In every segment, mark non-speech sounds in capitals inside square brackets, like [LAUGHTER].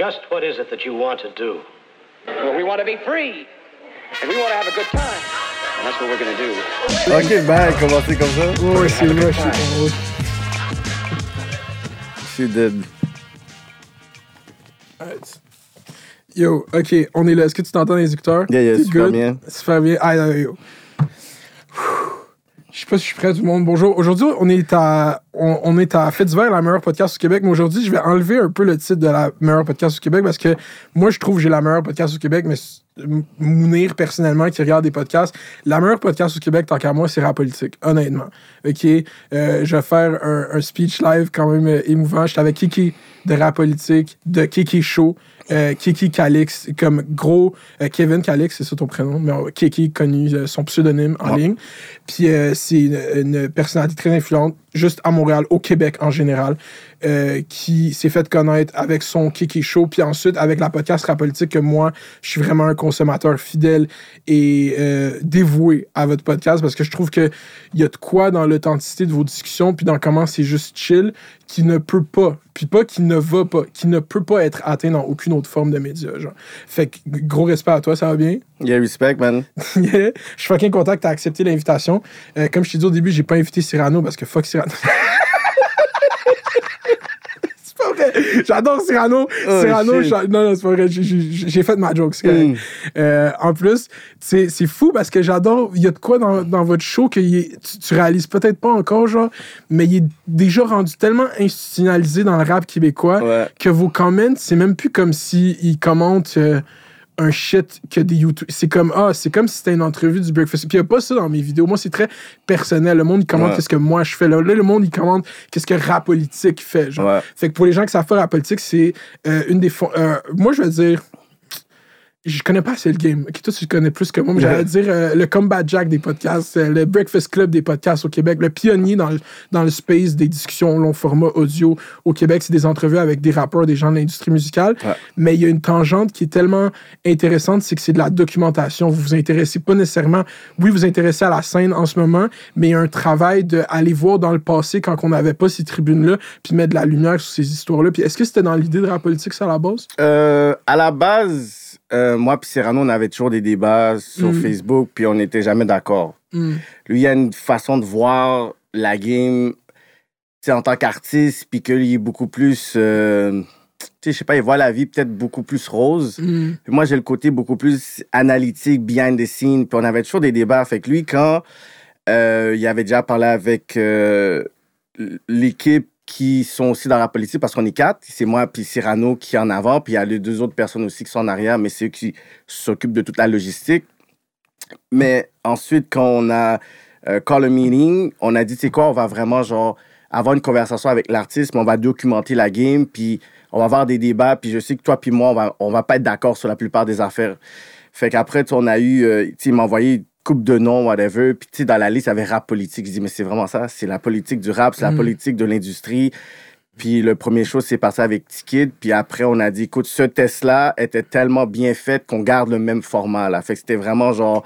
Just what is it that you want to do? Well, we want to be free. And we want to have a good time. And that's what we're going to do. Ok, ben, commencer comme ça. Ouais, c'est vrai, je. She did. Alright. Yo, ok, on est là. Est-ce que tu t'entends écouteurs? Yeah, yeah, super good? bien. Super bien. Ah, yo, yo. Je sais pas si je suis prêt, tout le monde. Bonjour. Aujourd'hui, on est à on, on est à Fait divers, la meilleure podcast au Québec. Mais aujourd'hui, je vais enlever un peu le titre de la meilleure podcast au Québec parce que moi, je trouve que j'ai la meilleure podcast au Québec, mais M- Mounir, personnellement, qui regarde des podcasts, la meilleure podcast au Québec, tant qu'à moi, c'est Rap Politique, honnêtement. OK? Euh, je vais faire un, un speech live quand même euh, émouvant. J'étais avec Kiki de Rap Politique, de Kiki Show, euh, Kiki Calix, comme gros euh, Kevin Calix, c'est ça ton prénom, mais euh, Kiki connu euh, son pseudonyme en ligne. Puis euh, c'est une, une personnalité très influente, juste à Montréal, au Québec en général, euh, qui s'est fait connaître avec son Kiki Show, puis ensuite avec la podcast Rap Politique, que moi, je suis vraiment un consommateur fidèle et euh, dévoué à votre podcast parce que je trouve qu'il y a de quoi dans l'authenticité de vos discussions, puis dans comment c'est juste chill, qui ne peut pas, puis pas qui ne va pas, qui ne peut pas être atteint dans aucune autre forme de média. Genre. Fait que gros respect à toi, ça va bien? Yeah, respect, man. [LAUGHS] Yeah. Je suis fucking content que tu accepté l'invitation. Euh, comme je t'ai dit au début, j'ai pas invité Cyrano parce que fuck Cyrano. [LAUGHS] c'est pas vrai. J'adore Cyrano. Oh, Cyrano, non, non, c'est pas vrai. J'ai- fait ma joke. c'est correct. Mm. Euh, en plus, c'est c'est fou parce que j'adore. Il y a de quoi dans, dans votre show que est- tu, tu réalises peut-être pas encore, genre, mais il est déjà rendu tellement institutionnalisé dans le rap québécois Ouais. que vos comments, c'est même plus comme s'ils commentent euh, un shit que des YouTube. C'est comme, ah, c'est comme si c'était une entrevue du Breakfast. Puis il n'y a pas ça dans mes vidéos. Moi, c'est très personnel. Le monde, il commente Ouais. qu'est-ce que moi je fais. Là, Là, le monde, il commente qu'est-ce que rap politique fait. Genre. Ouais. Fait que pour les gens qui savent pas rap politique, c'est euh, une des. euh, moi, je vais dire. Je connais pas assez le game. Ok, toi, tu connais plus que moi, mais j'allais dire euh, le Combat Jack des podcasts, euh, le Breakfast Club des podcasts au Québec, le pionnier dans le, dans le space des discussions long format audio au Québec. C'est des entrevues avec des rappeurs, des gens de l'industrie musicale. Ouais. Mais il y a une tangente qui est tellement intéressante, c'est que c'est de la documentation. Vous vous intéressez pas nécessairement, oui, vous vous intéressez à la scène en ce moment, mais il y a un travail d'aller voir dans le passé quand on n'avait pas ces tribunes-là, puis mettre de la lumière sur ces histoires-là. Puis est-ce que c'était dans l'idée de la politique, ça, à la base? Euh, à la base, euh, moi puis Cyrano, on avait toujours des débats sur Mm. Facebook, puis on n'était jamais d'accord. Hmm. Lui, il a une façon de voir la game en tant qu'artiste, puis qu'il est beaucoup plus. euh, je sais pas, il voit la vie peut-être beaucoup plus rose. Puis moi, j'ai le côté beaucoup plus analytique, behind the scenes. Puis on avait toujours des débats. Fait que lui, quand euh, il avait déjà parlé avec euh, l'équipe qui sont aussi dans la politique, parce qu'on est quatre, c'est moi puis Cyrano qui est en avant, puis il y a les deux autres personnes aussi qui sont en arrière, mais c'est eux qui s'occupent de toute la logistique. Mais ensuite, quand on a euh, call a meeting, on a dit, c'est quoi, on va vraiment genre avoir une conversation avec l'artiste, mais on va documenter la game, puis on va avoir des débats, puis je sais que toi puis moi, on va, on va pas être d'accord sur la plupart des affaires. Fait qu'après, on a eu, euh, tu sais, envoyé coupe de noms, whatever, puis tu sais, dans la liste, il y avait rap politique. Je dis, mais c'est vraiment ça, c'est la politique du rap, c'est la Mm. politique de l'industrie. Puis le premier show, c'est passé avec Tikid. Puis après, on a dit, écoute, ce test-là était tellement bien fait qu'on garde le même format. Là. Fait que c'était vraiment genre,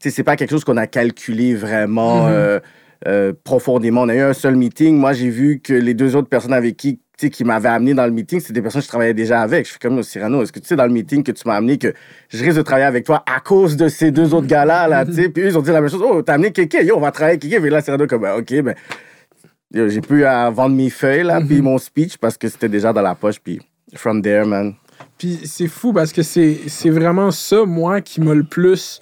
tu sais, c'est pas quelque chose qu'on a calculé vraiment Mhm. euh, euh, profondément. On a eu un seul meeting. Moi, j'ai vu que les deux autres personnes avec qui, tu sais, qui m'avaient amené dans le meeting, c'est des personnes que je travaillais déjà avec. Je fais comme, Cyrano, est-ce que tu sais, dans le meeting que tu m'as amené, que je risque de travailler avec toi à cause de ces deux autres gars-là, là, tu sais? Puis eux, ils ont dit la même chose. Oh, t'as amené Kéké, yo, on va travailler avec Kéké. Mais là, Cyrano, comme, Ben, OK, ben, j'ai pu à vendre mes feuilles, là, puis mon speech, parce que c'était déjà dans la poche, puis from there, man. Puis c'est fou parce que c'est c'est vraiment ça, moi, qui m'a le plus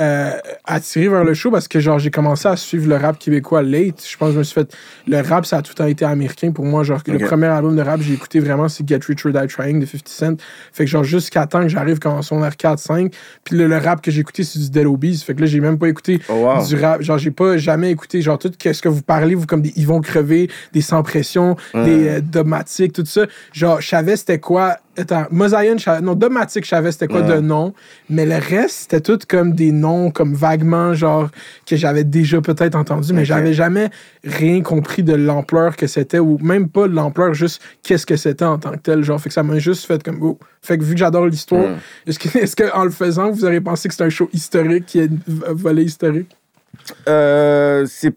euh, attiré vers le show parce que, genre, j'ai commencé à suivre le rap québécois late. Je pense que je me suis fait. Le rap, ça a tout le temps été américain pour moi. Genre, le premier album de rap que j'ai écouté vraiment, c'est Get Rich or Die Trying de 50 Cent. Fait que, genre, jusqu'à temps que j'arrive quand on r 4, 5. Puis le, le rap que j'ai écouté, c'est du Dead Obies. Fait que là, j'ai même pas écouté Oh, wow. du rap. Genre, j'ai pas jamais écouté, genre, tout ce que vous parlez, vous, comme des Ils vont crever, des sans pression, des euh, dogmatiques, tout ça. Genre, je savais c'était quoi. Attends, Mosaïen, non, dogmatique, je savais c'était quoi Ouais. de nom. Mais le reste, c'était tout comme des noms, comme vaguement, genre, que j'avais déjà peut-être entendu, mais j'avais jamais rien compris de l'ampleur que c'était, ou même pas de l'ampleur, juste qu'est-ce que c'était en tant que tel. Genre, fait que ça m'a juste fait comme. oh. Fait que vu que j'adore l'histoire, Mm. est-ce que, est-ce que en le faisant, vous aurez pensé que c'est un show historique qui est une v- volée historique? Euh, c'est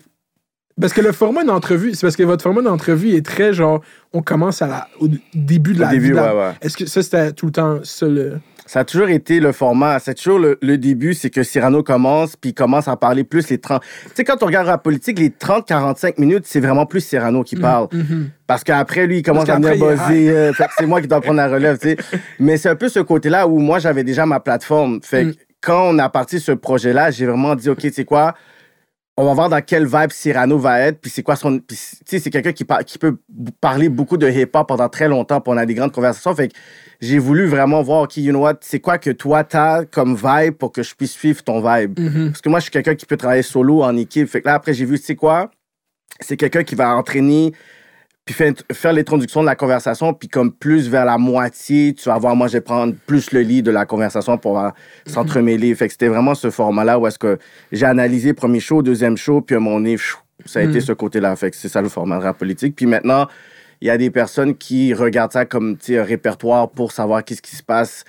Parce que le format d'entrevue, c'est parce que votre format d'entrevue est très genre, on commence à la, au début de Au la début, vie. ouais, ouais. Est-ce que ça, c'était tout le temps ça le. Ça a toujours été le format. C'est toujours le, le début, c'est que Cyrano commence, puis commence à parler plus les 30. Tu sais, quand on regarde la politique, les 30-45 minutes, c'est vraiment plus Cyrano qui parle. Parce qu'après, lui, il commence Parce à venir buzzer. euh, c'est moi qui dois prendre la relève, tu sais. [LAUGHS] Mais c'est un peu ce côté-là où moi, j'avais déjà ma plateforme. Fait que quand on a parti ce projet-là, j'ai vraiment dit, OK, tu sais quoi, on va voir dans quelle vibe Cyrano va être, puis c'est quoi son... puis Tu sais, c'est quelqu'un qui, par- qui peut parler beaucoup de hip-hop pendant très longtemps, puis on a des grandes conversations. Fait que j'ai voulu vraiment voir, OK, you know what, c'est quoi que toi, t'as comme vibe pour que je puisse suivre ton vibe? Parce que moi, je suis quelqu'un qui peut travailler solo, en équipe. Fait que là, après, j'ai vu, tu sais quoi, c'est quelqu'un qui va entraîner puis faire, faire l'introduction de la conversation, puis comme plus vers la moitié, tu vas voir, moi, je vais prendre plus le lit de la conversation pour euh, s'entremêler. Fait que c'était vraiment ce format-là où est-ce que j'ai analysé premier show, deuxième show, puis à mon nez, ça a été ce côté-là. Fait que c'est ça le format de rap politique. Puis maintenant, il y a des personnes qui regardent ça comme un répertoire pour savoir qu'est-ce qui se passe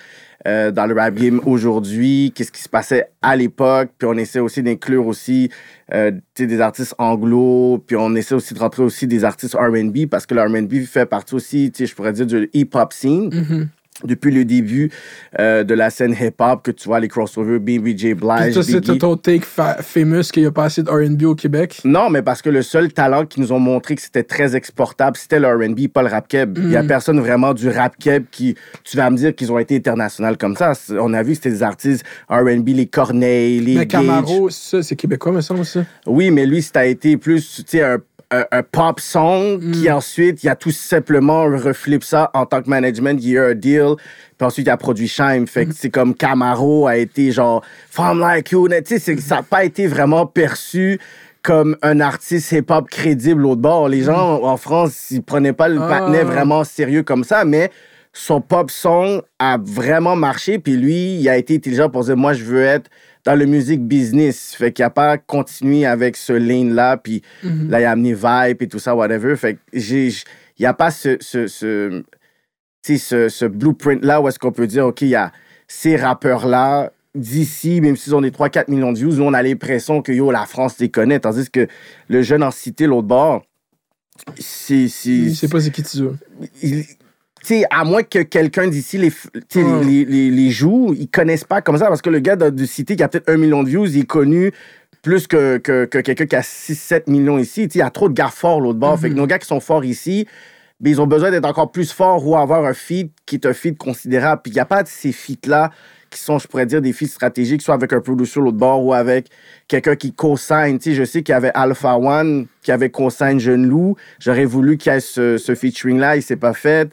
euh, dans le rap game aujourd'hui, qu'est-ce qui se passait à l'époque, puis on essaie aussi d'inclure aussi euh, des artistes anglo, puis on essaie aussi de rentrer aussi des artistes R&B parce que le R&B fait partie aussi, je pourrais dire, du hip-hop scene. Depuis le début euh, de la scène hip-hop, que tu vois les crossovers, BBJ Blige, ça, c'est ton take fa- famous qu'il y a pas assez de RB au Québec? Non, mais parce que le seul talent qu'ils nous ont montré que c'était très exportable, c'était le R&B, pas le rap keb. Il y a personne vraiment du rap keb qui, tu vas me dire qu'ils ont été internationaux comme ça. On a vu que c'était des artistes R&B, les Corneille, les Mais Gage. Camaro, ça, c'est québécois, me semble, ça. Oui, mais lui, ça a été plus, tu sais, un, un, un pop song qui ensuite, il a tout simplement reflip ça en tant que management, il y a eu un deal, puis ensuite, il a produit Shime. Fait que c'est comme Camaro a été genre, Femme like you, tu sais, ça n'a pas été vraiment perçu comme un artiste hip-hop crédible l'autre bord. Les gens en France, ils prenaient pas le patinet vraiment sérieux comme ça, mais son pop song a vraiment marché, puis lui, il a été intelligent pour dire, moi, je veux être dans le music business. Fait qu'il a pas continué avec ce lane-là, puis là, il a amené Vibe et tout ça, whatever. Fait que j'ai... j'- Il n'y a pas ce... ce, ce ce, ce blueprint-là où est-ce qu'on peut dire, OK, il y a ces rappeurs-là d'ici, même s'ils ont des 3-4 millions de views, nous, on a l'impression que, yo, la France les connaît. Tandis que le jeune en cité, l'autre bord, c'est... Je sais pas c'est qui tu veux. À moins que quelqu'un d'ici les, les, les, les joue, ils connaissent pas comme ça parce que le gars de, de cité qui a peut-être un million de views, il est connu plus que, que, que quelqu'un qui a 6-7 millions ici. Il y a trop de gars forts l'autre bord. Fait que nos gars qui sont forts ici, ben, ils ont besoin d'être encore plus forts ou avoir un feat qui est un feat considérable. Puis il n'y a pas de ces feats-là qui sont, je pourrais dire, des feats stratégiques, soit avec un producer l'autre bord ou avec quelqu'un qui co-sign. Tu sais, je sais qu'il y avait Alpha One qui avait co-sign Jeune Loup. J'aurais voulu qu'il y ait ce, ce featuring-là, il s'est pas fait.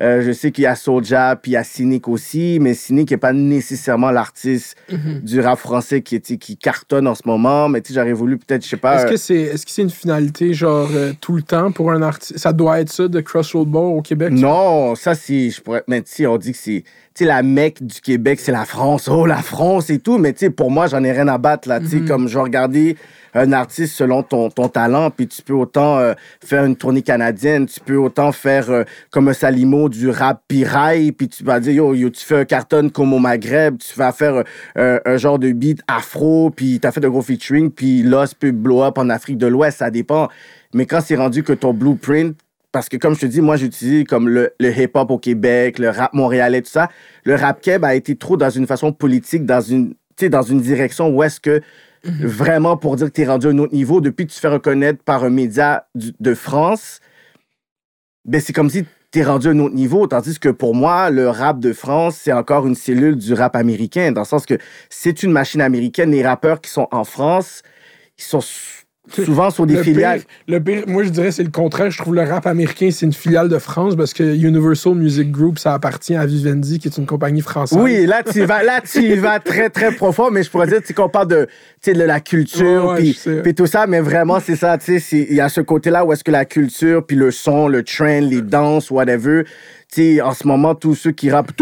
Euh, je sais qu'il y a Soulja, puis il y a Cynic aussi, mais Cynic n'est pas nécessairement l'artiste du rap français qui, qui cartonne en ce moment. Mais tu sais, j'aurais voulu peut-être, je sais pas... Est-ce euh, que c'est est -ce c'est une finalité, genre, euh, tout le temps pour un artiste? Ça doit être ça, de Crossroad Ball au Québec? Non, ça, c'est. Je pourrais. Mais tu sais, on dit que c'est. Tu sais, la mecque du Québec, c'est la France. Oh, la France et tout. Mais tu sais, pour moi, j'en ai rien à battre, là. Tu sais, comme je vais regarder un artiste selon ton, ton talent, puis tu peux autant euh, faire une tournée canadienne, tu peux autant faire euh, comme un Salimo du rap piraille, puis tu vas dire, yo, tu fais un carton comme au Maghreb, tu vas faire euh, un genre de beat afro, puis t'as fait de gros featuring, puis Lost peut blow up en Afrique de l'Ouest, ça dépend. Mais quand c'est rendu que ton blueprint, parce que comme je te dis, moi j'utilise comme le, le hip-hop au Québec, le rap montréalais, tout ça. Le rap keb a été trop dans une façon politique, dans une, dans une direction où est-ce que vraiment pour dire que tu es rendu à un autre niveau, depuis que tu te fais reconnaître par un média de France, ben c'est comme si tu es rendu à un autre niveau. Tandis que pour moi, le rap de France, c'est encore une cellule du rap américain, dans le sens que c'est une machine américaine. Les rappeurs qui sont en France, ils sont [LAUGHS] souvent sur des Le filiales. pire- le pire, moi, je dirais c'est le contraire. Je trouve le rap américain, c'est une filiale de France parce que Universal Music Group, ça appartient à Vivendi, qui est une compagnie française. Oui, là tu vas, là tu vas très très profond, mais je pourrais dire qu'on parle de, de la culture ouais, puis tout ça, mais vraiment c'est ça, tu sais, c'est- il y a ce côté-là où est-ce que la culture puis le son, le trend, les danses, whatever, sais, en ce moment tous ceux qui rappent,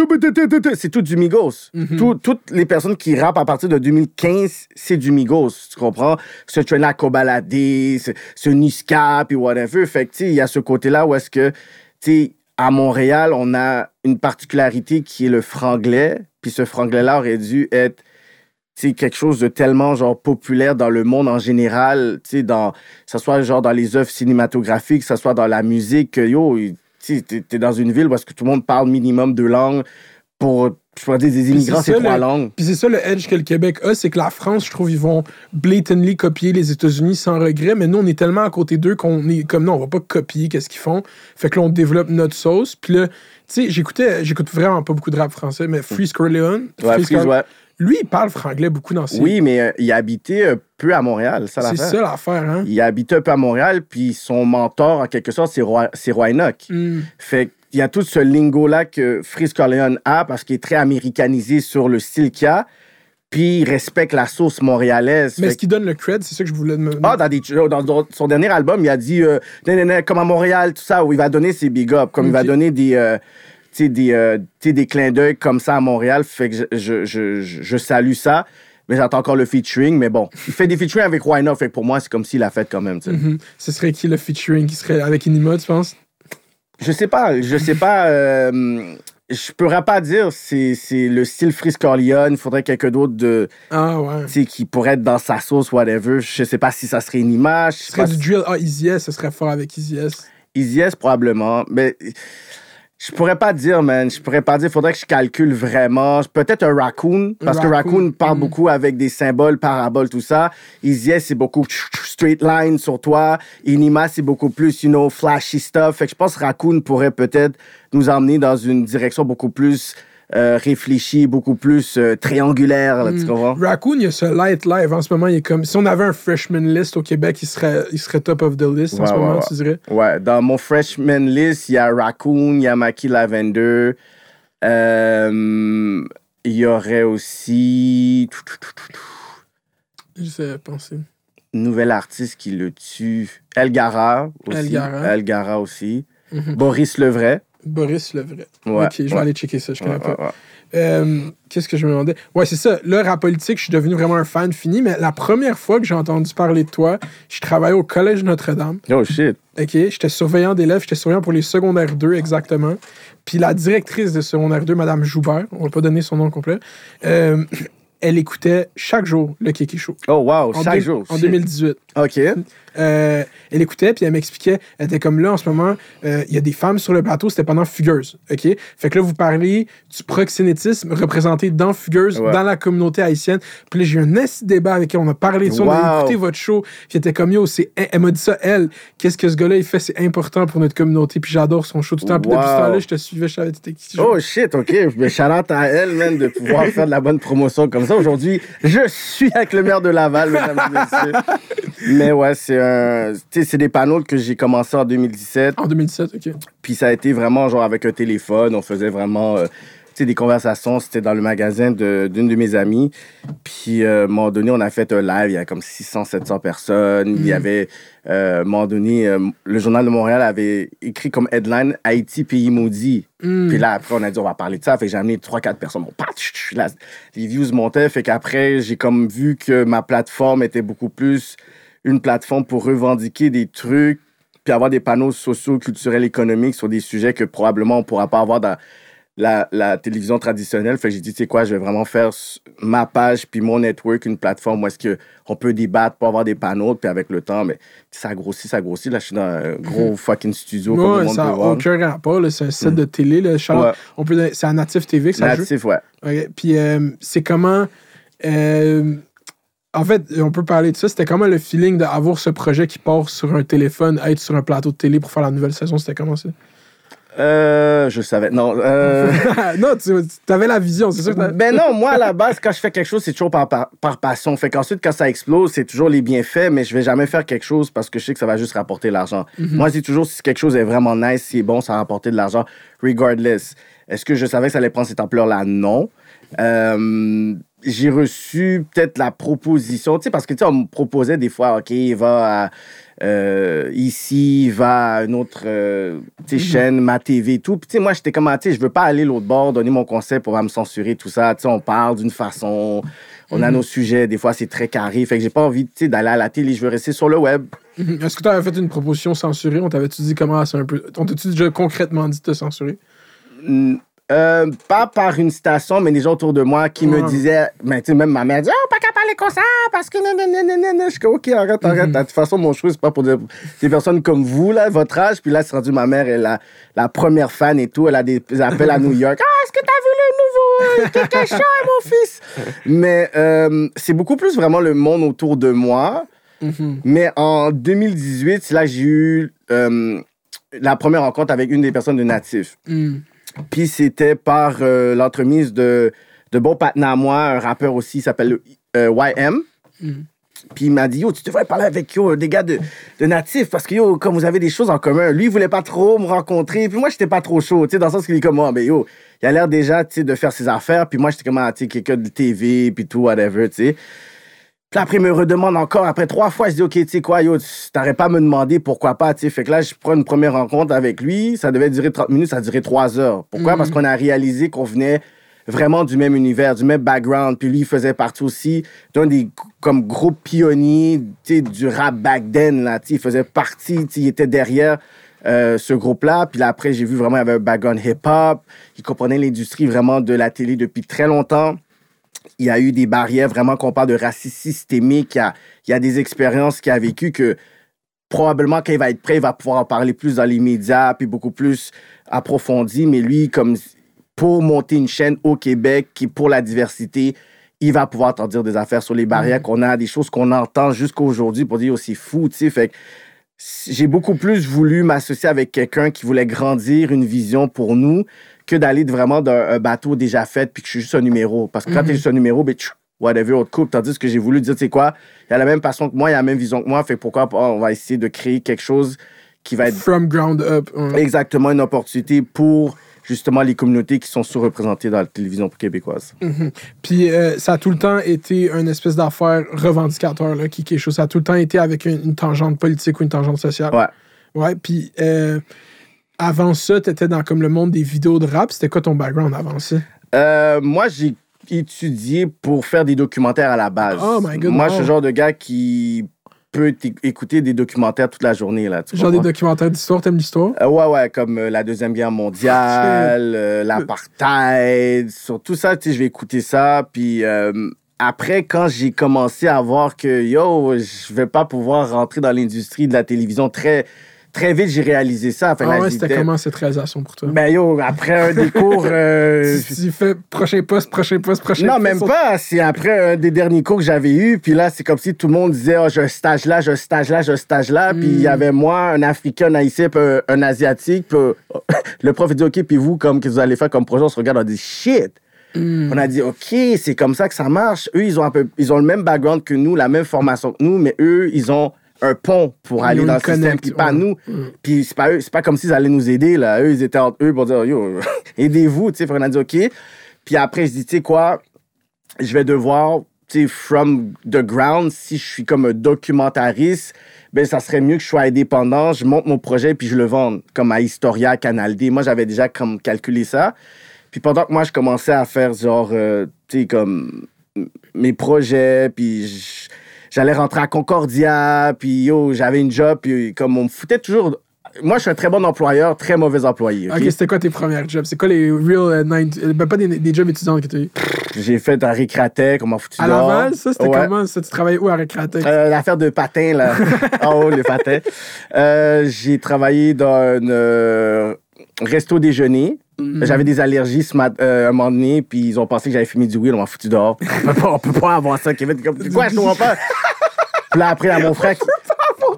c'est tout du Migos. Tout- toutes les personnes qui rappent à partir de 2015, c'est du Migos, tu comprends? Ce trend-là, Kobalade, ce, ce Niska puis whatever, fait que tu sais, il y a ce côté-là où est-ce que, tu sais, à Montréal, on a une particularité qui est le franglais. Puis ce franglais-là aurait dû être sais, quelque chose de tellement genre populaire dans le monde en général, tu sais, dans, que ce soit genre dans les œuvres cinématographiques, que ce soit dans la musique, que, yo, tu t'es dans une ville parce que tout le monde parle minimum deux langues pour, je pourrais dire, des immigrants, c'est trois le- langues. Puis c'est ça le edge que le Québec a, c'est que la France, je trouve, ils vont blatantly copier les États-Unis sans regret, mais nous, on est tellement à côté d'eux qu'on est comme non, on va pas copier qu'est-ce qu'ils font. Fait que là, on développe notre sauce. Puis là, tu sais, j'écoutais, j'écoute vraiment pas beaucoup de rap français, mais Freeze Corleone, Ouais, Freeze Freeze, ouais. Lui, il parle franglais beaucoup dans ses. Oui, mais euh, il habitait un peu à Montréal, ça c'est l'affaire. ça l'affaire, hein. Il habitait un peu à Montréal, puis son mentor, en quelque sorte, c'est Roy, c'est Roy Enoch. Hmm. Fait qu'il y a tout ce lingo-là que Freeze Corleone a parce qu'il est très américanisé sur le style qu'il a, puis il respecte la sauce montréalaise. Mais est-ce qu'il donne le cred? C'est ça que je voulais me. ah, dans, des, dans, dans son dernier album, il a dit euh, comme à Montréal, tout ça, où il va donner ses big ups, comme il va donner des, euh, des, euh, des clins d'œil comme ça à Montréal. Fait que je, je, je, je- salue ça. Mais j'attends encore le featuring. Mais bon, il fait des featuring avec Why Not. Fait que pour moi, c'est comme s'il l'a fait quand même. sais. Mhm. Ce serait qui le featuring? Qui serait avec Inima, tu penses? Je sais pas. Je sais pas. euh, je pourrais pas dire c'est c'est le style Freeze Corleone. Il faudrait quelqu'un d'autre de, Ah ouais. qui pourrait être dans sa sauce, whatever. Je sais pas si ça serait une image. Ce serait du si- drill. Ah, Easy S, ce serait fort avec Easy S. Easy S, probablement. Mais je pourrais pas dire, man. Je pourrais pas dire. Faudrait que je calcule vraiment. Peut-être un raccoon. Parce que raccoon, parle mm. beaucoup avec des symboles, paraboles, tout ça. Easy S, c'est beaucoup straight line sur toi. Inima, c'est beaucoup plus, you know, flashy stuff. Fait que je pense que raccoon pourrait peut-être nous emmener dans une direction beaucoup plus euh, réfléchie, beaucoup plus euh, triangulaire, là, tu Mm. comprends? Raccoon, il y a ce light live en ce moment. Il est comme. Si on avait un freshman list au Québec, il serait, il serait top of the list en ce ouais, moment, ouais. tu dirais? Ouais, dans mon freshman list, il y a Raccoon, il y a Maki Lavender. Euh, Il y aurait aussi Je sais penser. une nouvelle artiste qui le tue. Elgara aussi. Elgara. Elgara aussi. Mhm. Boris Levray. Boris Levray. Ouais, ok, je vais ouais. aller checker ça, je connais Ouais, pas. Euh, Qu'est-ce que je me demandais? Ouais, c'est ça. Le rap politique, je suis devenu vraiment un fan fini, mais la première fois que j'ai entendu parler de toi, je travaillais au Collège Notre-Dame. Oh shit. OK? J'étais surveillant d'élèves, j'étais surveillant pour les secondaires 2 exactement. Puis la directrice de secondaire 2, Madame Joubert, on va pas donner son nom complet, euh, elle écoutait chaque jour le Kiki Show. Oh wow, En chaque jour. En shit. 2018. OK. Euh, elle écoutait, puis elle m'expliquait, elle était comme là en ce moment, euh, il y a des femmes sur le plateau, c'était pendant Fugueuse, OK? Fait que là, vous parlez du proxénétisme représenté dans Fugueuse, Ouais. dans la communauté haïtienne. Puis là, j'ai eu un assez débat avec elle, on a parlé de ça, on a Wow. écouté votre show, puis elle était comme, yo, c'est, elle m'a dit ça, elle, qu'est-ce que ce gars-là, il fait, c'est important pour notre communauté, puis j'adore son show tout le temps. Puis depuis ce Wow. temps-là, je te suivais, je savais. Oh shit, OK. Mais shout-out à elle, man, de pouvoir [LAUGHS] faire de la bonne promotion comme ça. Aujourd'hui, je suis avec le maire de Laval, mesdames et messieurs. Mais ouais, c'est un... Tu sais, c'est des panneaux que j'ai commencé en 2017. En 2017, OK. Puis ça a été vraiment genre avec un téléphone. On faisait vraiment euh, des conversations. C'était dans le magasin d'une de, mes amies. Puis euh, à un moment donné, on a fait un live. Il y a comme 600, 700 personnes. Il y avait, euh, à un moment donné, euh, le Journal de Montréal avait écrit comme headline Haïti, pays maudit. Mm. Puis là, après, on a dit, on va parler de ça. Fait que j'ai amené 3-4 personnes. Bon, là, les views montaient. Fait qu'après, j'ai comme vu que ma plateforme était beaucoup plus une plateforme pour revendiquer des trucs puis avoir des panneaux sociaux, culturels, économiques sur des sujets que probablement on ne pourra pas avoir dans la, la télévision traditionnelle. Fait que j'ai dit, tu sais quoi, je vais vraiment faire ma page puis mon network, une plateforme où est-ce que on peut débattre pour avoir des panneaux. Puis avec le temps, mais ça grossit, ça grossit. Là, je suis dans un [LAUGHS] gros fucking studio comme le Ouais, monde ça n'a aucun rapport, c'est un site de télé, là. Ouais. on peut c'est à Natif TV que ça joue. Natif, ouais. Puis euh, c'est comment. euh, en fait, on peut parler de ça. C'était comment le feeling d'avoir ce projet qui part sur un téléphone, être sur un plateau de télé pour faire la nouvelle saison? C'était comment ça? Euh, je savais. Non. Euh... [LAUGHS] non, tu avais la vision, c'est sûr. que Ben non, moi, à la base, quand je fais quelque chose, c'est toujours par, par, par passion. Fait qu'ensuite, quand ça explose, c'est toujours les bienfaits, mais je vais jamais faire quelque chose parce que je sais que ça va juste rapporter l'argent. Moi, c'est toujours si quelque chose est vraiment nice, si c'est bon, ça va rapporter de l'argent, regardless. Est-ce que je savais que ça allait prendre cette ampleur-là? Non. Euh, j'ai reçu peut-être la proposition, tu sais, parce que, tu sais, on me proposait des fois, OK, va à, euh, ici, va à une autre euh, sais, chaîne, ma TV et tout. Puis, moi, j'étais comme, ah, tu sais, je veux pas aller l'autre bord, donner mon concept pour me censurer, tout ça. Tu sais, on parle d'une façon, on a nos sujets, des fois, c'est très carré. Fait que j'ai pas envie, d'aller à la télé, je veux rester sur le web. Mhm. Est-ce que tu avais fait une proposition censurée? On t'avait-tu dit comment c'est un peu. On t'a-tu déjà concrètement dit de te censurer? Mm, Euh, pas par une station, mais des gens autour de moi qui me Ouais. disaient, mais tu sais, même ma mère dit, oh, pas qu'à parler comme ça, parce que non, non, non, non. Je suis comme, ok, arrête, arrête. De toute façon, mon choix, c'est pas pour des, personnes comme vous, là, votre âge. Puis là, c'est rendu ma mère, elle a la première fan et tout. Elle a des appels à New York. Ah, est-ce que t'as vu le nouveau euh, Kéké Show, mon fils? Mais euh, c'est beaucoup plus vraiment le monde autour de moi. Mais en 2018, c'est là j'ai eu euh, la première rencontre avec une des personnes de Natif. Mm. Puis c'était par euh, l'entremise de, de bon partenaire à moi, un rappeur aussi, il s'appelle euh, YM. Puis il m'a dit, yo, tu devrais parler avec yo, des gars de, de natifs parce que yo, comme vous avez des choses en commun. Lui, il voulait pas trop me rencontrer. Puis moi, j'étais pas trop chaud, tu sais, dans le sens qu'il est comme moi, mais yo, il a l'air déjà, tu sais, de faire ses affaires. Puis moi, j'étais comme, ah, tu sais, quelqu'un de TV, puis tout, whatever, tu sais. Puis après, il me redemande encore. Après trois fois, je dis, OK, tu sais quoi, yo, tu t'aurais pas à me demander pourquoi pas, tu sais. Fait que là, je prends une première rencontre avec lui. Ça devait durer 30 minutes, ça a duré 3 heures. Pourquoi? Parce qu'on a réalisé qu'on venait vraiment du même univers, du même background. Puis lui, il faisait partie aussi d'un des comme groupes pionniers, tu sais, du rap back then, là. Tu sais, il faisait partie, tu sais, il était derrière euh, ce groupe-là. Puis là, après, j'ai vu vraiment, il avait un background hip-hop. Il comprenait l'industrie vraiment de la télé depuis très longtemps il y a eu des barrières vraiment qu'on parle de racisme systémique. Il y a, il y a des expériences qu'il a vécues que probablement quand il va être prêt, il va pouvoir en parler plus dans les médias, puis beaucoup plus approfondi. Mais lui, comme pour monter une chaîne au Québec qui est pour la diversité, il va pouvoir t'en dire des affaires sur les barrières qu'on a, des choses qu'on entend jusqu'à aujourd'hui pour dire aussi fou, tu sais. Fait que j'ai beaucoup plus voulu m'associer avec quelqu'un qui voulait grandir une vision pour nous que d'aller vraiment d'un un bateau déjà fait puis que je suis juste un numéro. Parce que quand t'es juste un numéro, ben, tchou, whatever, on te coupe. Tandis que j'ai voulu dire, tu sais quoi, il a la même passion que moi, il a la même vision que moi, fait pourquoi on va essayer de créer quelque chose qui va être From ground up. exactement une opportunité pour justement les communautés qui sont sous-représentées dans la télévision québécoise. Puis euh, ça a tout le temps été une espèce d'affaire revendicateur, là, qui quelque chose. Ça a tout le temps été avec une, une tangente politique ou une tangente sociale. Ouais. Ouais, puis euh, avant ça, t'étais dans comme le monde des vidéos de rap. C'était quoi ton background avant ça? Euh, moi, j'ai étudié pour faire des documentaires à la base. Oh my God, Moi, je suis le genre de gars qui peut écouter des documentaires toute la journée. Là, tu Genre des documentaires d'histoire, t'aimes l'histoire? Euh, ouais, ouais, comme euh, la Deuxième Guerre mondiale, euh, l'apartheid, sur tout ça, tu sais, je vais écouter ça. Puis après, quand j'ai commencé à voir que, yo, je vais pas pouvoir rentrer dans l'industrie de la télévision très, très vite, j'ai réalisé ça. Fait Ah ouais, c'était comment cette réalisation pour toi? Ben yo, après un des cours... euh, [LAUGHS] tu, tu fais prochain poste, prochain poste, prochain non, poste. même pas. C'est après un des derniers cours que j'avais eu. Puis là, c'est comme si tout le monde disait oh, j'ai un stage là, j'ai un stage là, j'ai un stage là. Puis il y avait moi, un Africain, un Haïtien, puis un, un Asiatique. Puis euh, [LAUGHS] le prof dit OK, puis vous, comme que vous allez faire comme projet, on se regarde, on dit shit. On a dit OK, c'est comme ça que ça marche. Eux, ils ont, un peu, ils ont le même background que nous, la même formation que nous, mais eux, ils ont un pont pour aller dans le système, puis pas nous. Puis c'est pas eux, c'est pas comme s'ils allaient nous aider, là. Eux, ils étaient entre eux pour dire, yo, [LAUGHS] aidez-vous, tu sais. Qu'on a dit, OK. Puis après, je dis, tu sais quoi, je vais devoir, tu sais, from the ground, si je suis comme un documentariste, ben ça serait mieux que je sois indépendant, je monte mon projet puis je le vende, comme à Historia, Canal D. Moi, j'avais déjà comme calculé ça. Puis pendant que moi, je commençais à faire genre, euh, tu sais, comme mes projets, puis j- j'allais rentrer à Concordia, puis yo, j'avais une job, puis comme on me foutait toujours... Moi, je suis un très bon employeur, très mauvais employé. ok? C'était quoi tes premières jobs? C'est quoi les real euh, nine- euh, Ben, pas des, des jobs étudiants que tu as eu? J'ai fait un récratec, on m'a foutu À. Laval, ça, c'était Ouais. comment? Ça, tu travaillais où à Récratec? Euh, L'affaire de patins, là. [LAUGHS] en haut, les patins. Euh, j'ai travaillé dans un euh, resto déjeuner. Mm. J'avais des allergies ce mat- euh, un moment donné, puis ils ont pensé que j'avais fumé du weed, on m'a foutu dehors. [LAUGHS] On peut pas, on peut pas avoir ça, Kevin. Comme, quoi, je comprends pas. Puis là, après, là, mon frère...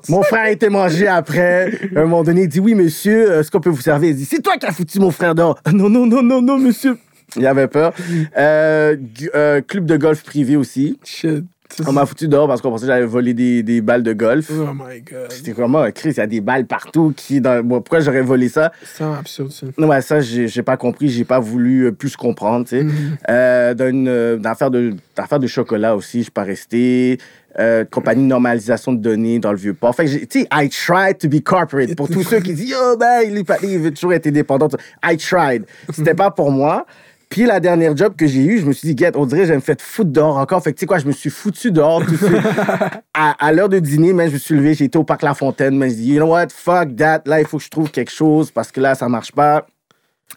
Mon frère a été mangé après. À un moment donné, il dit Oui, monsieur, est-ce qu'on peut vous servir Il dit C'est toi qui as foutu mon frère dehors. [LAUGHS] Non, non, non, non, non, monsieur. Il avait peur. Euh, euh, club de golf privé aussi. Shit. On m'a foutu dehors parce qu'on pensait que j'avais volé des, des balles de golf. Oh my god. C'était comment, Chris, il y a des balles partout. Qui dans... Bon, pourquoi j'aurais volé ça? C'est absurde, ça. Non, ouais, ça, j'ai pas compris. J'ai pas voulu euh, plus comprendre, tu sais. Mm-hmm. Euh, dans une euh, dans l'affaire de, de chocolat aussi, je suis pas resté. Euh, compagnie de normalisation de données dans le Vieux-Port. Fait que, j'ai- tu sais, I tried to be corporate. Pour tous ceux qui disent, yo, ben, il, est veut toujours être indépendant. I tried. [LAUGHS] C'était pas pour moi. Puis la dernière job que j'ai eue, je me suis dit, get, on dirait que je me fait foutre dehors encore. Fait que tu sais quoi, je me suis foutu dehors tout de suite. [LAUGHS] à, à l'heure de dîner, je me suis levé, été au parc La Fontaine, mais je dis, you know what, fuck that, là, il faut que je trouve quelque chose parce que là, ça marche pas.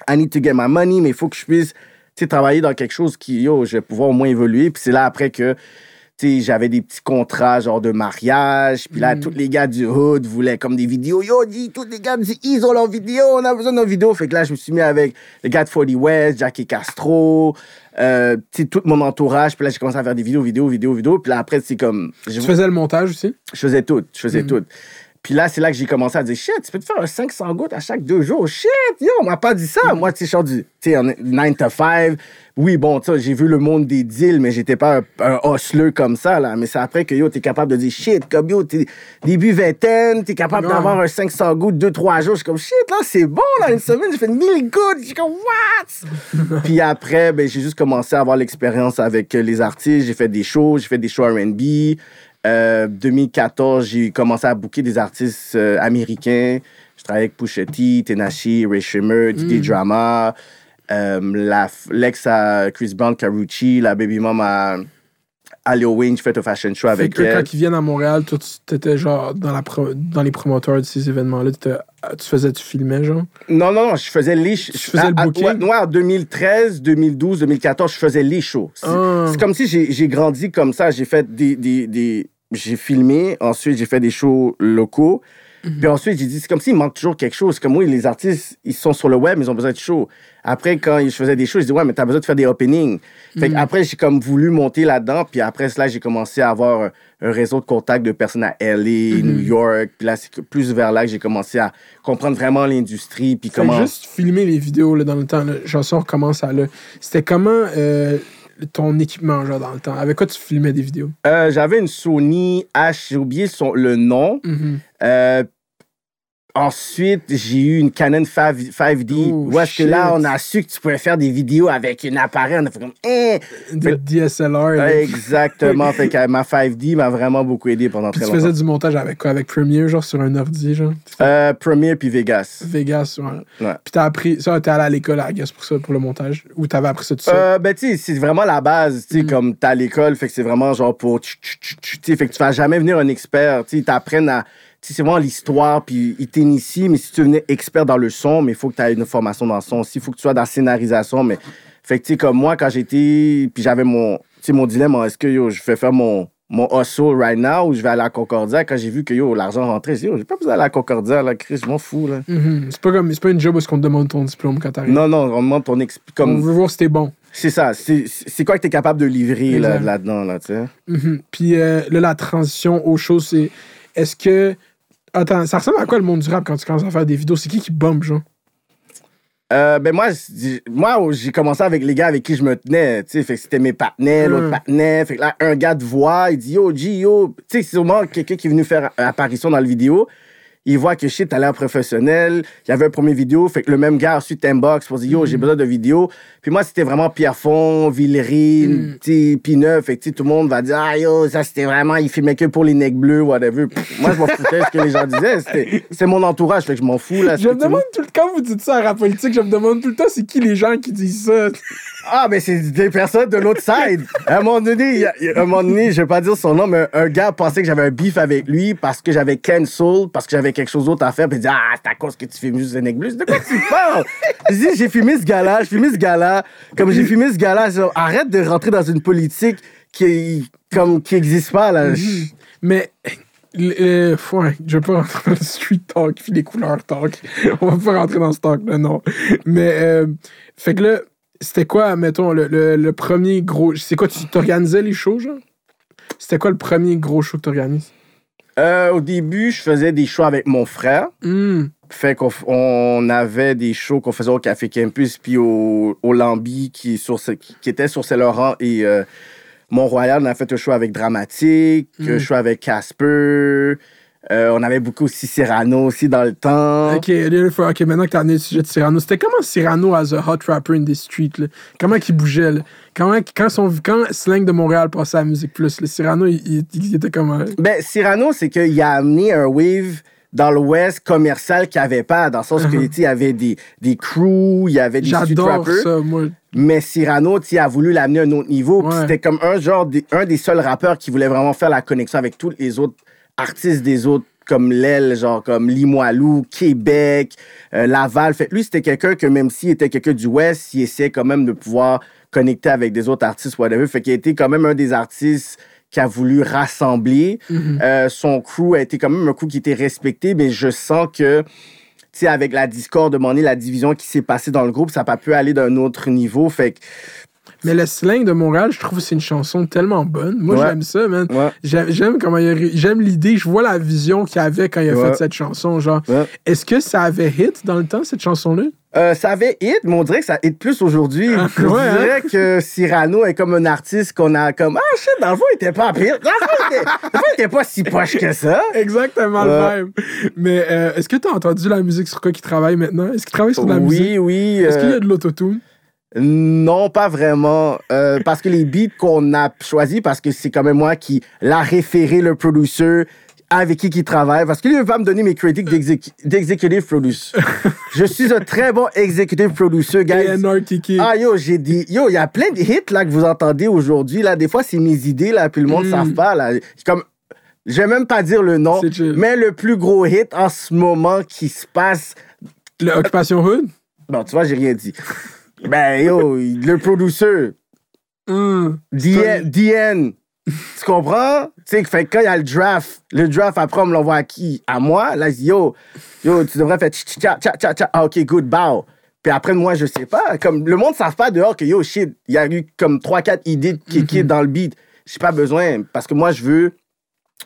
I need to get my money, mais il faut que je puisse, travailler dans quelque chose qui, yo, je vais pouvoir au moins évoluer. Puis c'est là après que, j'avais des petits contrats, genre de mariage. Puis là, tous les gars du hood voulaient comme des vidéos. Yo, dis, tous les gars du ils ont leurs vidéos, on a besoin de nos vidéos. Fait que là, je me suis mis avec les gars de 40 West, Jackie Castro, euh, tout mon entourage. Puis là, j'ai commencé à faire des vidéos, vidéos, vidéos, vidéos. Puis là, après, c'est comme. je- Tu faisais le montage aussi? je faisais tout. Je faisais Mhm. tout. Puis là, c'est là que j'ai commencé à dire shit, tu peux te faire un 500 gouttes à chaque deux jours. Shit, yo, on m'a pas dit ça. Moi, tu sais, je sors du tu sais, en 9 to 5. Oui, bon, tu sais, j'ai vu le monde des deals, mais j'étais pas un, un comme ça, là. Mais c'est après que yo, t'es capable de dire shit, comme yo, t'es début vingtaine, t'es capable d'avoir un 500 gouttes deux, trois jours. Je suis comme shit, là, c'est bon, là, une semaine, j'ai fait 1000 gouttes. Je suis comme what? [LAUGHS] Puis après, ben, j'ai juste commencé à avoir l'expérience avec euh, les artistes. J'ai fait des shows, j'ai fait des shows RB. Euh, 2014, j'ai commencé à booker des artistes euh, américains. Je travaillais avec Pusha T, Tenashi, Ray Shimmer, DJ Drama, euh, l'ex à Chris Brown, Carucci, la baby mom à, Lil Wayne. J'ai fait un fashion show avec que quand ils viennent à Montréal, toi, tu étais genre dans, la pro- dans les promoteurs de ces événements-là. Tu faisais, tu filmais, genre? Non, non, non, je faisais les shows. Tu faisais le booking? Ouais, ouais, en 2013, 2012, 2014, je faisais les shows. C'est Ah. comme si j'ai j'ai grandi comme ça. J'ai fait des. des, des- j'ai filmé, ensuite j'ai fait des shows locaux. Mhm. Puis ensuite, j'ai dit, c'est comme s'il manque toujours quelque chose. Comme oui, les artistes, ils sont sur le web, ils ont besoin de shows. Après, quand je faisais des shows, je dis, ouais, mais t'as besoin de faire des openings. Fait Mhm. après, j'ai comme voulu monter là-dedans. Puis après cela, j'ai commencé à avoir un, réseau de contacts de personnes à LA, Mhm. New York. Puis là, c'est plus vers là que j'ai commencé à comprendre vraiment l'industrie. Puis comment. juste filmer les vidéos là, dans le temps. Ça, on recommence à là. C'était comment euh, ton équipement, genre, dans le temps? Avec quoi tu filmais des vidéos? Euh, J'avais une Sony H, j'ai oublié son, le nom. Mhm. Euh, ensuite, j'ai eu une Canon 5, 5D. Oh, où est-ce que là, on a su que tu pouvais faire des vidéos avec un appareil? On a fait comme, eh! Fait- DSLR. Exactement. fait que ma 5D m'a vraiment beaucoup aidé pendant Puis très tu longtemps. faisais du montage avec quoi? Avec Premiere, genre, sur un ordi, genre? Euh, Premiere puis Vegas. Vegas, ouais. Ouais. Puis t'as appris... Ça, t'es allé à l'école, à guess, pour ça, pour le montage? Ou t'avais appris ça tout seul? Euh, ben, tu sais, c'est vraiment la base, tu sais, Mm. comme t'es à l'école, fait que c'est vraiment genre pour. Tu sais, fait que tu vas jamais venir un expert, tu sais, t'apprennent à. C'est vraiment l'histoire, puis ils t'initient, mais si tu venais expert dans le son, mais il faut que tu aies une formation dans le son aussi, il faut que tu sois dans la scénarisation, mais. Fait que, tu sais, comme moi, quand j'étais. Puis j'avais mon. Tu mon dilemme, est-ce que yo, je vais faire mon. Mon hustle right now ou je vais aller à Concordia? Quand j'ai vu que yo, l'argent rentrait, j'ai dit, yo, j'ai pas besoin d'aller à Concordia, là, Chris, je m'en fous, là. Mhm. C'est pas comme... C'est pas une job où qu'on te demande ton diplôme quand t'arrives. Non, non, on demande ton exp... On comme veut voir si t'es bon. C'est ça. C'est c'est quoi que tu es capable de livrer là- là-dedans, là, tu sais? Mhm. Puis euh, là, la transition aux choses, c'est. Est-ce que. Attends, ça ressemble à quoi le monde du rap quand tu commences à faire des vidéos? C'est qui qui bombe, genre? Euh, ben moi, moi, j'ai commencé avec les gars avec qui je me tenais, tu sais, fait que c'était mes partenaires, l'autre Mm. partenaire, fait que là, un gars de voix, il dit « Yo, G, yo! » Tu sais, c'est sûrement quelqu'un qui est venu faire apparition dans la vidéo, il voit que shit, t'as l'air professionnel, il y avait un premier vidéo, fait que le même gars a reçu inbox pour dire « Yo, j'ai besoin de vidéo. » Puis moi, c'était vraiment Pierrefonds, Villery, Mm. sais, P9, fait que tout le monde va dire « Ah, yo, ça, c'était vraiment, il filmait que pour les necks bleus, whatever. » Pff, Moi, je m'en foutais de ce que les gens disaient, c'est mon entourage, fait que je m'en fous, là. Je me demande tout le temps, quand vous dites ça à rap politique, je me demande tout le temps c'est qui les gens qui disent ça? Ah, mais c'est des personnes de l'autre side. À un moment donné, a- a- un moment donné, je vais pas dire son nom, mais un gars pensait que j'avais un beef avec lui parce que j'avais cancel, parce que j'avais quelque chose d'autre à faire. Puis il dit Ah, c'est à cause que tu filmes juste Zenek Blues. De quoi tu parles? Je dis J'ai filmé ce gars-là, j'ai filmé ce gars-là. Comme j'ai filmé ce gars-là, arrête de rentrer dans une politique qui, comme, qui pas, là. Mais. Ouais, je vais pas rentrer dans le street talk, puis les couleurs talk. On va pas rentrer dans ce talk-là, non. Mais, euh, fait que là, c'était quoi, mettons, le, le, le premier gros. C'est quoi, tu t'organisais les shows, genre? C'était quoi le premier gros show que t'organises? Euh, au début, je faisais des shows avec mon frère. Hmm. Fait qu'on avait des shows qu'on faisait au Café Campus puis au, au Lambi qui, sur, qui qui était sur Saint-Laurent et euh, Mont-Royal. On a fait un show avec Dramatique, Mm. un show avec Casper. Euh, on avait beaucoup aussi Cyrano aussi dans le temps. Ok, ok, maintenant que t'as amené le sujet de Cyrano, c'était comment Cyrano as a hot rapper in the street? Là? Comment qu'il bougeait? Là? Comment, quand, son, quand Slang de Montréal passait à la Musique Plus, le Cyrano, il, il- il était comment? Ben, Cyrano, c'est qu'il a amené un wave dans l'Ouest commercial qu'il n'y avait pas, dans le sens sais, il y avait des, des crews, il y avait des street rappers. ça, moi. Mais Cyrano, tu a voulu l'amener à un autre niveau. Ouais. C'était comme un genre, des- un des seuls rappeurs qui voulait vraiment faire la connexion avec tous les autres artistes des autres comme l'aile, genre comme Limoilou, Québec, euh, Laval. Fait lui, c'était quelqu'un que même s'il était quelqu'un du Ouest, il essayait quand même de pouvoir connecter avec des autres artistes, whatever. Fait qu'il a été quand même un des artistes qui a voulu rassembler. Euh, son crew a été quand même un crew qui était respecté, mais je sens que, tu sais, avec la discorde, de mon la division qui s'est passée dans le groupe, ça n'a pas pu aller d'un autre niveau. Fait que, Mais le slang de Montréal, je trouve que c'est une chanson tellement bonne. Moi, Ouais. j'aime ça, man. Ouais. J'aime, comment il J'aime l'idée. Je vois la vision qu'il avait quand il a Ouais. fait cette chanson. Genre, est-ce que ça avait hit dans le temps, cette chanson-là? Euh, ça avait hit, mais on dirait que ça hit plus aujourd'hui. Ah, on ouais, hein? dirait que Cyrano est comme un artiste qu'on a comme Ah shit, dans le fond, il était pas pire. Dans le fond, il était, dans le fond, il était pas si poche que ça. Exactement le même. Mais euh, est-ce que tu as entendu la musique sur quoi qu'il travaille maintenant? Est-ce qu'il travaille sur de la musique? Oui, oui. Est-ce qu'il y euh, a de l'autotune? Non, pas vraiment. Euh, parce que les beats qu'on a choisis, parce que c'est quand même moi qui l'a référé, le producer, avec qui il travaille. Parce que lui, il va me donner mes critiques d'exec- d'executive producer. [LAUGHS] Je suis un très bon executive producer, guys. Ah yo, j'ai dit, yo, il y a plein de hits là que vous entendez aujourd'hui. Là, des fois, c'est mes idées, là, puis le monde ne Mm. savent pas. Là. Comme, je vais même pas dire le nom, mais le plus gros hit en ce moment qui se passe. Le Occupation Hood? Bon, tu vois, j'ai rien dit. Ben yo, le producer, Hum. DN. Tu comprends? Tu sais, fait quand il y a le draft, le draft, après, on me l'envoie à qui? À moi? Là, je dis, yo, yo, tu devrais faire tch, tch, tcha, tcha, tcha, tcha. Ah, OK, good, bow. Puis après, moi, je sais pas. Comme, le monde ne savent pas dehors que, yo, shit, il y a eu comme 3-4 idées de kéké dans le beat. J'ai pas besoin. Parce que moi, je veux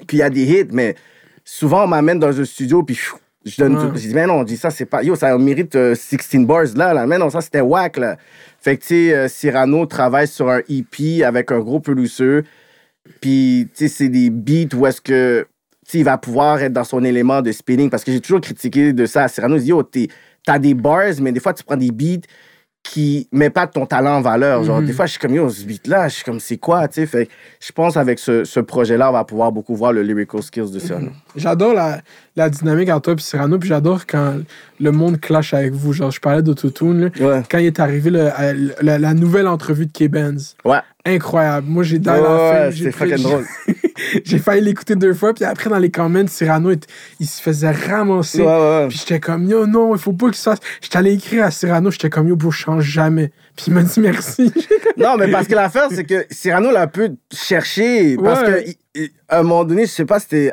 qu'il y a des hits, mais souvent, on m'amène dans un studio, puis je donne Ouais. tout. Je dis, mais non, on dit ça, c'est pas. Yo, ça mérite euh, 16 bars là, là. Mais non, ça, c'était whack, là. Fait que, tu sais, euh, Cyrano travaille sur un EP avec un gros producer. Puis, tu sais, c'est des beats où est-ce que, tu sais, il va pouvoir être dans son élément de spinning. Parce que j'ai toujours critiqué de ça à Cyrano. Il dit, yo, t'as des bars, mais des fois, tu prends des beats qui met pas ton talent en valeur. Genre, des fois, je suis comme, yo, ce beat-là, je suis comme, c'est quoi, tu sais? Fait je pense avec ce, ce projet-là, on va pouvoir beaucoup voir le lyrical skills de Cyrano. J'adore la, la dynamique entre toi et Cyrano, puis j'adore quand le monde clash avec vous. Genre, je parlais d'autotune, là. Ouais. Quand il est arrivé le- la nouvelle entrevue de K-Benz. Ouais. Incroyable. Moi, j'ai dans la ouais, c'est fucking drôle. [LAUGHS] J'ai failli l'écouter deux fois, puis après, dans les comments, Cyrano, il, il se faisait ramasser. Ouais, ouais, ouais. Puis j'étais comme, yo, non, il faut pas qu'il se fasse. J'étais allé écrire à Cyrano, j'étais comme, yo, bro, je change jamais. Puis il m'a dit merci. [LAUGHS] Non, mais parce que l'affaire, c'est que Cyrano l'a un peu cherché. Parce que, il- il- à un moment donné, je sais pas, c'était.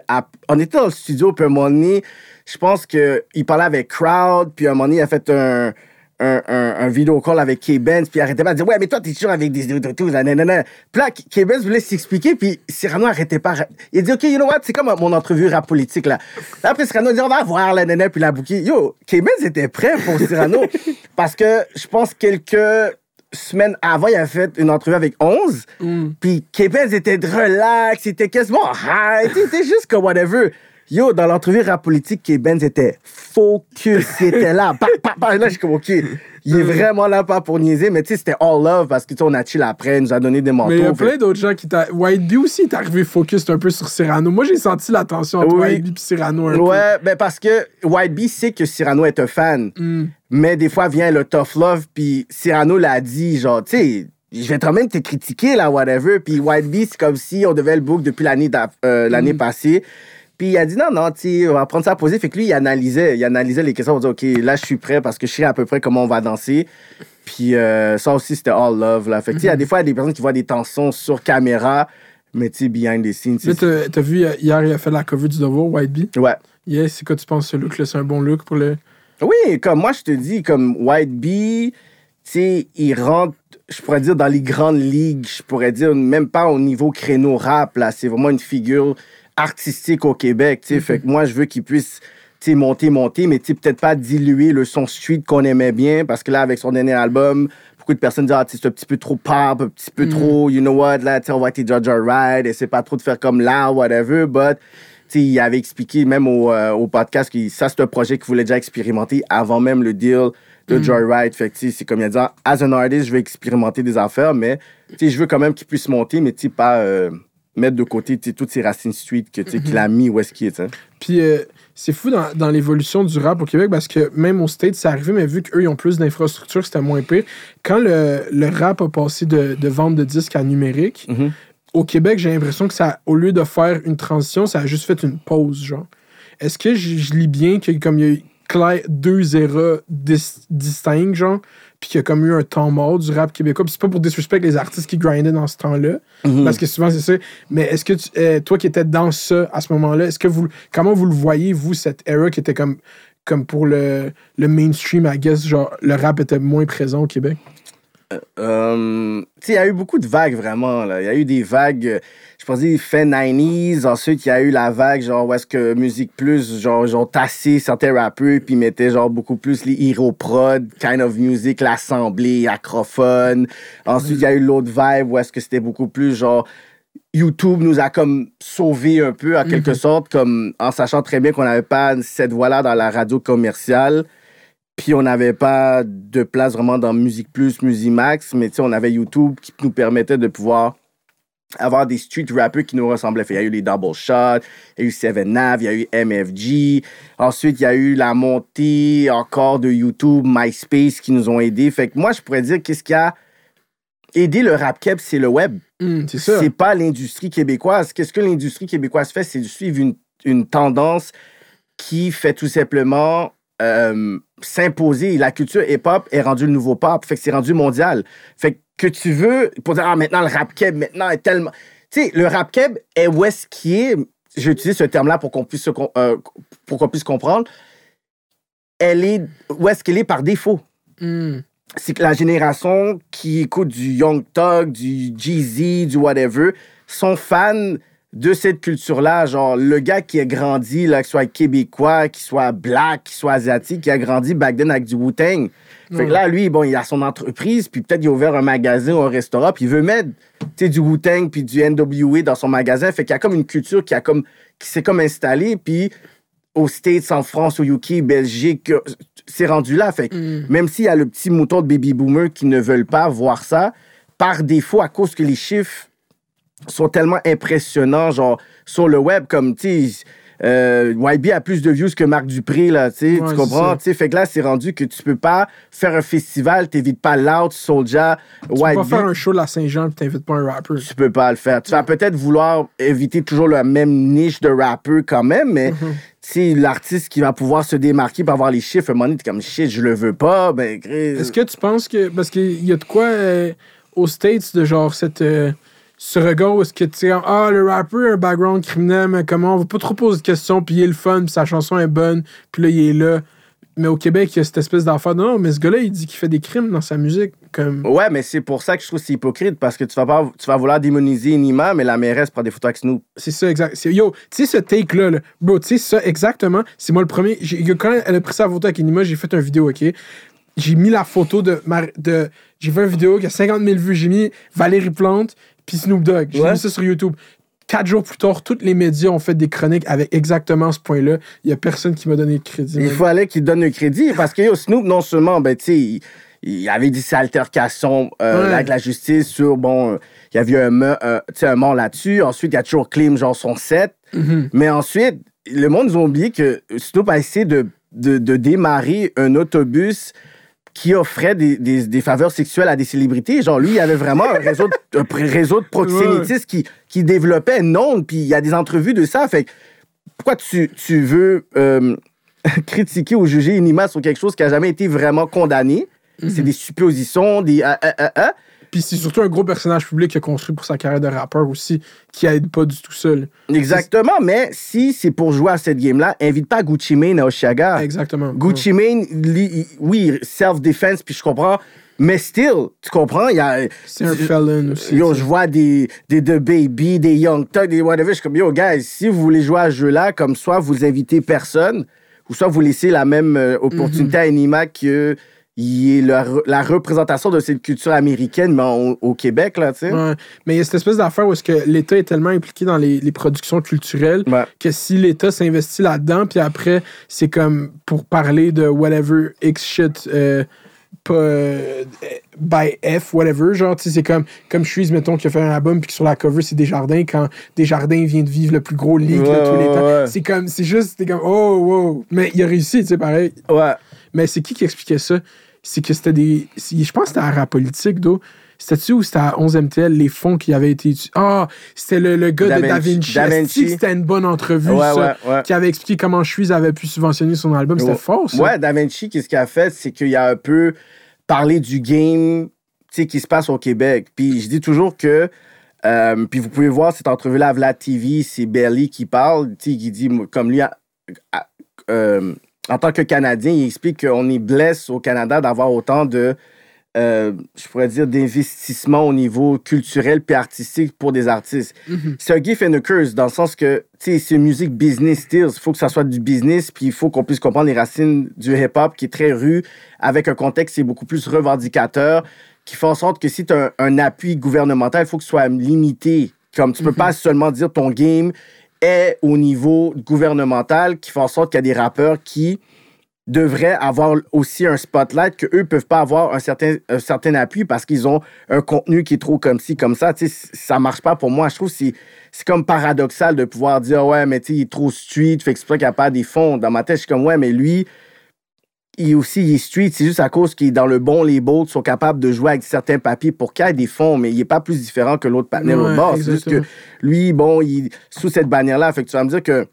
On était dans le studio, puis à un moment donné, je pense qu'il parlait avec Crowd, puis à un moment donné, il a fait un. Un, un, un vidéo call avec K-Benz, puis il arrêtait pas de dire Ouais, mais toi, t'es toujours avec des tout, là, nanana. Puis là, K-Benz voulait s'expliquer, puis Cyrano arrêtait pas. Il dit Ok, you know what, c'est comme mon entrevue rap politique, là. Là, après, Cyrano dit On va voir, la nana, puis la bouquet. Yo, K-Benz était prêt pour Cyrano, [LAUGHS] parce que je pense quelques semaines avant, il a fait une entrevue avec 11. Puis Québec était de relax, il était quasiment high, il était juste comme whatever. Yo, dans l'entrevue rap politique, Québec était focus, il était là. Pa, pa, pa. Là, je suis comme, OK, il est vraiment là pas pour niaiser, mais tu sais, c'était all love parce que tu sais, on a chill après, il nous a donné des manteaux. Mais il y a plein d'autres gens qui t'a. White Bee aussi est arrivé focus un peu sur Cyrano. Moi, j'ai senti la tension entre Oui. White Bee et Cyrano un peu. Ouais, ben parce que White Bee sait que Cyrano est un fan. Mm. Mais des fois vient le tough love, puis Cyrano l'a dit, genre, tu sais, je vais quand même te critiquer, là, whatever. Puis White Bee, c'est comme si on devait le book depuis l'année euh, l'année Mm. passée. Puis il a dit, non, non, on va prendre ça à poser. Fait que lui, il analysait, il analysait les questions. On dit, OK, là, je suis prêt parce que je sais à peu près comment on va danser. Puis euh, ça aussi, c'était all love, là. Fait que, il y a des fois, il y a des personnes qui voient des tensions sur caméra, mais tu sais, behind the scenes, c'est- t'as vu, euh, hier, il a fait la cover du devoir, White Bee? Ouais. Yeah, c'est quoi tu penses ce look-là? C'est un bon look pour le. Oui, comme moi, je te dis, comme White Bee, tu sais, il rentre, je pourrais dire, dans les grandes ligues. Je pourrais dire, même pas au niveau créneau rap, là. C'est vraiment une figure artistique au Québec, tu sais. Fait que moi, je veux qu'il puisse, tu sais, monter, monter, mais tu sais, peut-être pas diluer le son street qu'on aimait bien, parce que là, avec son dernier album, beaucoup de personnes disent, ah, tu sais, c'est un petit peu trop pop, un petit peu trop, you know what, là, on va être Georgia Ride, et c'est pas trop de faire comme là, whatever, but tu sais, il avait expliqué même au, euh, au podcast que ça, c'est un projet qu'il voulait déjà expérimenter avant même le deal de Joyride. Fait que, tu sais, c'est comme il a dit, as an artist, je vais expérimenter des affaires, mais tu sais, je veux quand même qu'il puisse monter, mais tu sais, pas euh, mettre de côté toutes ces racines street que, tu sais, qu'il a mis où est-ce qu'il est. sais. Puis euh, c'est fou dans, dans l'évolution du rap au Québec parce que même au States, c'est arrivé, mais vu qu'eux, ils ont plus d'infrastructures, c'était moins pire. Quand le, le rap a passé de, de vente de disques à numérique, Mhm. au Québec, j'ai l'impression que ça, au lieu de faire une transition, ça a juste fait une pause, genre. est-ce que je, je lis bien que comme il y a eu deux éras dis- distinctes, genre, puis qu'il y a comme eu un temps mort du rap québécois. Puis c'est pas pour disrespect les artistes qui grindaient dans ce temps-là, Mhm. parce que souvent c'est ça. Mais est-ce que tu- euh, toi qui étais dans ça à ce moment-là, est-ce que vous, comment vous le voyez vous cette era qui était comme comme pour le, le mainstream, I guess, genre le rap était moins présent au Québec? Euh, il y a eu beaucoup de vagues, vraiment. Il y a eu des vagues, euh, je pense, fait 90s. Ensuite, il y a eu la vague, genre, où est-ce que Musique Plus, genre, ont tassé certains rappeurs, puis ils mettaient, genre, beaucoup plus les hero prod, kind of music, l'assemblée, acrophone. Ensuite, il y a eu l'autre vibe, où est-ce que c'était beaucoup plus, genre, YouTube nous a comme sauvé un peu, en quelque sorte, comme en sachant très bien qu'on n'avait pas cette voix-là dans la radio commerciale. Puis on n'avait pas de place vraiment dans Musique Plus, Musimax, mais tu sais, on avait YouTube qui nous permettait de pouvoir avoir des street rappers qui nous ressemblaient. Il y a eu les Double Shot, il y a eu Seven Nav, il y a eu MFG. Ensuite, il y a eu la montée encore de YouTube, MySpace qui nous ont aidés. Fait que moi, je pourrais dire qu'est-ce qui a aidé le rap keb, c'est le web. Hum, c'est ça. C'est pas l'industrie québécoise. Qu'est-ce que l'industrie québécoise fait? C'est de suivre une, une tendance qui fait tout simplement euh, s'imposer. La culture hip-hop est rendue le nouveau pop. Fait que c'est rendu mondial. Fait que, tu veux, pour dire, ah, maintenant le rap keb, maintenant est tellement. Tu sais, le rap keb est où est-ce qui est? J'ai utilisé ce terme-là pour qu'on puisse, euh, pour qu'on puisse comprendre. Elle est où est-ce qu'elle est par défaut? Hum. c'est que la génération qui écoute du Young Thug, du Jeezy, du whatever, sont fans de cette culture-là. Genre, le gars qui a grandi, là, qu'il soit québécois, qu'il soit black, qu'il soit asiatique, qui a grandi back then avec du Wu-Tang. Fait que là, lui, bon, il a son entreprise, puis peut-être il a ouvert un magasin ou un restaurant, puis il veut mettre du Wu-Tang puis du NWA dans son magasin. Fait qu'il y a comme une culture qui, a comme, qui s'est comme installée, puis aux States, en France, au UK, Belgique, euh, c'est rendu là. Fait que même s'il y a le petit mouton de baby boomer qui ne veulent pas voir ça, par défaut, à cause que les chiffres sont tellement impressionnants, genre sur le web, comme, tu sais, euh, YB a plus de views que Marc Dupré, là, tu sais, Ouais, tu comprends? ça. Tu sais, fait que là, c'est rendu que tu peux pas faire un festival, t'évites pas Loud, Soulja, Tu peux pas YB. faire un show de la Saint-Jean et t'invites pas un rapper. Tu peux pas le faire. Tu vas peut-être vouloir éviter toujours la même niche de rappeur quand même, mais Mm-hmm. tu sais, l'artiste qui va pouvoir se démarquer pour avoir les chiffres, à un moment donné, t'es comme shit, je le veux pas, ben. Est-ce que tu penses que. Parce qu'il y a de quoi euh, aux States de genre cette. euh, ce regard où est-ce que tu sais, ah, le rappeur a un background criminel, mais comment on va pas trop poser de questions, puis il est le fun, puis sa chanson est bonne, puis là, il est là. Mais au Québec, il y a cette espèce d'affaire. Non, mais ce gars-là, il dit qu'il fait des crimes dans sa musique. Comme... Ouais, mais c'est pour ça que je trouve que c'est hypocrite, parce que tu vas, pas, tu vas vouloir démoniser Nima, mais la mairesse prend des photos avec Snoop. C'est ça, exact. Yo, tu sais, ce take-là, là, bro, tu sais, ça, exactement, c'est moi le premier. Quand elle a pris sa photo avec Enima, j'ai fait une vidéo, OK? J'ai mis la photo de. ma- de j'ai fait une vidéo qui a 50 000 vues. J'ai mis Valérie Plante puis Snoop Dogg. J'ai Ouais. mis ça sur YouTube. Quatre jours plus tard, tous les médias ont fait des chroniques avec exactement ce point-là. Il y a personne qui m'a donné de crédit. Il fallait qu'il donne le crédit, parce que yo, Snoop, non seulement, ben, tu sais, il, il avait dit ses altercations euh, Ouais. avec la justice sur, bon, il y avait eu un, euh, un mort là-dessus. Ensuite, il y a toujours claim, genre, son set. Mhm. Mais ensuite, le monde nous a oublié que Snoop a essayé de, de, de démarrer un autobus qui offrait des, des, des faveurs sexuelles à des célébrités. Genre, lui, il avait vraiment un réseau de, un réseau de proxénétistes qui, qui développait non, puis il y a des entrevues de ça. Fait pourquoi tu, tu veux euh, [LAUGHS] critiquer ou juger Inima sur quelque chose qui a jamais été vraiment condamné? C'est des suppositions, des... ah, ah, ah. Puis c'est surtout un gros personnage public qui a construit pour sa carrière de rappeur aussi, qui aide pas du tout seul. Exactement, mais si c'est pour jouer à cette game-là, invite pas Gucci Mane à Oshaga. Exactement. Gucci Mane, oui, self-defense, puis je comprends. Mais still, tu comprends, il y a... C'est un felon aussi. Yo, je vois des, des The Baby, des Young Thug, des whatever. Je suis comme, yo, guys, si vous voulez jouer à ce jeu-là, comme soit vous invitez personne, ou soit vous laissez la même euh, opportunité à Enima que il est la, la représentation de cette culture américaine, mais au Québec, là, tu sais. Ouais. Mais il y a cette espèce d'affaire où est-ce que l'État est tellement impliqué dans les, les productions culturelles Ouais. que si l'État s'investit là-dedans, puis après, c'est comme pour parler de whatever X shit, euh, pas euh, by F, whatever. Genre, tu sais, c'est comme, comme Shreeze, mettons, qui a fait un album, puis que sur la cover, c'est Desjardins, quand Desjardins vient de vivre le plus gros leak de Ouais, tous les temps. C'est comme, c'est juste, c'est comme, oh, wow. Mais il a réussi, tu sais, pareil. Ouais. Mais c'est qui qui expliquait ça? C'est que c'était des. Je pense que c'était à rap politique, d'eau. C'était-tu ou c'était à 11 MTL, les fonds qui avaient été? Ah, c'était le, le gars Da de Da Vinci-. Da Vinci. C'était une bonne entrevue, Ouais, ça, ouais, ouais. qui avait expliqué comment Suisse avait pu subventionner son album. C'était fort, ça. Ouais, Da Vinci, qu'est-ce qu'il a fait, c'est qu'il a un peu parlé du game tu sais, qui se passe au Québec. Puis je dis toujours que, euh, puis vous pouvez voir cette entrevue-là à Vlad TV, c'est Belly qui parle, tu sais, qui dit, comme lui, euh, en tant que Canadien, il explique qu'on est blessé au Canada d'avoir autant de, euh, je pourrais dire, d'investissement au niveau culturel puis artistique pour des artistes. C'est un gift and a curse dans le sens que, tu sais, c'est musique business still. Il faut que ça soit du business puis il faut qu'on puisse comprendre les racines du hip-hop qui est très rue avec un contexte qui est beaucoup plus revendicateur qui fait en sorte que si tu as un, un appui gouvernemental, il faut que ce soit limité. Comme tu peux pas seulement dire ton game au niveau gouvernemental qui fait en sorte qu'il y a des rappeurs qui devraient avoir aussi un spotlight que eux peuvent pas avoir un certain, un certain appui parce qu'ils ont un contenu qui est trop comme ci, comme ça. Tu sais, ça marche pas pour moi. Je trouve que c'est- c'est comme paradoxal de pouvoir dire ouais, mais tu il est trop street, fait exprès qu'il n'y a pas des fonds. Dans ma tête, je suis comme ouais, mais lui, il est aussi il est street. C'est juste à cause qu'il est dans le bon label, qu'ils sont capables de jouer avec certains papiers pour qu'il y ait des fonds, mais il est pas plus différent que l'autre partenaire Ouais, au bord. C'est juste que lui, bon, il sous cette bannière-là. Fait que tu vas me dire que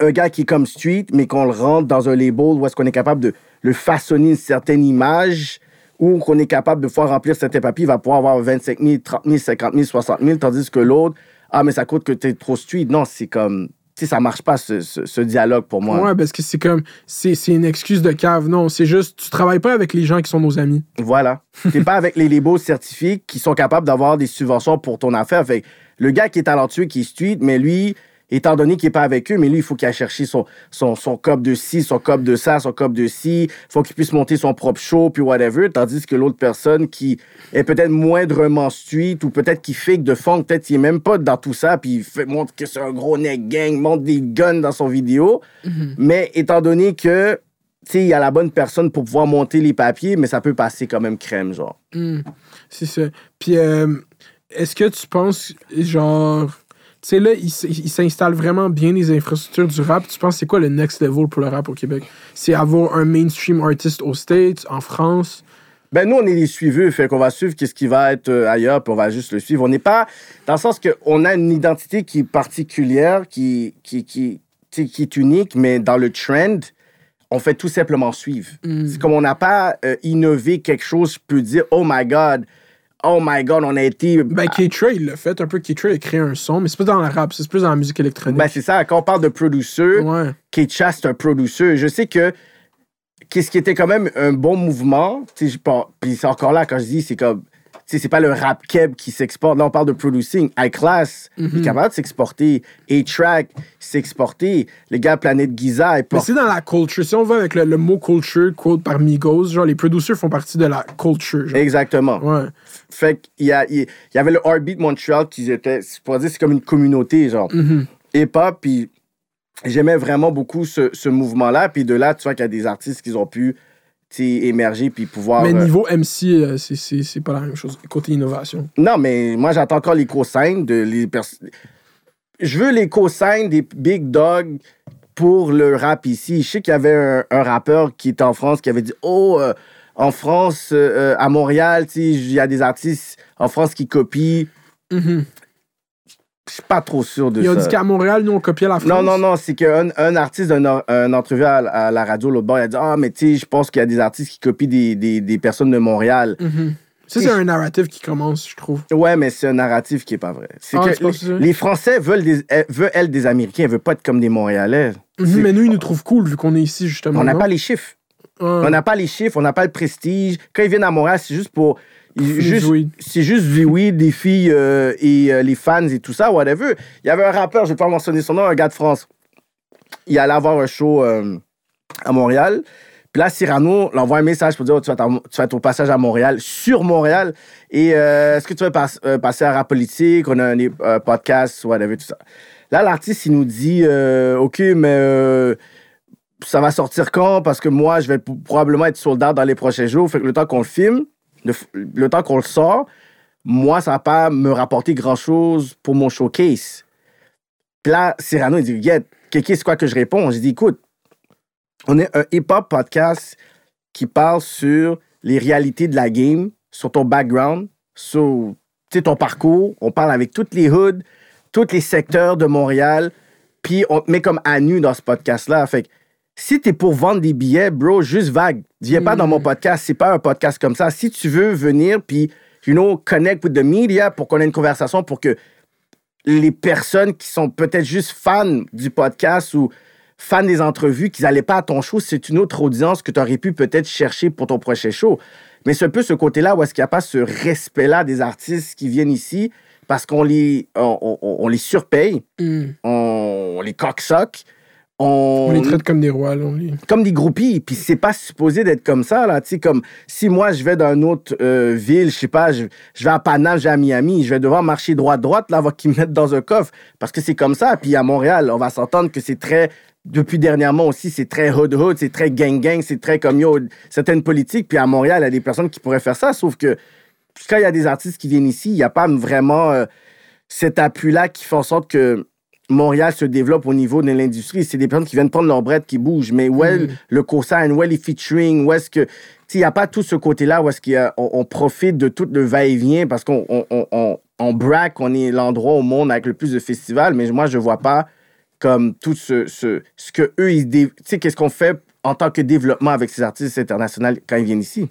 un gars qui est comme Street, mais qu'on le rentre dans un label où est-ce qu'on est capable de le façonner une certaine image ou qu'on est capable de pouvoir remplir certains papiers, il va pouvoir avoir 25 000, 30 000, 50 000, 60 000, tandis que l'autre, ah, mais ça coûte que t'es trop Street. Non, c'est comme, tu sais, ça marche pas, ce, ce- ce dialogue pour moi. Ouais, parce que c'est comme. C'est c'est une excuse de cave. Non, c'est juste. Tu travailles pas avec les gens qui sont nos amis. Voilà. [LAUGHS] T'es pas avec les labels certifiés qui sont capables d'avoir des subventions pour ton affaire. Fait que le gars qui est talentueux, qui est street, mais lui, étant donné qu'il est pas avec eux, mais lui, il faut qu'il aille chercher son, son, son cop de ci, son cop de ça, son cop de ci. faut qu'il puisse monter son propre show, puis whatever. Tandis que l'autre personne qui est peut-être moindrement street ou peut-être qui fake de funk, peut-être qu'il est même pas dans tout ça, puis il fait, montre que c'est un gros neck gang, montre des guns dans son vidéo. Mais étant donné que tu sais, il y a la bonne personne pour pouvoir monter les papiers, mais ça peut passer quand même crème, genre. C'est ça. Puis, euh, est-ce que tu penses, genre. Tu sais, là, il, il s'installe vraiment bien les infrastructures du rap. Tu penses c'est quoi le next level pour le rap au Québec? C'est avoir un mainstream artist aux States, en France? Ben, nous, on est les suiveux, fait qu'on va suivre qu'est-ce qui va être euh, ailleurs, puis on va juste le suivre. On n'est pas, dans le sens qu'on a une identité qui est particulière, qui, qui, qui, qui est unique, mais dans le trend, on fait tout simplement suivre. C'est comme on n'a pas euh, innové quelque chose, je peux dire, oh my God, oh my God, on a été... Ben, K-Trey, il l'a fait un peu. K-Trey a créé un son, mais c'est pas dans le rap, c'est plus dans la musique électronique. Ben, c'est ça, quand on parle de producer, ouais. Kecha, c'est un producer. Je sais que qu'est-ce qui était quand même un bon mouvement, tu sais, je pense- puis c'est encore là quand je dis, c'est comme, tu sais, c'est pas le rap keb qui s'exporte. Là, on parle de producing. High Class, il est capable de s'exporter. A-Track, s'exporter. Les gars Planète Giza, ils Mais c'est dans la culture. Si on va avec le, le mot culture, quote par Migos, genre les producers font partie de la culture. genre. Exactement. Ouais. Fait qu'il y, a- il y avait le Heartbeat Montreal qui était, je pourrais dire, c'est comme une communauté, genre. Mhm. hip-hop, puis j'aimais vraiment beaucoup ce, ce mouvement-là. Puis de là, tu vois qu'il y a des artistes qui ont pu émerger puis pouvoir... Mais euh, niveau MC, euh, c'est- c'est c'est pas la même chose. Côté innovation. Non, mais moi, j'attends encore les cosignes de les Je veux les cosignes des big dogs pour le rap ici. Je sais qu'il y avait un, un rappeur qui était en France qui avait dit Oh, euh, en France, euh, euh, à Montréal, il y a des artistes en France qui copient. Mhm. Je suis pas trop sûr de Ils ont ça. dit qu'à Montréal, nous, on copiait la France? Non, non, non, c'est qu'un un artiste d'un un entrevue à, à la radio l'autre bord, il a dit Ah, mais tu sais, je pense qu'il y a des artistes qui copient des, des, des personnes de Montréal. Mhm. Ça, c'est un narratif qui commence, je trouve. Ouais, mais c'est un narratif qui est pas vrai. C'est Ah, que ça? les, les Français veulent, des, eh, veulent, elles, des Américains, ils veulent pas être comme des Montréalais. Mhm, Mais nous, ils nous trouvent cool vu qu'on est ici, justement. On n'a pas les chiffres. Ouais. On n'a pas les chiffres, on n'a pas le prestige. Quand ils viennent à Montréal, c'est juste pour. Fumer juste-. C'est juste du weed, des filles euh, et euh, les fans et tout ça, whatever. Il y avait un rappeur, je vais pas mentionner son nom, un gars de France. Il allait avoir un show euh, à Montréal. Puis là, Cyrano l'envoie un message pour dire oh, tu, vas tu vas être au passage à Montréal, sur Montréal. Et euh, est-ce que tu veux pas- euh, passer à rap politique? On a un euh, podcast, whatever, tout ça. Là, l'artiste, il nous dit euh, OK, mais euh, ça va sortir quand? Parce que moi, je vais probablement être soldat dans les prochains jours. Fait que le temps qu'on le filme, le, temps qu'on le sort, moi, ça va pas me rapporter grand-chose pour mon showcase. Puis là, Cyrano, il dit Yeah, Kéké, c'est quoi que je réponds? J'ai dit Écoute, on est un hip-hop podcast qui parle sur les réalités de la game, sur ton background, sais, ton parcours, on parle avec toutes les hoods, tous les secteurs de Montréal, puis on te met comme à nu dans ce podcast-là. Fait que si t'es pour vendre des billets, bro, juste vague. Viens pas dans mon podcast, c'est pas un podcast comme ça. Si tu veux venir, puis, you know, connect with the media pour qu'on ait une conversation, pour que les personnes qui sont peut-être juste fans du podcast ou fans des entrevues, qu'ils n'allaient pas à ton show, c'est une autre audience que tu aurais pu peut-être chercher pour ton prochain show. Mais c'est un peu ce côté-là où est-ce qu'il n'y a pas ce respect-là des artistes qui viennent ici parce qu'on les, on, on- on les surpaye, Mm. on, on les cocksock, on, On les traite comme des rois, là. on les- comme des groupies. Puis c'est pas supposé d'être comme ça, là. Tu sais, comme si moi, je vais dans une autre euh, ville, je sais pas, je, je vais à Panama, je vais à Miami, je vais devoir marcher droite-droite, là, avant qu'ils me mettent dans un coffre. Parce que c'est comme ça. Puis à Montréal, on va s'entendre que c'est très... Depuis dernièrement aussi, c'est très hood-hood, c'est très gang-gang, c'est très comme, yo, certaines politiques. Puis à Montréal, il y a des personnes qui pourraient faire ça, sauf que quand il y a des artistes qui viennent ici, il n'y a pas vraiment euh, cet appui-là qui fait en sorte que Montréal se développe au niveau de l'industrie. C'est des personnes qui viennent prendre leur bread, qui bougent. Mais où est Mm. le cosign, où est les featuring, où est-ce que... Il n'y a pas tout ce côté-là où est-ce qu'on on profite de tout le va-et-vient parce qu'on on, on, on, braque, on est l'endroit au monde avec le plus de festivals. Mais moi, je vois pas comme tout ce, ce, ce que eux, ils... Tu sais, qu'est-ce qu'on fait en tant que développement avec ces artistes internationaux quand ils viennent ici?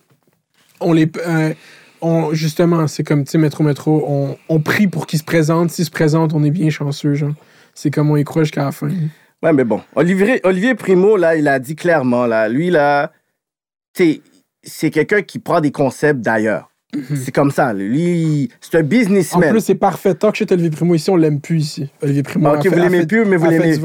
on les. euh, on, justement, c'est comme, tu sais, Métro Métro, on, on prie pour qu'ils se présentent. S'ils se présentent, on est bien chanceux, genre. C'est comme on y croit jusqu'à la fin. Ouais, mais bon. Olivier, Olivier Primo, là, il a dit clairement, là, lui, là, c'est quelqu'un qui prend des concepts d'ailleurs. C'est comme ça. Lui, c'est un En businessman. plus, c'est parfait. Talk shit Olivier Primo ici, on l'aime plus ici. Olivier Primo. Ah, ok, fait- vous l'aimez plus, mais vous l'aimez.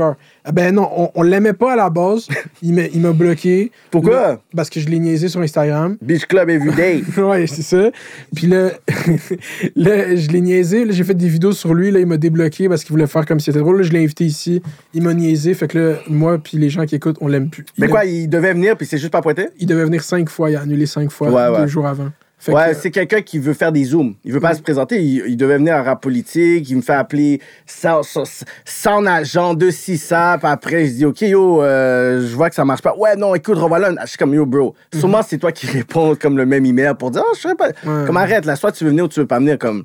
Ah Ben non, on, on l'aimait pas à la base. [LAUGHS] il m'a bloqué. Pourquoi? Là, parce que je l'ai niaisé sur Instagram. Beach Club Everyday. [LAUGHS] ouais, c'est ça. Puis là, [LAUGHS] là je l'ai niaisé. J'ai fait des vidéos sur lui. Là, il m'a débloqué parce qu'il voulait faire comme si c'était drôle. Là, je l'ai invité ici. Il m'a niaisé. Fait que là, moi, puis les gens qui écoutent, on l'aime plus. mais quoi, il devait venir, puis c'est juste pas pointé? il devait venir cinq fois. Il a annulé cinq fois Ouais, deux ouais. jours avant. Fait ouais, que- c'est quelqu'un qui veut faire des zooms. Il veut pas se présenter. Il, il devait venir à rap politique. Il me fait appeler sans, sans, sans agent de 600. Puis après, je dis, OK, yo, euh, je vois que ça marche pas. Ouais, non, écoute, revoilà. Je suis comme, yo, bro. Sûrement, c'est toi qui réponds comme le même email pour dire, oh, je sais pas. Ouais. Comme arrête, là, soit tu veux venir ou tu veux pas venir. Comme,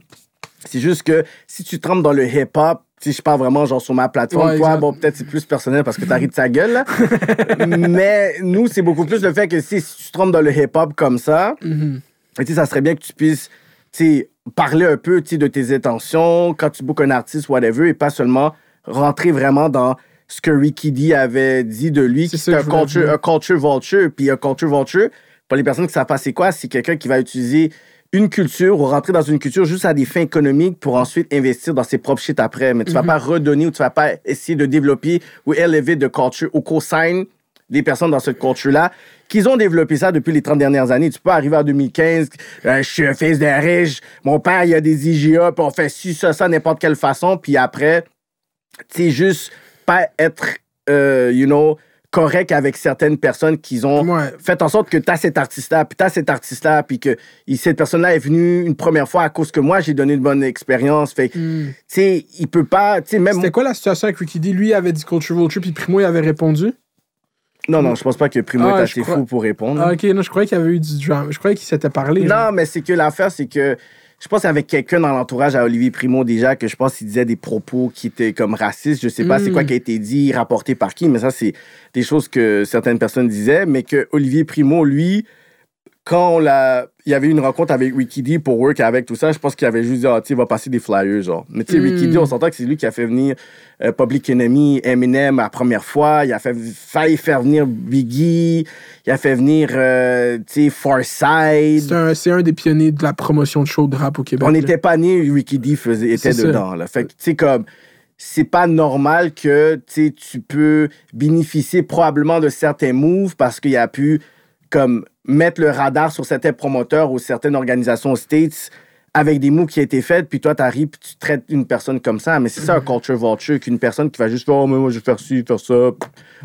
c'est juste que si tu trempes dans le hip-hop, si je parle vraiment genre sur ma plateforme, Ouais, toi, bon, peut-être c'est plus personnel parce que t'arrives de sa gueule, là. [LAUGHS] Mais nous, c'est beaucoup plus le fait que si, si tu trompes dans le hip-hop comme ça, Mhm. Et tu sais, ça serait bien que tu puisses tu sais, parler un peu tu sais, de tes intentions quand tu bookes un artiste, whatever, et pas seulement rentrer vraiment dans ce que Ricky D avait dit de lui, C'est qui un culture, un culture vulture. Puis un culture vulture, pour les personnes qui savent pas c'est quoi, c'est quelqu'un qui va utiliser une culture ou rentrer dans une culture juste à des fins économiques pour ensuite investir dans ses propres shit après. Mais tu vas pas redonner ou tu vas pas essayer de développer ou élever de culture ou co-sign des personnes dans cette culture-là qu'ils ont développé ça depuis les 30 dernières années. Tu peux arriver en 2015, euh, je suis un fils de riche, mon père, il a des IGA, puis on fait ci, ça, ça, n'importe quelle façon, puis après, tu sais, juste pas être, euh, you know, correct avec certaines personnes qui ont Ouais. fait en sorte que tu as cet artiste-là, puis tu as cet artiste-là, puis que cette personne-là est venue une première fois à cause que moi, j'ai donné une bonne expérience. Fait Mm. tu sais, il peut pas, tu sais, même... C'était quoi la situation avec Ricky D? Lui il avait dit Culture Vulture, puis Primo il avait répondu? Non, non, je pense pas que Primo Ah, est assez crois- fou pour répondre. Ah, ok, non, je croyais qu'il y avait eu du drama. Je croyais qu'il s'était parlé. genre. Non, mais c'est que l'affaire, c'est que je pense avec quelqu'un dans l'entourage à Olivier Primo déjà que je pense qu'il disait des propos qui étaient comme racistes. Je sais pas c'est quoi qui a été dit, rapporté par qui, mais ça, c'est des choses que certaines personnes disaient. Mais que Olivier Primo, lui, quand l'a- il y avait une rencontre avec D pour work avec tout ça, je pense qu'il avait juste dit, ah, tu va passer des flyers, genre. Mais tu sais, Mm. On s'entend que c'est lui qui a fait venir euh, Public Enemy, Eminem la première fois. Il a fait, failli faire venir Biggie. Il a fait venir, euh, tu sais, Farside. C'est un, un des pionniers de la promotion de show de rap au Québec. On n'était pas né, Ricky D faisait, était ça. dedans. Là. Fait que, tu sais, comme, c'est pas normal que, tu peux bénéficier probablement de certains moves parce qu'il a pu, comme, mettre le radar sur certains promoteurs ou certaines organisations aux States avec des moves qui ont été faits, puis toi, t'arrives, puis tu traites une personne comme ça. Mais c'est ça, un culture vulture, qu'une personne qui va juste faire, oh, mais moi, je vais faire ci, faire ça.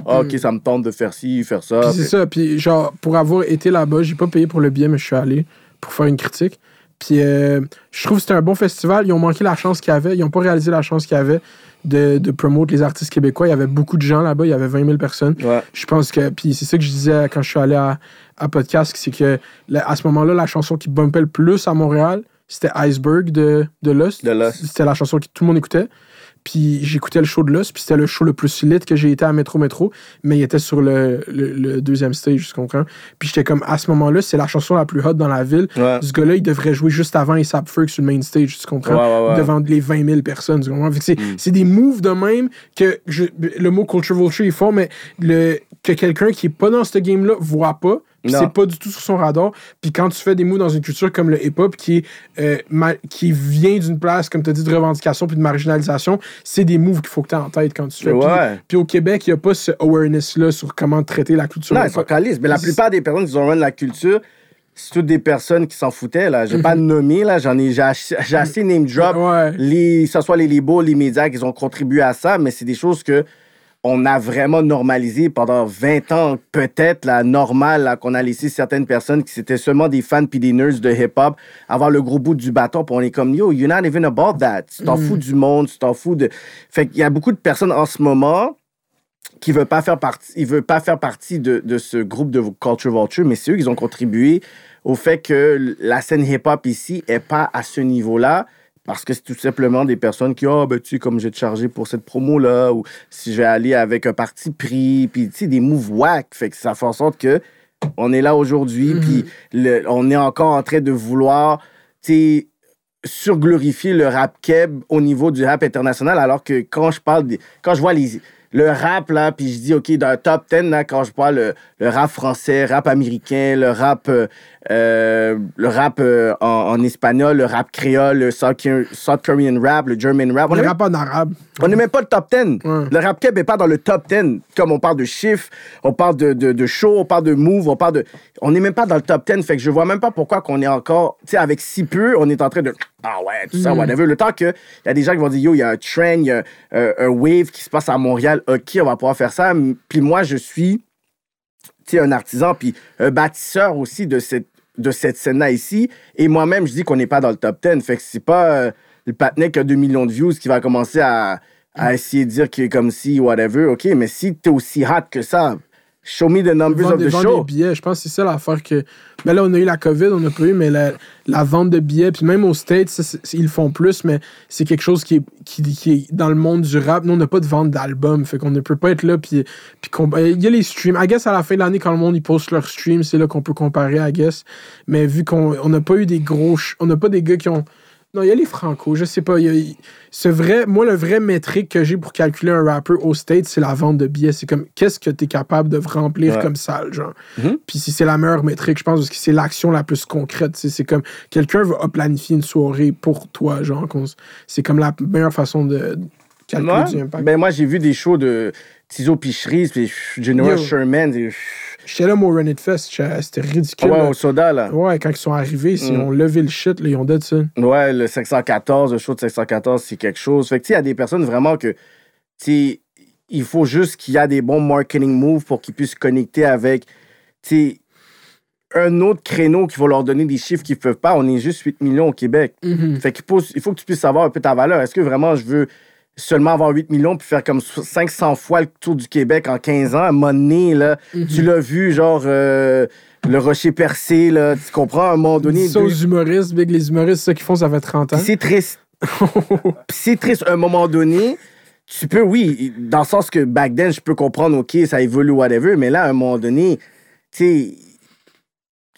Ah, ok, ça me tente de faire ci, faire ça. Puis c'est ça. Puis genre, pour avoir été là-bas, j'ai pas payé pour le billet, mais je suis allé pour faire une critique. Puis euh, je trouve que c'était un bon festival. Ils ont manqué la chance qu'il y avait. Ils ont pas réalisé la chance qu'il y avait de, de promouvoir les artistes québécois. Il y avait beaucoup de gens là-bas. Il y avait 20 000 personnes. Ouais. Je pense que. Puis c'est ça que je disais quand je suis allé à, à Podcast, c'est que là, à ce moment-là, la chanson qui bumpait le plus à Montréal, c'était Iceberg de, de Lost. C'était la chanson que tout le monde écoutait. Puis j'écoutais le show de Lost, puis c'était le show le plus lit que j'ai été à Métro Métro, mais il était sur le, le, le deuxième stage, tu comprends? Puis j'étais comme, à ce moment-là, c'est la chanson la plus hot dans la ville. Ouais. Ce gars-là, il devrait jouer juste avant ASAP Ferg sur le main stage, tu comprends? Ouais, ouais, ouais. Devant les 20 000 personnes, tu comprends? C'est, Mm. c'est des moves de même que je- le mot culture vulture est fort, mais le, que quelqu'un qui est pas dans ce game-là voit pas. C'est pas du tout sur son radar. Puis quand tu fais des moves dans une culture comme le hip-hop qui, est, euh, ma- qui vient d'une place, comme tu as dit, de revendication puis de marginalisation, c'est des moves qu'il faut que tu aies en tête quand tu fais. Puis- Ouais. Puis, au Québec, il n'y a pas ce awareness-là sur comment traiter la culture. Non, ils sont calices. Mais la plupart des personnes qui ont run la culture, c'est toutes des personnes qui s'en foutaient. Là. Je vais pas nommer, là. J'en ai, j'ai assez, j'ai name drop. Ouais. Les, que ce soit les labels, les médias qui ont contribué à ça, mais c'est des choses que on a vraiment normalisé pendant 20 ans, peut-être, la normale, qu'on a laissé certaines personnes qui étaient seulement des fans puis des nerds de hip-hop avoir le gros bout du bâton, puis on est comme, yo, you're not even about that. Tu t'en fous du monde, tu t'en fous de... Fait qu'il y a beaucoup de personnes en ce moment qui veulent pas faire partie, pas faire partie de, de ce groupe de Culture Vulture, mais c'est eux qui ont contribué au fait que la scène hip-hop ici est pas à ce niveau-là. Parce que c'est tout simplement des personnes qui, oh, ben, tu sais, comme j'ai chargé pour cette promo-là, ou si je vais aller avec un parti pris, puis, tu sais, des moves whack. Fait que ça fait en sorte que on est là aujourd'hui, puis le- on est encore en train de vouloir, tu sais, surglorifier le rap keb au niveau du rap international, alors que quand je parle, des- quand je vois les, le rap, là, puis je dis, OK, dans le top 10, là, quand je vois le, le rap français, rap américain, le rap, euh, euh, le rap euh, en, en espagnol, le rap créole, le South, Korean- South Korean rap, le German rap, On est est rap en arabe. on n'est même pas le top 10. Ouais. Le rap keb n'est pas dans le top 10. Comme on parle de chiffres, on parle de, de, de show, on parle de move, on parle de. On n'est même pas dans le top 10. Fait que je vois même pas pourquoi qu'on est encore. Tu sais, avec si peu, on est en train de. Ah ouais, tout ça, whatever. Le temps qu'il y a des gens qui vont dire, yo, il y a un trend, il y a euh, un wave qui se passe à Montréal. OK, on va pouvoir faire ça. Puis moi, je suis un artisan, puis un bâtisseur aussi de cette, de cette scène-là ici. Et moi-même, je dis qu'on n'est pas dans le top 10. Fait que c'est pas euh, le patinet qui a 2 millions de views qui va commencer à, à essayer de dire qu'il est comme si, whatever. OK, mais si t'es aussi hot que ça, show me the numbers Vendre of des, the vendre show. des billets, je pense que c'est ça l'affaire que. Ben là, on a eu la COVID, on n'a pas eu, mais la, la vente de billets, puis même aux States, c'est- ils le font plus, mais c'est quelque chose qui est, qui, qui est dans le monde du rap. Nous, on n'a pas de vente d'albums, fait qu'on ne peut pas être là, puis, ben, il y a les streams. I guess à la fin de l'année, quand le monde ils poste leurs streams, c'est là qu'on peut comparer, I guess. Mais vu qu'on on n'a pas eu des gros. On n'a pas des gars qui ont. Non, il y a les Franco, je sais pas. y a- ce vrai, moi, le vrai métrique que j'ai pour calculer un rappeur au States, c'est la vente de billets. C'est comme, qu'est-ce que tu es capable de remplir Ouais. comme salle, genre? Mhm. Puis si c'est la meilleure métrique, je pense, parce que c'est l'action la plus concrète. C'est comme, quelqu'un va planifier une soirée pour toi, genre. C'est comme la meilleure façon de calculer Moi, du impact. ben moi, j'ai vu des shows de Tizo Picheries, puis General Yo. Sherman. et- J'étais là, mon Run It Fest, c'était ridicule. Ouais, là. au soda, là. Ouais, quand ils sont arrivés, ils Mm. ont levé le shit, là, ils ont dit ça. Ouais, le 514, le show de 514, c'est quelque chose. Fait que, tu sais, il y a des personnes vraiment que, tu il faut juste qu'il y a des bons marketing moves pour qu'ils puissent connecter avec, tu sais, un autre créneau qui va leur donner des chiffres qu'ils peuvent pas. On est juste 8 millions au Québec. Mhm. Fait qu'il faut, il faut que tu puisses savoir un peu ta valeur. Est-ce que vraiment je veux seulement avoir 8 millions puis faire comme 500 fois le tour du Québec en 15 ans? À un moment donné, là, Mhm. tu l'as vu, genre, euh, le rocher percé, là, tu comprends? À un moment donné... Ça deux- aux humoristes, big, les humoristes, c'est ça qu'ils font, ça fait 30 ans. c'est triste. [LAUGHS] C'est triste. À un moment donné, tu peux, oui, dans le sens que back then, je peux comprendre, OK, ça évolue, whatever, mais là, à un moment donné, tu sais,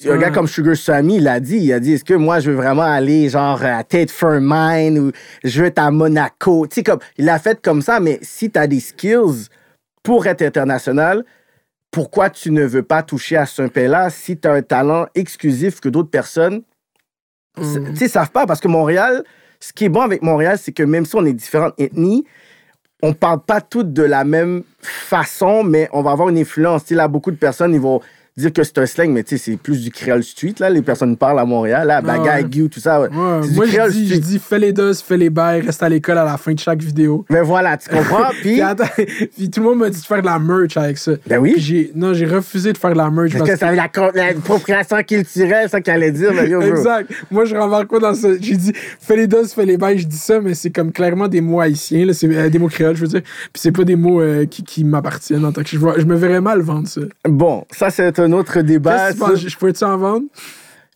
un gars comme Sugar Sammy, il a dit, il a dit, est-ce que moi, je veux vraiment aller, genre, à Tate Mine ou je veux être à Monaco? Tu sais, comme, il l'a fait comme ça, mais si tu as des skills pour être international, pourquoi tu ne veux pas toucher à ce paix-là si tu as un talent exclusif que d'autres personnes Mhm. Tu sais, savent pas? Parce que Montréal, ce qui est bon avec Montréal, c'est que même si on est différentes ethnies, on parle pas toutes de la même façon, mais on va avoir une influence. Sais, là, beaucoup de personnes, ils vont dire que c'est un slang, mais tu sais, c'est plus du créole street, là. Les personnes parlent à Montréal, là, bagaille, ouais. tout ça. ouais. Ouais, C'est du moi, je dis, je dis, fais les doses, fais les bails, reste à l'école à la fin de chaque vidéo. Mais voilà, tu comprends? [LAUGHS] Puis, Puis, tout le monde m'a dit de faire de la merch avec ça. ben oui. J'ai, non, j'ai refusé de faire de la merch. Parce parce que ça la, la appropriation culturelle, ça qu'elle allait dire, yo. Exact. Moi, je remarque quoi dans ça. J'ai dit, fais les doses, fais les bails. Je dis ça, mais c'est comme clairement des mots haïtiens, là. C'est euh, des mots créoles, je veux dire. Puis c'est pas des mots euh, qui, qui m'appartiennent en tant que je, vois- je me verrais mal vendre ça. Bon, ça, c'est un autre débat. Que. Je pourrais-tu en vendre?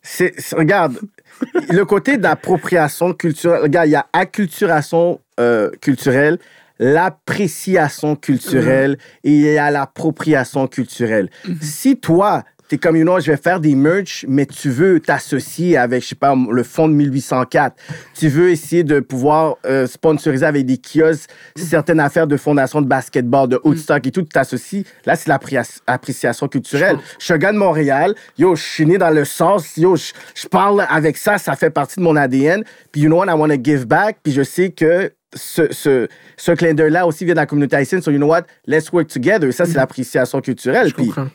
C'est, regarde, [LAUGHS] le côté d'appropriation culturelle, regarde, il y a acculturation euh, culturelle, l'appréciation culturelle et il y a l'appropriation culturelle. Si toi, t'es comme, you know, je vais faire des merch, mais tu veux t'associer avec, je sais pas, le fond de 1804. Tu veux essayer de pouvoir euh, sponsoriser avec des kiosques certaines affaires de fondation de basketball, de Woodstock et tout, tu t'associes. Là, c'est l'appréciation culturelle. Je suis un gars de Montréal. Yo, je suis né dans le sens. Yo, je, je parle avec ça. Ça fait partie de mon ADN. Puis, you know what, I want to give back. Puis, je sais que ce, ce, ce clin d'œil-là aussi vient de la communauté haïtienne. So, you know what, let's work together. Ça, c'est l'appréciation culturelle. Je Puis, comprends.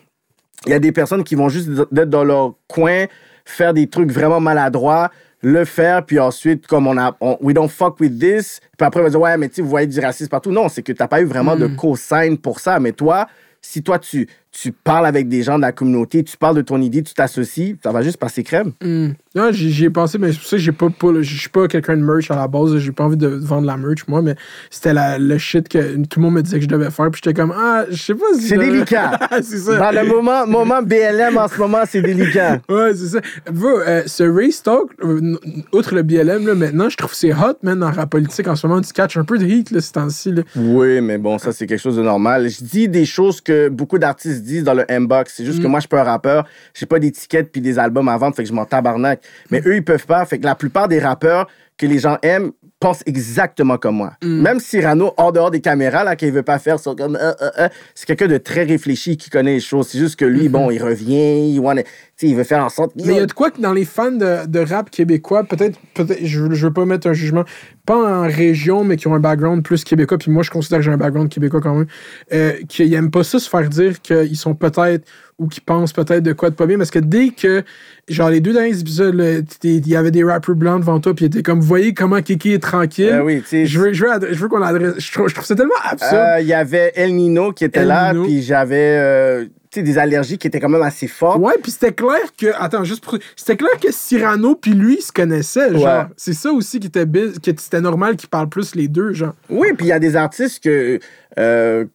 Il y a des personnes qui vont juste être dans leur coin, faire des trucs vraiment maladroits, le faire, puis ensuite, comme on a, on- we don't fuck with this, puis après, on va dire, ouais, mais tu vous voyez du racisme partout. Non, c'est que t'as pas eu vraiment de co-sign pour ça. Mais toi, si toi, tu, tu parles avec des gens de la communauté, tu parles de ton idée, tu t'associes, ça va juste passer crème. Hmm. Non, j'y ai pensé, mais c'est pour ça que j'ai pas, pas le- je suis pas quelqu'un de merch à la base. J'ai pas envie de vendre la merch, moi, mais c'était le shit que tout le monde me disait que je devais faire. Puis j'étais comme, ah, je sais pas si. C'est délicat. [LAUGHS] c'est ça. Dans le moment, moment BLM en ce moment, c'est délicat. [LAUGHS] Ouais, c'est ça. Vous, euh, ce race talk, euh, outre le BLM, là, maintenant, je trouve que c'est hot, man, dans la politique. En ce moment, tu catches un peu de heat, là, ces temps-ci. Oui, mais bon, ça, c'est quelque chose de normal. Je dis des choses que beaucoup d'artistes disent dans le inbox. C'est juste que moi, je suis pas un rappeur. J'ai pas d'étiquette puis des albums à vendre, fait que je m'en tabarnak. Mais eux, ils peuvent pas. Fait que la plupart des rappeurs que les gens aiment pensent exactement comme moi. Même Cyrano, hors dehors des caméras, là, qu'il veut pas faire, sont comme, euh, euh, euh, c'est quelqu'un de très réfléchi qui connaît les choses. C'est juste que lui, bon, il revient, il, wanna- il veut faire en sorte. Mais il y a de quoi que dans les fans de, de rap québécois, peut-être, peut-être je, je veux pas mettre un jugement, pas en région, mais qui ont un background plus québécois, puis moi je considère que j'ai un background québécois quand même, euh, qu'ils aiment pas ça se faire dire qu'ils sont peut-être ou qu'ils pensent peut-être de quoi de pas bien, parce que dès que, genre les deux derniers épisodes, il y avait des rappers blancs devant toi, puis ils étaient comme, vous voyez comment Kiki est tranquille. Euh, oui, Je veux, je veux, je veux qu'on adresse. Je trouve, je trouve ça tellement absurde. Euh, Il y avait El Nino qui était El là, puis j'avais euh, des allergies qui étaient quand même assez fortes. Ouais, puis c'était clair que. Attends, juste pour. C'était clair que Cyrano puis lui se connaissaient, genre. Ouais. C'est ça aussi qui était biz, c'était normal qu'ils parlent plus les deux, genre. Oui, puis il y a des artistes que, euh,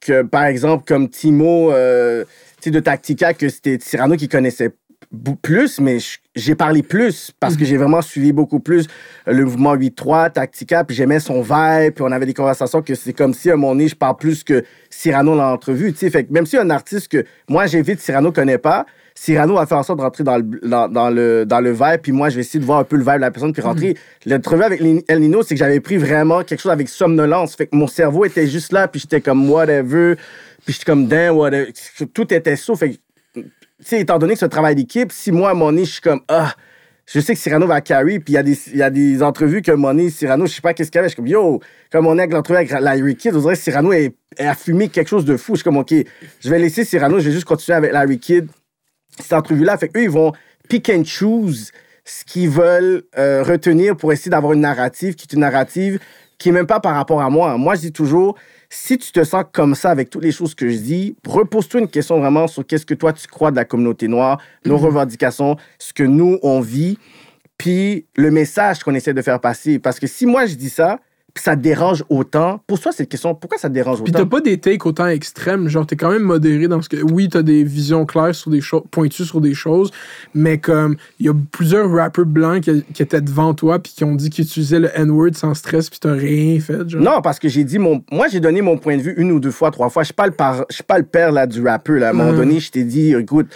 que par exemple, comme Timo euh, tu sais, de Tactica, que c'était Cyrano qui connaissait plus, mais je- j'ai parlé plus parce que j'ai vraiment suivi beaucoup plus le mouvement 8-3, Tactica, puis j'aimais son vibe, puis on avait des conversations que c'est comme si à moment donné, je parle plus que Cyrano dans l'entrevue, tu sais. Fait que même si un artiste que moi j'invite, Cyrano connaît pas, Cyrano va faire en sorte de rentrer dans le, dans, dans le, dans le vibe, puis moi, je vais essayer de voir un peu le vibe de la personne, puis rentrer. L'entrevue avec El Nino, c'est que j'avais pris vraiment quelque chose avec somnolence. Fait que mon cerveau était juste là, puis j'étais comme whatever, puis j'étais comme damn, whatever. Tout était sauf. Fait que, étant donné que un travail d'équipe, si moi, à mon je suis comme, ah, je sais que Cyrano va carry, puis il y, a des- y a des entrevues que mon nez, Cyrano, je sais pas qu'est-ce qu'il y avait, je suis comme, yo, comme on est avec l'entrevue avec Larry Kidd, on dirait que Cyrano est, a fumé quelque chose de fou. Je suis comme, OK, je vais laisser Cyrano, je vais juste continuer avec Larry Kidd cette entrevue-là. Fait eux, ils vont pick and choose ce qu'ils veulent euh, retenir pour essayer d'avoir une narrative qui est une narrative qui est même pas par rapport à moi. Moi, je dis toujours, si tu te sens comme ça avec toutes les choses que je dis, repose-toi une question vraiment sur qu'est-ce que toi tu crois de la communauté noire, nos revendications, ce que nous on vit, puis le message qu'on essaie de faire passer. Parce que si moi je dis ça, ça dérange autant, pour toi, cette question, pourquoi ça dérange Puis t'as autant? pas des takes autant extrêmes, genre t'es quand même modéré dans ce que. Oui, t'as des visions claires sur des choses, pointues sur des choses, mais comme il y a plusieurs rappeurs blancs qui, qui étaient devant toi puis qui ont dit qu'ils utilisaient le N-word sans stress puis t'as rien fait, genre. Non, parce que j'ai dit mon. Moi, j'ai donné mon point de vue une ou deux fois, trois fois. Je suis pas le, par... je suis pas le père là, du rappeur. Là. À un moment Mhm. donné, je t'ai dit, écoute.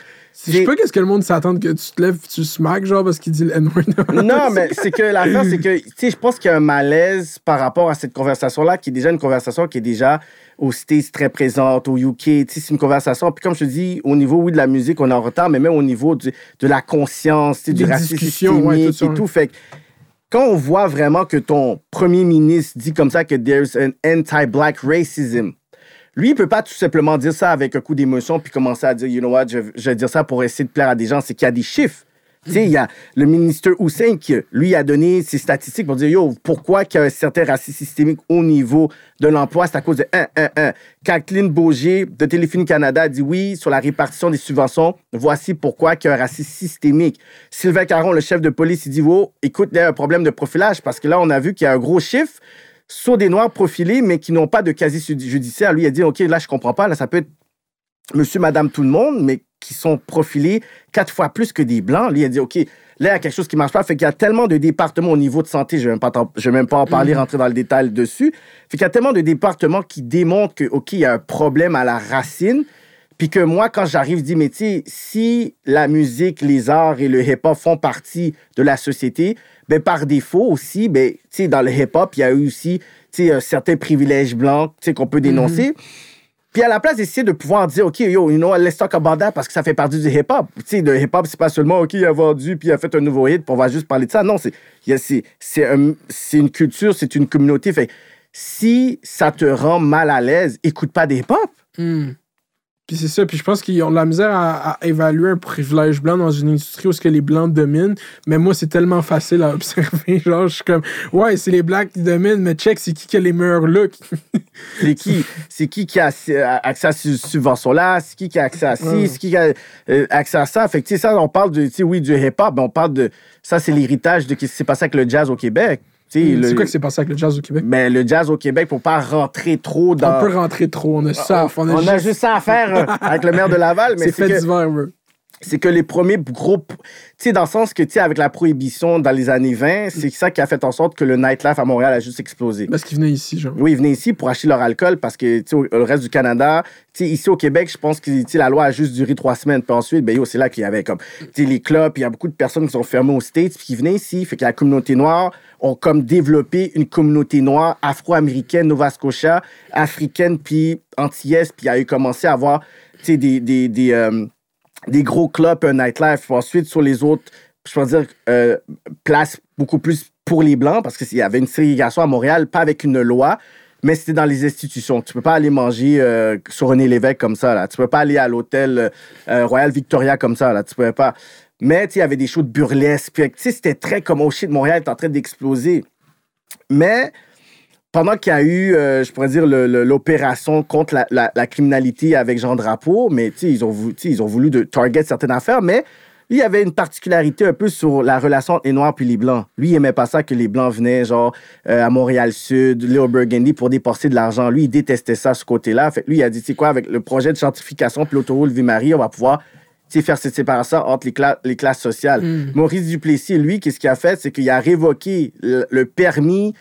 Je sais pas qu'est-ce que le monde s'attend que tu te lèves puis tu smacks, genre parce qu'il dit le N-word? [LAUGHS] Non, mais c'est que l'affaire, c'est que, tu sais, je pense qu'il y a un malaise par rapport à cette conversation-là, qui est déjà une conversation qui est déjà aux States très présente, au UK. Tu sais, c'est une conversation. Puis comme je te dis, au niveau, oui, de la musique, on est en retard, mais même au niveau du- de la conscience, tu sais, du racisme ouais, systémique tout ça, et tout. Fait que quand on voit vraiment que ton premier ministre dit comme ça que there's an anti-black racism, lui, il peut pas tout simplement dire ça avec un coup d'émotion puis commencer à dire, you know what, je, vais dire ça pour essayer de plaire à des gens. C'est qu'il y a des chiffres. Tu sais, il y a le ministre Hussein qui, lui, a donné ses statistiques pour dire, yo, pourquoi qu'il y a un certain racisme systémique au niveau de l'emploi? C'est à cause de 1, 1, 1. Kathleen Beaugé de Téléphonie Canada dit oui sur la répartition des subventions. Voici pourquoi qu'il y a un racisme systémique. Sylvain Caron, le chef de police, il dit, oh, écoute, il y a un problème de profilage parce que là, on a vu qu'il y a un gros chiffre sur des Noirs profilés, mais qui n'ont pas de casier judiciaire. Lui, il a dit, OK, là, je comprends pas. Là, ça peut être monsieur, madame, tout le monde, mais qui sont profilés quatre fois plus que des blancs. Lui, il a dit, OK, là, il y a quelque chose qui marche pas. Fait qu'il y a tellement de départements au niveau de santé, je ne vais, même pas en parler, rentrer dans le détail dessus. Fait qu'il y a tellement de départements qui démontrent que, OK, il y a un problème à la racine. Puis que moi, quand j'arrive, je dis, mais tu sais, si la musique, les arts et le hip-hop font partie de la société, ben par défaut aussi, ben, dans le hip-hop, il y a eu aussi, privilèges blancs, tu sais, qu'on peut dénoncer. Puis à la place d'essayer de pouvoir dire, OK, yo, you know, let's talk about that parce que ça fait partie du hip-hop. Tu sais, le hip-hop, c'est pas seulement, OK, il a vendu puis il a fait un nouveau hit, puis on va juste parler de ça. Non, c'est c'est c'est un- c'est une culture, c'est une communauté. Fait si ça te rend mal à l'aise, écoute pas des hip-hop. Puis c'est ça, puis je pense qu'ils ont de la misère à, à évaluer un privilège blanc dans une industrie où ce que les blancs dominent. Mais moi, c'est tellement facile à [LAUGHS] observer. Genre, je suis comme, ouais, c'est les blacks qui dominent, mais check, c'est qui qui a les meilleurs looks? C'est qui, c'est qui qui a accès à ces subventions-là? C'est qui qui a accès à ci? Mm. C'est qui qui a euh, accès à ça? Fait que, tu sais, ça, on parle de, tu sais, oui, du hip-hop, mais on parle de... Ça, c'est l'héritage de ce qui s'est passé avec le jazz au Québec. Mm, c'est quoi qui s'est passé avec le jazz au Québec? ben, le jazz au Québec, pour pas rentrer trop dans... On peut rentrer trop, on a ça. On, a On a juste- ça à faire euh, avec le maire de Laval, [LAUGHS] mais c'est fait que, d'hiver, ouais. C'est que les premiers groupes... Tu sais, dans le sens que, tu sais, avec la prohibition dans les années 20, c'est ça qui a fait en sorte que le nightlife à Montréal a juste explosé. Parce qu'ils venaient ici, genre. Oui, ils venaient ici pour acheter leur alcool parce que, tu sais, le reste du Canada, tu sais, ici au Québec, je pense que tu sais, la loi a juste duré trois semaines. Puis ensuite, ben, yo, c'est là qu'il y avait comme, tu sais, les clubs, puis il y a beaucoup de personnes qui sont fermées aux States, puis qui venaient ici. Fait que la communauté noire ont comme développé une communauté noire afro-américaine, Nova Scotia, africaine, puis antillaise, puis a eu commencé à avoir, tu sais, des, des, des, euh, des gros clubs, un nightlife. Ensuite, sur les autres, je peux dire, euh, places beaucoup plus pour les Blancs, parce qu'il y avait une ségrégation à Montréal, pas avec une loi, mais c'était dans les institutions. Tu peux pas aller manger euh, sur René Lévesque comme ça, là. Tu peux pas aller à l'hôtel euh, Royal Victoria comme ça, là. Tu pouvais pas. Mais, il y avait des shows de burlesque. Puis, c'était très comme, oh shit, Montréal est en train d'exploser. Mais pendant qu'il y a eu, euh, je pourrais dire, l'opération contre la, la- la criminalité avec Jean Drapeau, mais ils ont voulu, ils ont voulu de target certaines affaires, mais lui, il y avait une particularité un peu sur la relation entre les Noirs puis les Blancs. Lui, il aimait pas ça que les Blancs venaient, genre, euh, à Montréal-Sud, Léo Burgundy pour dépenser de l'argent. Lui, il détestait ça, ce côté-là. Fait que lui, il a dit, tu sais quoi, avec le projet de gentrification puis l'autoroute Ville-Marie, on va pouvoir faire cette séparation entre les, cla- les classes sociales. Maurice Duplessis, lui, qu'est-ce qu'il a fait? C'est qu'il a révoqué le, le permis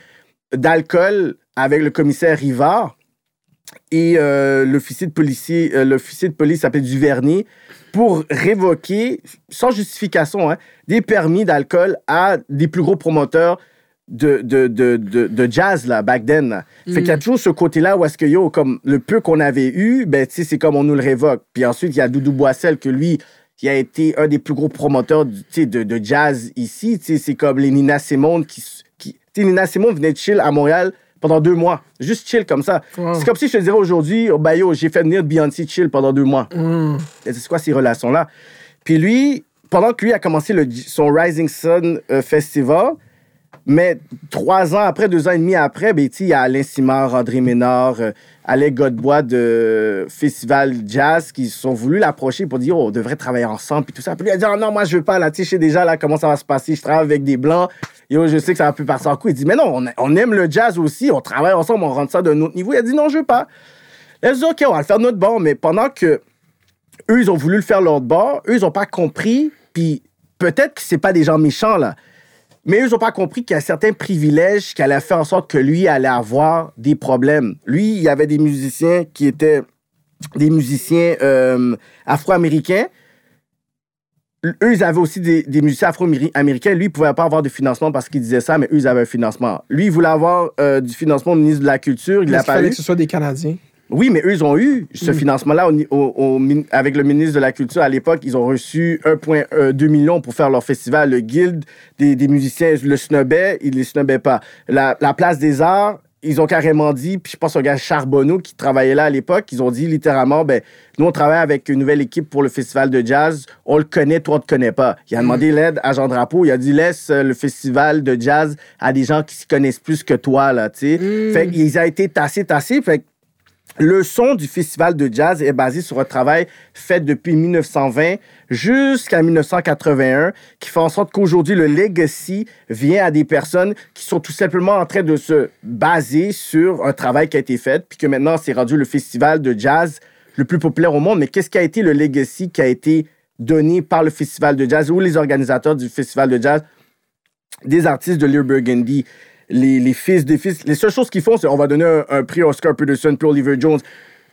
d'alcool avec le commissaire Rivard et euh, l'officier de policier, euh, l'officier de police s'appelle Duvernay pour révoquer, sans justification, hein, des permis d'alcool à des plus gros promoteurs de, de, de, de, de jazz, là, back then. là. Fait qu'il y a toujours ce côté-là où est-ce que, yo, comme le peu qu'on avait eu, ben, tu sais, c'est comme on nous le révoque. Puis ensuite, il y a Doudou Boissel, que lui, qui a été un des plus gros promoteurs du- tu sais, de, de jazz ici. Tu sais, C'est comme les Nina Simone qui... qui tu sais, Nina Simone venait de chill à Montréal pendant deux mois. Juste chill comme ça. Wow. C'est comme si je te dirais aujourd'hui, oh, ben yo, j'ai fait venir Beyoncé chill pendant deux mois. Et C'est quoi ces relations-là? Puis lui, pendant que lui a commencé le, son Rising Sun euh, Festival, mais trois ans après, deux ans et demi après, ben, il y a Alain Simard, André Ménard, euh, Alec Godebois de Festival Jazz qui sont voulu l'approcher pour dire oh, on devrait travailler ensemble puis tout ça. Puis lui a dit oh, non, moi je veux pas, là, tu sais, déjà là, comment ça va se passer. Je travaille avec des Blancs. Yo, je sais que ça va plus partir en coup. Il dit mais non, on, aime le jazz aussi, on travaille ensemble, on rentre ça d'un autre niveau. Il a dit non, je veux pas. Elle a dit ok, on va le faire de notre bord, mais pendant que eux, ils ont voulu le faire de leur bord. Eux, ils n'ont pas compris. Puis peut-être que c'est pas des gens méchants, là. Mais eux, ils n'ont pas compris qu'il y a certains privilèges qui allaient faire en sorte que lui allait avoir des problèmes. Lui, il y avait des musiciens qui étaient des musiciens euh, afro-américains. Eux, ils avaient aussi des, des musiciens afro-américains. Lui, il ne pouvait pas avoir de financement parce qu'il disait ça, mais eux, ils avaient un financement. Lui, il voulait avoir euh, du financement au ministre de la Culture. Il pas fallait eu. que ce soit des Canadiens? Oui, mais eux, ils ont eu ce financement-là au ni- au- au min- avec le ministre de la Culture à l'époque. Ils ont reçu 1,2 million pour faire leur festival. Le Guild des, des musiciens le snobait, ils ne les snobaient pas. La, la Place des Arts, ils ont carrément dit, puis je pense au gars Charbonneau qui travaillait là à l'époque, ils ont dit littéralement, ben, nous, on travaille avec une nouvelle équipe pour le festival de jazz. On le connaît, toi, on ne te connais pas. Il a demandé l'aide à Jean Drapeau. Il a dit, laisse euh, le festival de jazz à des gens qui s'y connaissent plus que toi, là, tu sais. Fait qu'ils ont été tassés, tassés. Fait que le son du festival de jazz est basé sur un travail fait depuis 1920 jusqu'à 1981 qui fait en sorte qu'aujourd'hui, le legacy vient à des personnes qui sont tout simplement en train de se baser sur un travail qui a été fait, puis que maintenant, c'est rendu le festival de jazz le plus populaire au monde, mais qu'est-ce qui a été le legacy qui a été donné par le festival de jazz ou les organisateurs du festival de jazz, des artistes de Lear Burgundy, les, les fils des fils. Les seules choses qu'ils font, c'est on va donner un, un prix à Oscar Peterson puis Oliver Jones.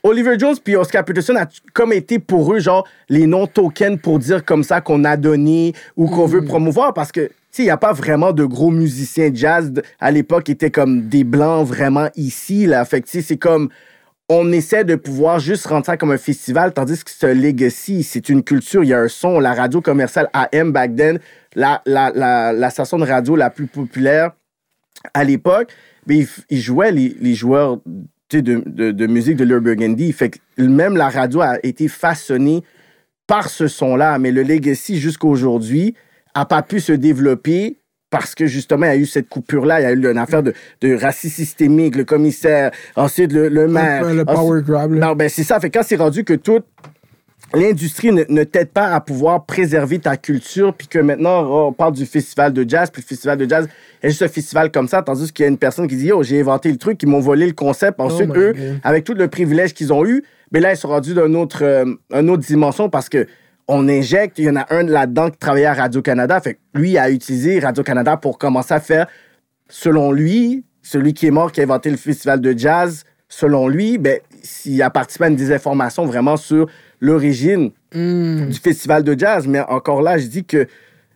Oliver Jones puis Oscar Peterson a comme été pour eux, genre, les noms tokens pour dire comme ça qu'on a donné ou qu'on veut promouvoir parce que, tu sais, il n'y a pas vraiment de gros musiciens jazz à l'époque qui étaient comme des blancs vraiment ici, là. Fait que, c'est comme, on essaie de pouvoir juste rendre ça comme un festival, tandis que un legacy, c'est une culture, il y a un son, la radio commerciale AM back then, la, la, la, la station de radio la plus populaire à l'époque, mais ils, ils jouaient les, les joueurs de, de, de musique de Lure Burgundy. Fait que même la radio a été façonnée par ce son-là, mais le legacy jusqu'à aujourd'hui a pas pu se développer parce que justement, il y a eu cette coupure-là, il y a eu une affaire de, de racisme systémique, le commissaire, ensuite le, le maire. le ensuite- power grab. là. non, ben c'est ça. Fait quand c'est rendu que toute l'industrie ne, ne t'aide pas à pouvoir préserver ta culture, puis que maintenant, oh, on parle du festival de jazz, puis le festival de jazz est juste un festival comme ça, tandis qu'il y a une personne qui dit, oh, j'ai inventé le truc, ils m'ont volé le concept. Ensuite, my eux, God. avec tout le privilège qu'ils ont eu, mais là, ils sont rendus d'une autre, euh, une autre dimension parce que on injecte, il y en a un là-dedans qui travaillait à Radio-Canada. Fait que lui a utilisé Radio-Canada pour commencer à faire, selon lui, celui qui est mort, qui a inventé le festival de jazz, selon lui, ben, s'il a participé à une désinformation vraiment sur l'origine Hmm. du festival de jazz. Mais encore là, je dis que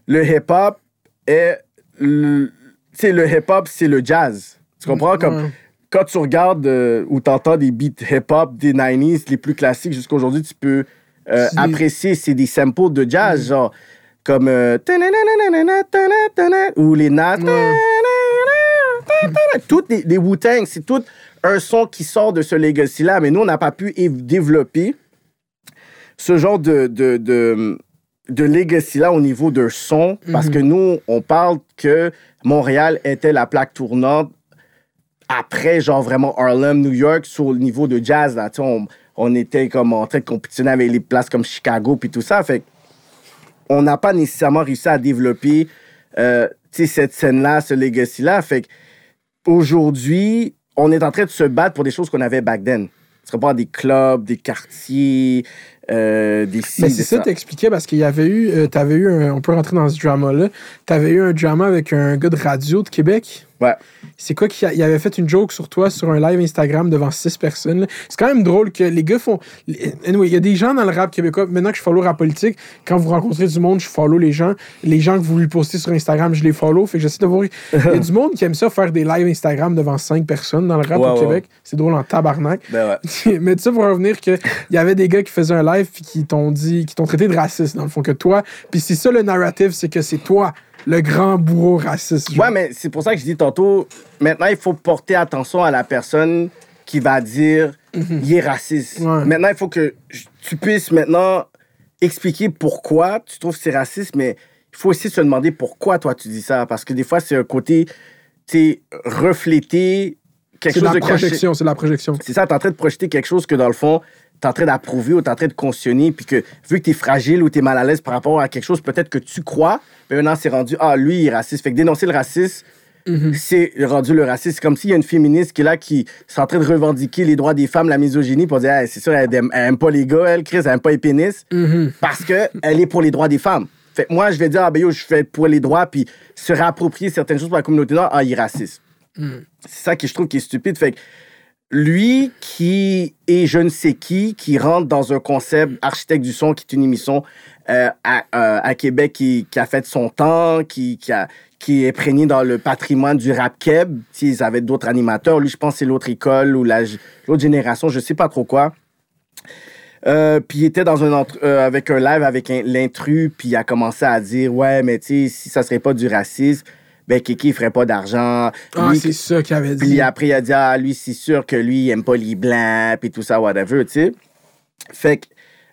le hip-hop est. le- Tu sais, le hip-hop, c'est le jazz. Tu comprends? Comme quand tu regardes euh, ou t'entends des beats hip-hop des 90s, les plus classiques jusqu'à aujourd'hui, tu peux euh, apprécier, c'est des samples de jazz, genre comme. euh, ou les Nas. [LAUGHS] Toutes les, les Wu-Tang, c'est tout un son qui sort de ce legacy-là, mais nous, on n'a pas pu év- développer ce genre de, de, de, de legacy-là au niveau de son, parce que nous, on parle que Montréal était la plaque tournante après, genre vraiment Harlem, New York, sur le niveau de jazz. Là, on, on était comme en train de compétitionner avec les places comme Chicago puis tout ça. Fait on n'a pas nécessairement réussi à développer euh, cette scène-là, ce legacy-là. Fait aujourd'hui, on est en train de se battre pour des choses qu'on avait back then. Tu comprends? Des clubs, des quartiers, euh, des Mais c'est ça, t'expliquais parce qu'il y avait eu, euh, t'avais eu, un- on peut rentrer dans ce drama-là, t'avais eu un drama avec un gars de radio de Québec? Ouais. C'est quoi qu'il avait fait une joke sur toi sur un live Instagram devant six personnes? C'est quand même drôle que les gars font. Anyway, il y a des gens dans le rap québécois. Maintenant que je follow rap politique, quand vous rencontrez du monde, je follow les gens. Les gens que vous lui postez sur Instagram, je les follow. Fait que j'essaie de voir. Il y a [LAUGHS] du monde qui aime ça faire des lives Instagram devant cinq personnes dans le rap Ouais, au ouais. Québec. C'est drôle en tabarnak. Ben. [LAUGHS] Mais tu sais, pour revenir, que il y avait des gars qui faisaient un live puis qui t'ont dit, qui t'ont traité de raciste, dans le fond, que toi. Puis c'est ça le narrative, c'est que c'est toi, le grand bourreau raciste. Ouais, mais c'est pour ça que je dis tantôt, maintenant, il faut porter attention à la personne qui va dire il est raciste. Ouais. Maintenant, il faut que tu puisses maintenant expliquer pourquoi tu trouves que c'est raciste, mais il faut aussi se demander pourquoi toi tu dis ça. Parce que des fois, c'est un côté, tu sais, refléter quelque C'est de chose la de caché. projection, c'est la projection. C'est ça, t'es en train de projeter quelque chose que dans le fond, t'es en train d'approuver ou t'es en train de cautionner, puis que vu que t'es fragile ou t'es mal à l'aise par rapport à quelque chose peut-être que tu crois, mais maintenant c'est rendu, ah, lui, il est raciste. Fait que dénoncer le racisme, c'est rendu le racisme. C'est comme s'il y a une féministe qui est là, qui est en train de revendiquer les droits des femmes, la misogynie, pour dire, Ah, c'est sûr, elle aime, elle aime pas les gars, elle, Chris, elle aime pas les pénis, parce qu'elle est pour les droits des femmes. Fait que moi, je vais dire, ah, ben yo, je fais pour les droits, puis se réapproprier certaines choses pour la communauté noire, ah, il est raciste. C'est ça que je trouve qui est stupide. Fait que lui qui est je ne sais qui, qui rentre dans un concept architecte du son, qui est une émission euh, à, euh, à Québec qui, a fait son temps, qui, qui, a, qui est imprégné dans le patrimoine du rap keb. Ils avaient d'autres animateurs. Lui, je pense c'est l'autre école ou la- l'autre génération, je sais pas trop quoi. Euh, puis il était dans un avec un live avec l'intrus, puis il a commencé à dire ouais mais tu sais si ça serait pas du racisme, ben Kiki il ferait pas d'argent. Ah, Lui, c'est ça qu'il avait dit. puis après, il a dit, ah, lui, c'est sûr que lui, il aime pas les blancs, puis tout ça, whatever, tu sais. Fait que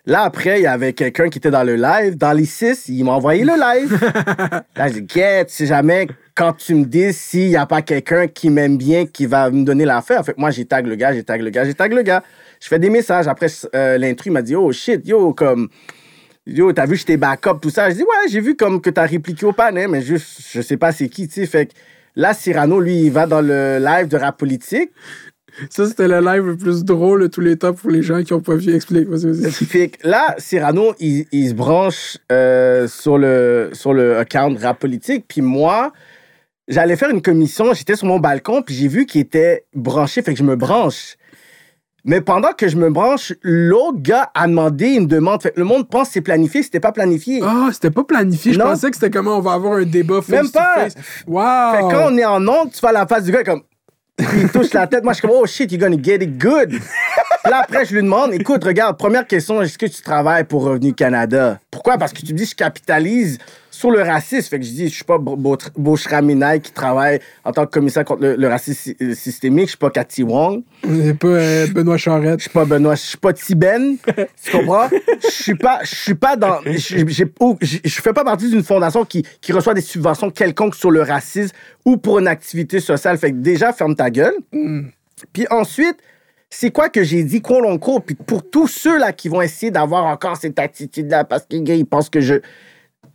là, après, il y avait quelqu'un qui était dans le live. Dans les six, il m'a envoyé le live. [LAUGHS] là, j'ai dit, Get, tu sais jamais quand tu me dis s'il y a pas quelqu'un qui m'aime bien qui va me donner l'affaire. Fait que moi, j'ai tag le gars, j'ai tag le gars, j'ai tag le gars. Je fais des messages. Après, euh, l'intrus m'a dit, oh shit, yo, comme. Yo, t'as vu, j'étais backup, tout ça. Je dis, ouais, j'ai vu comme que t'as répliqué au panel, mais juste, je sais pas c'est qui, tu sais. Fait que là, Cyrano, lui, il va dans le live de rap politique. Ça, c'était le live le plus drôle de tous les temps pour les gens qui n'ont pas vu. Explique. Vas-y, vas-y. Fait que là, Cyrano, il, il se branche euh, sur, le, sur le account rap politique. Puis moi, j'allais faire une commission. J'étais sur mon balcon, puis j'ai vu qu'il était branché. Fait que je me branche. Mais pendant que je me branche, l'autre gars a demandé une demande. Fait le monde pense que c'est planifié. C'était pas planifié. Ah, c'était pas planifié. Je Non. pensais que c'était comment on va avoir un débat face Même to pas. face. Wow. Fait quand on est en onde, tu vois la face du gars comme. Il touche la tête. Moi, je suis comme, oh shit, you're gonna get it good. Là, après, je lui demande, écoute, regarde, première question, est-ce que tu travailles pour Revenu Canada? Pourquoi? Parce que tu me dis, je capitalise sur le racisme. Fait que je dis, je suis pas Beaucheraminaille qui travaille en tant que commissaire contre le, le racisme euh, systémique. Je suis pas Cathy Wong. C'est pas euh, Benoît Charette. Je suis pas Benoît. Je suis pas Tiben. tu comprends? Je suis pas, je suis pas dans, je, je, je fais pas partie d'une fondation qui, qui reçoit des subventions quelconques sur le racisme ou pour une activité sociale. Fait que déjà, ferme ta gueule. Puis ensuite, c'est quoi que j'ai dit, quoi l'on court? Puis pour tous ceux-là qui vont essayer d'avoir encore cette attitude-là parce que les gars, ils pensent que je.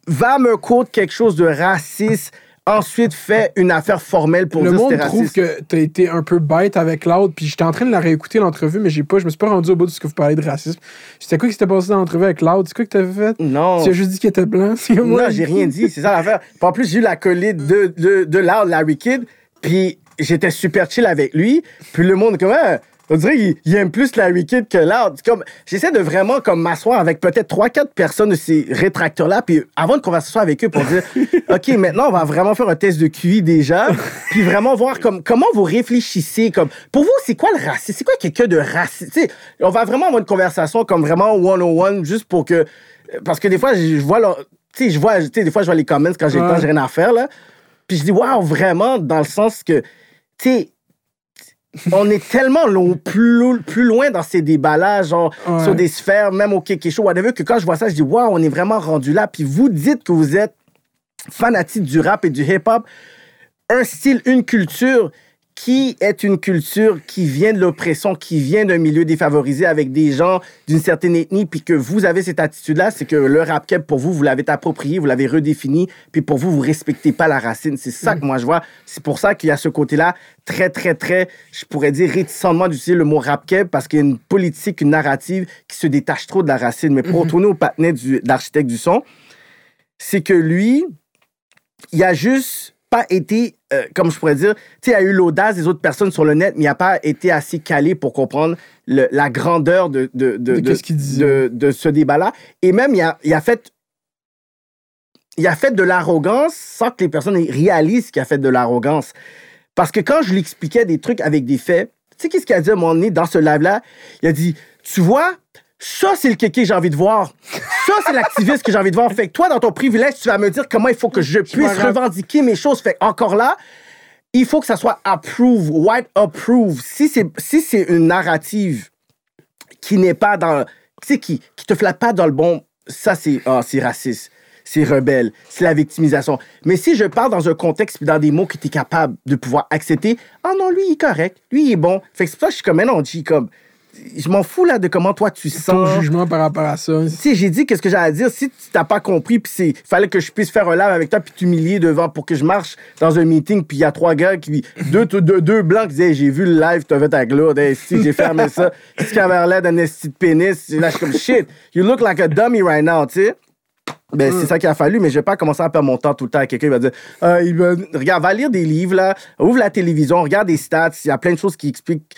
Va me court quelque chose de raciste, ensuite fais une affaire formelle pour Le dire monde trouve que t'as été un peu bête avec l'autre, puis j'étais en train de la réécouter l'entrevue, mais j'ai pas, je me suis pas rendu au bout de ce que vous parlez de racisme. C'était quoi qui s'était passé dans l'entrevue avec l'autre? C'est quoi que t'avais fait? Non. Tu as juste dit qu'il était blanc? [LAUGHS] C'est Non, moi, j'ai rien dit. C'est ça l'affaire. En plus, j'ai eu la collide de, de, de Loud, Larry Kidd. Puis j'étais super chill avec lui. Puis le monde, comme, Ah, on dirait qu'il il aime plus Larry Kidd que Loud. Comme, j'essaie de vraiment comme m'asseoir avec peut-être 3-4 personnes de ces rétracteurs-là. Puis avoir une conversation avec eux pour dire, [LAUGHS] OK, maintenant, on va vraiment faire un test de QI déjà. Puis vraiment voir comme, comment vous réfléchissez. Comme, pour vous, c'est quoi le racisme? C'est quoi quelqu'un de raciste? On va vraiment avoir une conversation comme vraiment one-on-one juste pour que. Parce que des fois, je vois leur- tu sais, je vois, des fois, je vois les comments quand j'ai le temps, j'ai rien à faire, là. Puis je dis, waouh, vraiment, dans le sens que, tu sais, on est tellement lo- plus, plus loin dans ces débats-là, genre, Ouais. sur des sphères, même au quelque chose, whatever, que quand je vois ça, je dis, waouh, on est vraiment rendu là. Puis vous dites que vous êtes fanatique du rap et du hip-hop, un style, une culture qui est une culture qui vient de l'oppression, qui vient d'un milieu défavorisé avec des gens d'une certaine ethnie, puis que vous avez cette attitude-là, c'est que le rap keb, pour vous, vous l'avez approprié, vous l'avez redéfini, puis pour vous, vous respectez pas la racine. C'est ça que moi, je vois. C'est pour ça qu'il y a ce côté-là très, très, très, je pourrais dire, réticemment d'utiliser le mot rap keb, parce qu'il y a une politique, une narrative qui se détache trop de la racine. Mais pour retourner au patinet du- d'architecte du son, c'est que lui, il a juste pas été, euh, comme je pourrais dire, tu sais, il a eu l'audace des autres personnes sur le net, mais il n'a pas été assez calé pour comprendre le- la grandeur de, de, de, De de- de ce débat-là. Et même, il a, il a fait. Il a fait de l'arrogance sans que les personnes réalisent qu'il a fait de l'arrogance. Parce que quand je lui expliquais des trucs avec des faits, tu sais qu'est-ce qu'il a dit à un moment donné dans ce live-là? Il a dit, tu vois, ça, c'est le kéké que j'ai envie de voir. Ça, c'est l'activiste que j'ai envie de voir. Fait que toi, dans ton privilège, tu vas me dire comment il faut que je puisse revendiquer mes choses. Fait encore là, il faut que ça soit approve, white approve. Si c'est si c'est une narrative qui n'est pas dans, tu sais, qui qui te flatte pas dans le bon, ça c'est ah, c'est raciste, c'est rebelle, c'est la victimisation. Mais si je parle dans un contexte dans des mots que tu es capable de pouvoir accepter, ah non lui il est correct, lui il est bon. Fait que c'est pour ça que je suis comme mais non, comme je m'en fous là de comment toi tu ton sens. jugement par rapport à ça. Tu sais, j'ai dit qu'est-ce que j'allais dire? Si tu t'as pas compris, puis c'est fallait que je puisse faire un live avec toi, puis t'humilier devant pour que je marche dans un meeting, puis il y a trois gars qui deux, deux, deux blancs qui disaient j'ai vu le live, t'as fait ta gloire, hey, si j'ai fermé ça, ce qui avait l'air d'un esti de pénis. Là, je suis comme shit, you look like a dummy right now, tu sais. Ben, c'est ça qu'il a fallu, mais je vais pas commencer à perdre mon temps tout le temps à quelqu'un qui va dire il va- Regarde, va lire des livres, là, ouvre la télévision, regarde des stats, il y a plein de choses qui expliquent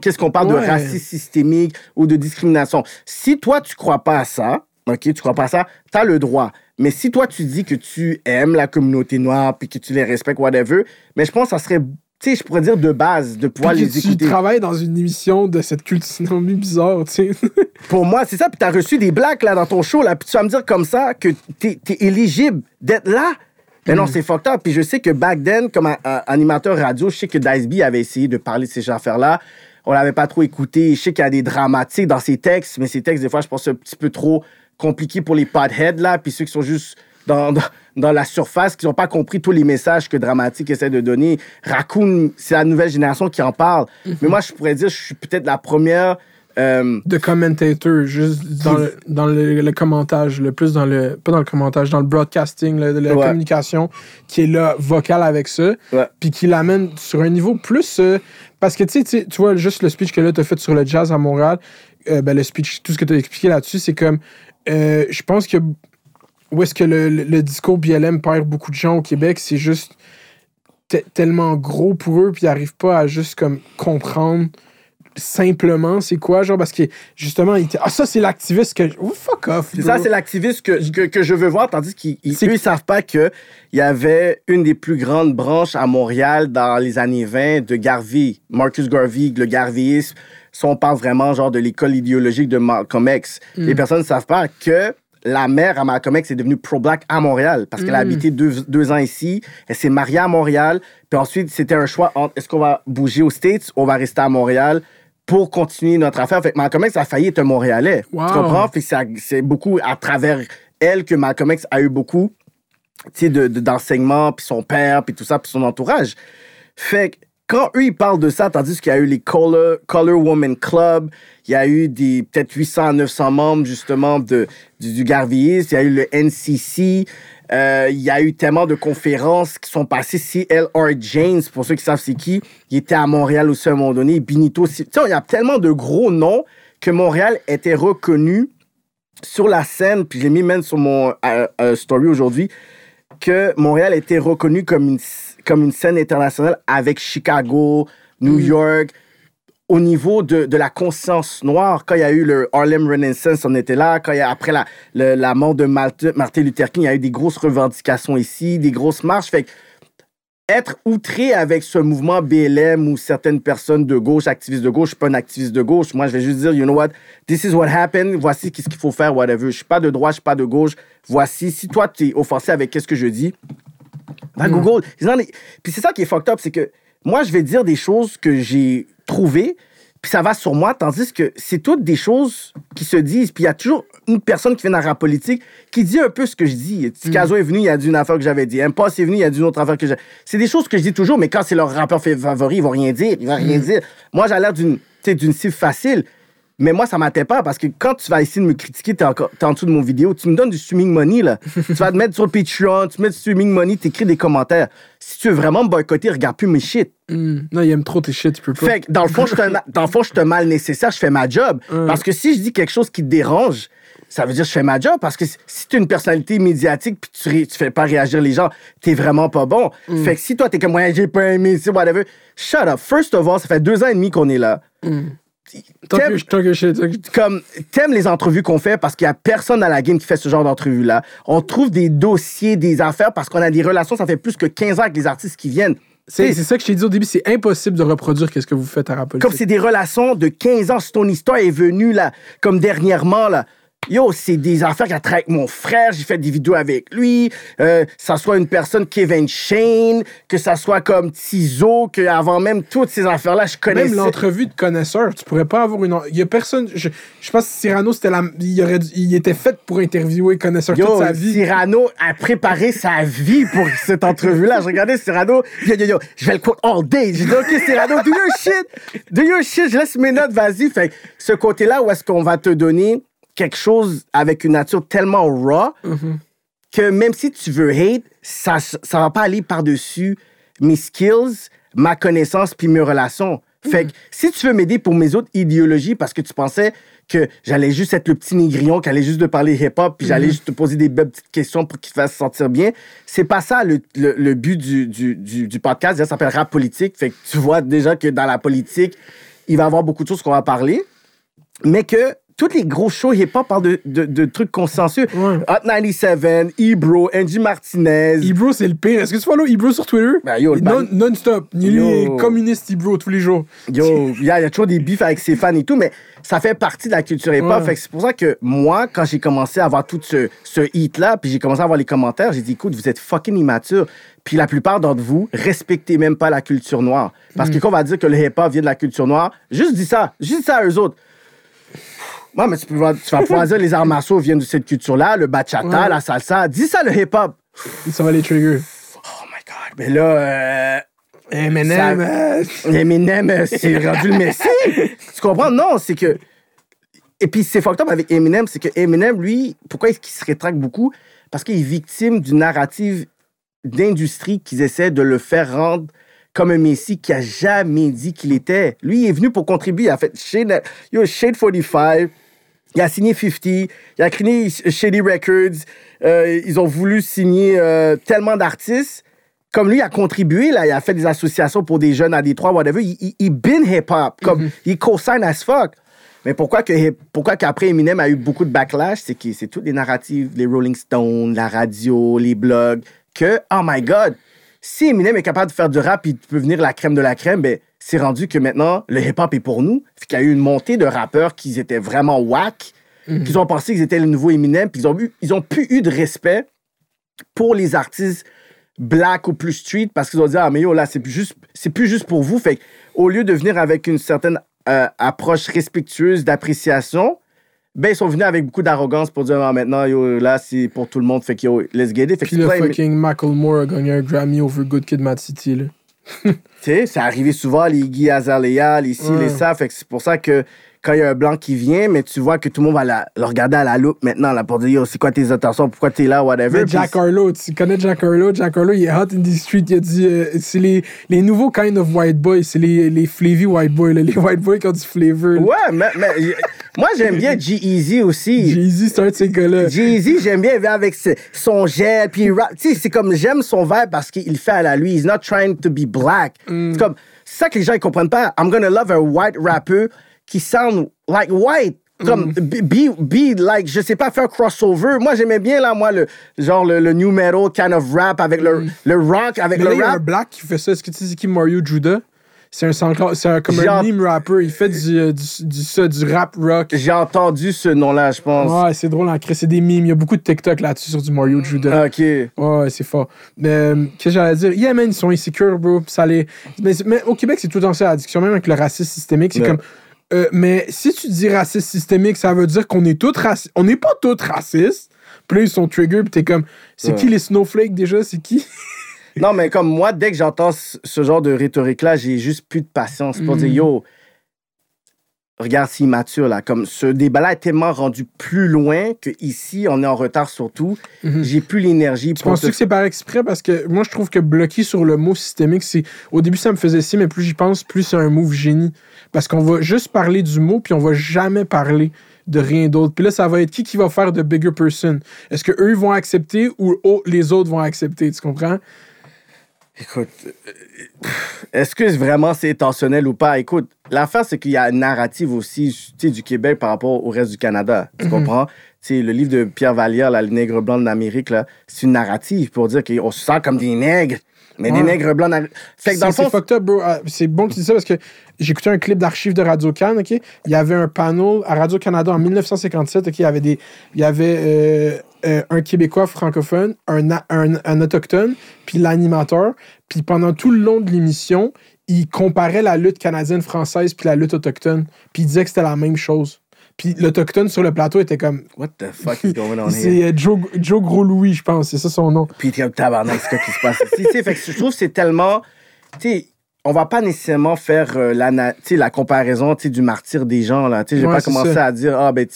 qu'est-ce qu'on parle Ouais. de racisme systémique ou de discrimination. Si toi, tu crois pas à ça, OK, tu crois pas à ça, tu as le droit. Mais si toi, tu dis que tu aimes la communauté noire puis que tu les respectes, whatever, mais je pense que ça serait, sais, je pourrais dire de base, de pouvoir Puis les tu écouter. travailles dans une émission de cette culture bizarre, tu sais. [LAUGHS] Pour moi, c'est ça. Puis t'as reçu des blagues là dans ton show là. Puis tu vas me dire comme ça que t'es es éligible d'être là. Mais Mm. non, c'est fucked up. Puis je sais que back then, comme un- un animateur radio, je sais que Dice B avait essayé de parler de ces affaires-là. On l'avait pas trop écouté. Je sais qu'il y a des dramatiques dans ses textes, mais ses textes, des fois, je pense, c'est un petit peu trop compliqué pour les potheads là. Puis ceux qui sont juste dans, dans, dans la surface, qui n'ont pas compris tous les messages que Dramatique essaie de donner. Raccoon, c'est la nouvelle génération qui en parle. Mm-hmm. Mais moi, je pourrais dire, je suis peut-être la première euh, de commentator, juste dans, le, dans le, le commentage, le plus dans le. Pas dans le commentage, dans le broadcasting, le- la Ouais. communication, qui est là, vocal avec ça, puis qui l'amène sur un niveau plus. euh, parce que tu sais, tu sais, tu vois, juste le speech que là, tu as fait sur le jazz à Montréal, euh, ben, le speech, tout ce que tu as expliqué là-dessus, c'est comme. euh, je pense que. Où est-ce que le, le- le discours BLM perd beaucoup de gens au Québec, c'est juste te- tellement gros pour eux, puis ils n'arrivent pas à juste comme comprendre simplement c'est quoi, genre, parce que justement, ah, ça, c'est l'activiste que. Oh, fuck off. Bro. ça, c'est l'activiste que, que, que je veux voir, tandis qu'ils ils savent pas qu'il y avait une des plus grandes branches à Montréal dans les années 20 de Garvey, Marcus Garvey, le garveyisme. Si on parle vraiment genre de l'école idéologique de Malcolm X, Mm. les personnes ne savent pas que la mère à Malcolm X est devenue pro-black à Montréal parce qu'elle a Mm. habité deux, deux ans ici. Elle s'est mariée à Montréal. Puis ensuite, c'était un choix entre est-ce qu'on va bouger aux States ou on va rester à Montréal pour continuer notre affaire. Fait que Malcolm X a failli être un Montréalais. Wow. Tu comprends? Fait que c'est beaucoup à travers elle que Malcolm X a eu beaucoup sais, de, de- d'enseignement, puis son père, puis tout ça, puis son entourage. Fait que quand eux, ils parlent de ça, tandis qu'il y a eu les Color, Color Woman Club, il y a eu peut-être 800 à 900 membres, justement, de, du, du il y a eu le NCC, euh, il y a eu tellement de conférences qui sont passées. CLR James, pour ceux qui savent c'est qui, il était à Montréal aussi à un moment donné. Binito, tu sais, il y a tellement de gros noms que Montréal était reconnu sur la scène, puis j'ai mis même sur mon euh, euh, story aujourd'hui, que Montréal était reconnu comme une, comme une scène internationale avec Chicago, New York, au niveau de, de la conscience noire. Quand il y a eu le Harlem Renaissance, on était là. Quand il y a, après la, le- la mort de Malte- Martin Luther King, il y a eu des grosses revendications ici, des grosses marches. Fait que être outré avec ce mouvement BLM ou certaines personnes de gauche, activistes de gauche, je suis pas un activiste de gauche. Moi, je vais juste dire, you know what, this is what happened. Voici qu'est-ce qu'il faut faire, whatever. Je suis pas de droite, je suis pas de gauche. Voici, si toi, tu es offensé avec qu'est-ce que je dis, va Google. Puis c'est ça qui est fucked up, c'est que moi, je vais dire des choses que j'ai trouvées, puis ça va sur moi, tandis que c'est toutes des choses qui se disent. Puis il y a toujours une personne qui vient dans la politique qui dit un peu ce que je dis. Ticazo est venu, il a dit une affaire que j'avais dit. Impost est venu, il a dit une autre affaire que j'ai. C'est des choses que je dis toujours, mais quand c'est leur rappeur favori, ils vont rien dire. Ils vont rien dire. Moi, j'ai l'air d'une d'une cible facile. Mais moi, ça m'atteint pas parce que quand tu vas essayer de me critiquer, t'es, t'es en dessous de mon vidéo, tu me donnes du streaming money, là. tu vas te mettre sur Patreon, tu mets du streaming money, t'écris des commentaires. Si tu veux vraiment me boycotter, regarde plus mes shit. Hmm. Non, il aime trop tes shit, tu peux pas. Fait que dans le fond, je suis un, mal nécessaire, je fais ma job. Parce que si je dis quelque chose qui te dérange, ça veut dire que je fais ma job. Parce que si tu es une personnalité médiatique puis tu, ré- tu fais pas réagir les gens, t'es vraiment pas bon. Fait que si toi, t'es comme, ouais, j'ai pas aimé, c'est whatever, shut up. First of all, ça fait deux ans et demi qu'on est là. Talk Comme t'aimes les entrevues qu'on fait parce qu'il y a personne dans la game qui fait ce genre d'entrevue là. On trouve des dossiers, des affaires parce qu'on a des relations. Ça fait plus que 15 ans avec les artistes qui viennent. C'est ça que je t'ai dit au début, c'est impossible de reproduire qu'est-ce que vous faites à rap Comme c'est des relations de 15 ans. Si ton histoire est venue là, comme dernièrement là. Yo, c'est des affaires qui a travaillé avec mon frère. J'ai fait des vidéos avec lui. Euh, ça soit une personne Kevin Shane, que ça soit comme Tizo, que avant même toutes ces affaires-là, je connaissais. Même l'entrevue de connaisseur, tu pourrais pas avoir une. Il y a personne. Je, je pense que Cyrano, c'était la. Il, aurait il était fait pour interviewer connaisseur toute Yo, sa vie. Cyrano a préparé sa vie pour cette entrevue-là. Je regardais Cyrano, yo, yo, yo, je vais le quote all day. J'ai dit, OK, Cyrano, do your shit. Do your shit. Je laisse mes notes, vas-y. Fait ce côté-là où est-ce qu'on va te donner quelque chose avec une nature tellement raw que même si tu veux hate, ça, ça va pas aller par-dessus mes skills, ma connaissance puis mes relations. Fait que si tu veux m'aider pour mes autres idéologies parce que tu pensais que j'allais juste être le petit négrillon qui allait juste de parler hip-hop puis j'allais juste te poser des belles petites questions pour qu'il te fasse sentir bien, c'est pas ça le, le- le but du, du, du, du podcast. Ça s'appelle Rap Politique. Fait que tu vois déjà que dans la politique, il va y avoir beaucoup de choses qu'on va parler, mais que tous les gros shows hip-hop parlent de, de, de trucs consensueux. Ouais. Hot 97, Ebro, Angie Martinez. Ebro, c'est le pire. Est-ce que tu follow Ebro sur Twitter? Ben, yo, non, Non-stop. Il est communiste Ebro tous les jours. Yo, il y, a il y a toujours des bifs avec ses fans et tout, mais ça fait partie de la culture hip-hop. Ouais. C'est pour ça que moi, quand j'ai commencé à avoir tout ce, ce hit-là, puis j'ai commencé à avoir les commentaires, j'ai dit, écoute, vous êtes fucking immature. Puis la plupart d'entre vous, respectez même pas la culture noire. Parce que quand on va dire que le hip-hop vient de la culture noire, juste dis ça. Juste dis ça à eux autres. Ouais, mais tu, peux, voir- tu vas pouvoir dire les arts martiaux viennent de cette culture-là, le bachata, Ouais. la salsa. Dis ça, le hip-hop. Ça va les trigger. Oh my God. Mais là, euh, Eminem, Ça- euh, Eminem, euh, c'est rendu le Messie. tu comprends? Non, c'est que et puis c'est fucked up avec Eminem, c'est que Eminem, lui, pourquoi est-ce qu'il se rétracte beaucoup? Parce qu'il est victime d'une narrative d'industrie qu'ils essaient de le faire rendre comme un messie qui a jamais dit qu'il était. Lui, il est venu pour contribuer. Il a fait Shade, yo, Shade 45, il a signé 50, il a créé Shady Records. Euh, ils ont voulu signer euh, tellement d'artistes. Comme lui, il a contribué, là, il a fait des associations pour des jeunes à Détroit, whatever. Il, il, il bin hip-hop. Comme, il co-sign as fuck. Mais pourquoi, que, pourquoi qu'après Eminem a eu beaucoup de backlash? C'est que c'est toutes les narratives, les Rolling Stones, la radio, les blogs, que, oh my God, si Eminem est capable de faire du rap et peut venir la crème de la crème, ben, c'est rendu que maintenant, le hip-hop est pour nous. Fait qu'il y a eu une montée de rappeurs qui étaient vraiment whack, qu'ils ont pensé qu'ils étaient le nouveau Eminem, puis ils ont, eu, ils ont plus eu de respect pour les artistes black ou plus street parce qu'ils ont dit, ah, mais yo, là, c'est plus juste, c'est plus juste pour vous. Fait au lieu de venir avec une certaine euh, approche respectueuse d'appréciation, ben, ils sont venus avec beaucoup d'arrogance pour dire, ah, maintenant, yo, là, c'est pour tout le monde. Fait que, yo, let's get it. Fait que Puis le fucking Macklemore a gagné un Grammy over Good Kid, Mad City, là. [LAUGHS] Tu sais, c'est arrivé souvent, les Guy Azalea, les ci, les ça. Fait que c'est pour ça que quand il y a un blanc qui vient, mais tu vois que tout le monde va la- le regarder à la loupe maintenant, là, pour dire, yo, c'est quoi tes intentions, pourquoi t'es là, whatever. Mais Jack Harlow, tu connais Jack Harlow? Jack Harlow, il est hot in the street. Il a dit, euh, c'est les, les nouveaux kind of white boys. C'est les, les flavy white boys, là. Les white boys qui ont du flavor. là. Ouais, mais, mais moi, j'aime bien G-Eazy aussi. Jay-Z, c'est un de ces gars-là. Jay-Z, j'aime bien, il vient avec son gel, puis. Tu sais, c'est comme, j'aime son vibe parce qu'il fait à la lui. He's not trying to be black. C'est comme, c'est ça que les gens, ils comprennent pas. I'm gonna love a white rapper qui sound like white. Comme, be, be, be like, je sais pas, faire crossover. Moi, j'aimais bien, là, moi, le, genre, le, le new metal kind of rap avec le, le rock, avec Mais là, le il y a un rap. black qui fait ça. Est-ce que tu c'est qui Mario Judah? C'est un, c'est un, comme un Genre- meme rapper. Il fait du, euh, du, du, ça, du rap rock. J'ai entendu ce nom-là, je pense. Ouais, c'est drôle en créer. C'est des memes. Il y a beaucoup de TikTok là-dessus sur du Mario Judah. Ok. Ouais, c'est fort. Mais, euh, qu'est-ce que j'allais dire? Yeah, man, ils sont insécures, bro. Ça les... mais, mais au Québec, c'est tout le temps ça, la discussion, même avec le racisme systémique. C'est comme. Euh, mais si tu dis racisme systémique, ça veut dire qu'on est tous racistes. On n'est pas tous racistes. Puis là, ils sont trigger, puis t'es comme. C'est Ouais. qui les snowflakes déjà? C'est qui? Non, mais comme moi, dès que j'entends ce ce genre de rhétorique-là, j'ai juste plus de patience pour Mm. dire, yo, regarde s'il mature, là. Comme ce débat-là est tellement rendu plus loin que ici, on est en retard sur tout. Mhm. J'ai plus l'énergie Tu pour. penses-tu te- que c'est par exprès? Parce que moi, je trouve que bloquer sur le mot systémique, c'est. Au début, ça me faisait si, mais plus j'y pense, plus c'est un move génie. Parce qu'on va juste parler du mot, puis on va jamais parler de rien d'autre. Puis là, ça va être qui qui va faire de bigger person? Est-ce que eux vont accepter ou oh, les autres vont accepter? Tu comprends? Écoute, euh, est-ce que vraiment c'est intentionnel ou pas? Écoute, l'affaire, c'est qu'il y a une narrative aussi du Québec par rapport au reste du Canada. Tu comprends? Tu sais, le livre de Pierre Vallière, Le nègre blanc d'Amérique, là, c'est une narrative pour dire qu'on se sent comme des nègres. Mais des nègres blancs. Fait que dans le C'est fond, c'est fucked up, bro. Ah, C'est bon que tu dis ça parce que j'ai écouté un clip d'archives de Radio-Can, OK? Il y avait un panel à Radio-Canada en 1957, OK? Il y avait, des, il y avait euh, euh, un Québécois francophone, un, a- un, un autochtone, puis l'animateur. Puis pendant tout le long de l'émission, il comparait la lutte canadienne-française puis la lutte autochtone. Puis il disait que c'était la même chose. Puis l'autochtone sur le plateau était comme... what the fuck is going on here? C'est Joe, Joe Gros-Louis, je pense. C'est ça son nom. Puis t'es comme tabarnak, c'est quoi qui se passe ici? Tu sais, fait que je trouve que c'est tellement. Tu sais, on va pas nécessairement faire euh, la, la comparaison du martyr des gens. Là. Je vais Ouais, pas commencer ça. à dire, ah, ben,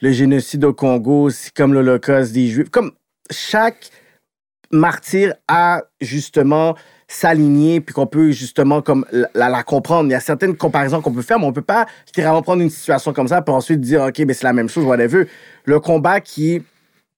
le génocide au Congo, c'est comme l'Holocauste des Juifs. Comme chaque martyr a justement s'aligner puis qu'on peut justement comme la, la comprendre. Il y a certaines comparaisons qu'on peut faire, mais on peut pas littéralement prendre une situation comme ça pour ensuite dire, OK, ben c'est la même chose, whatever. Le combat qui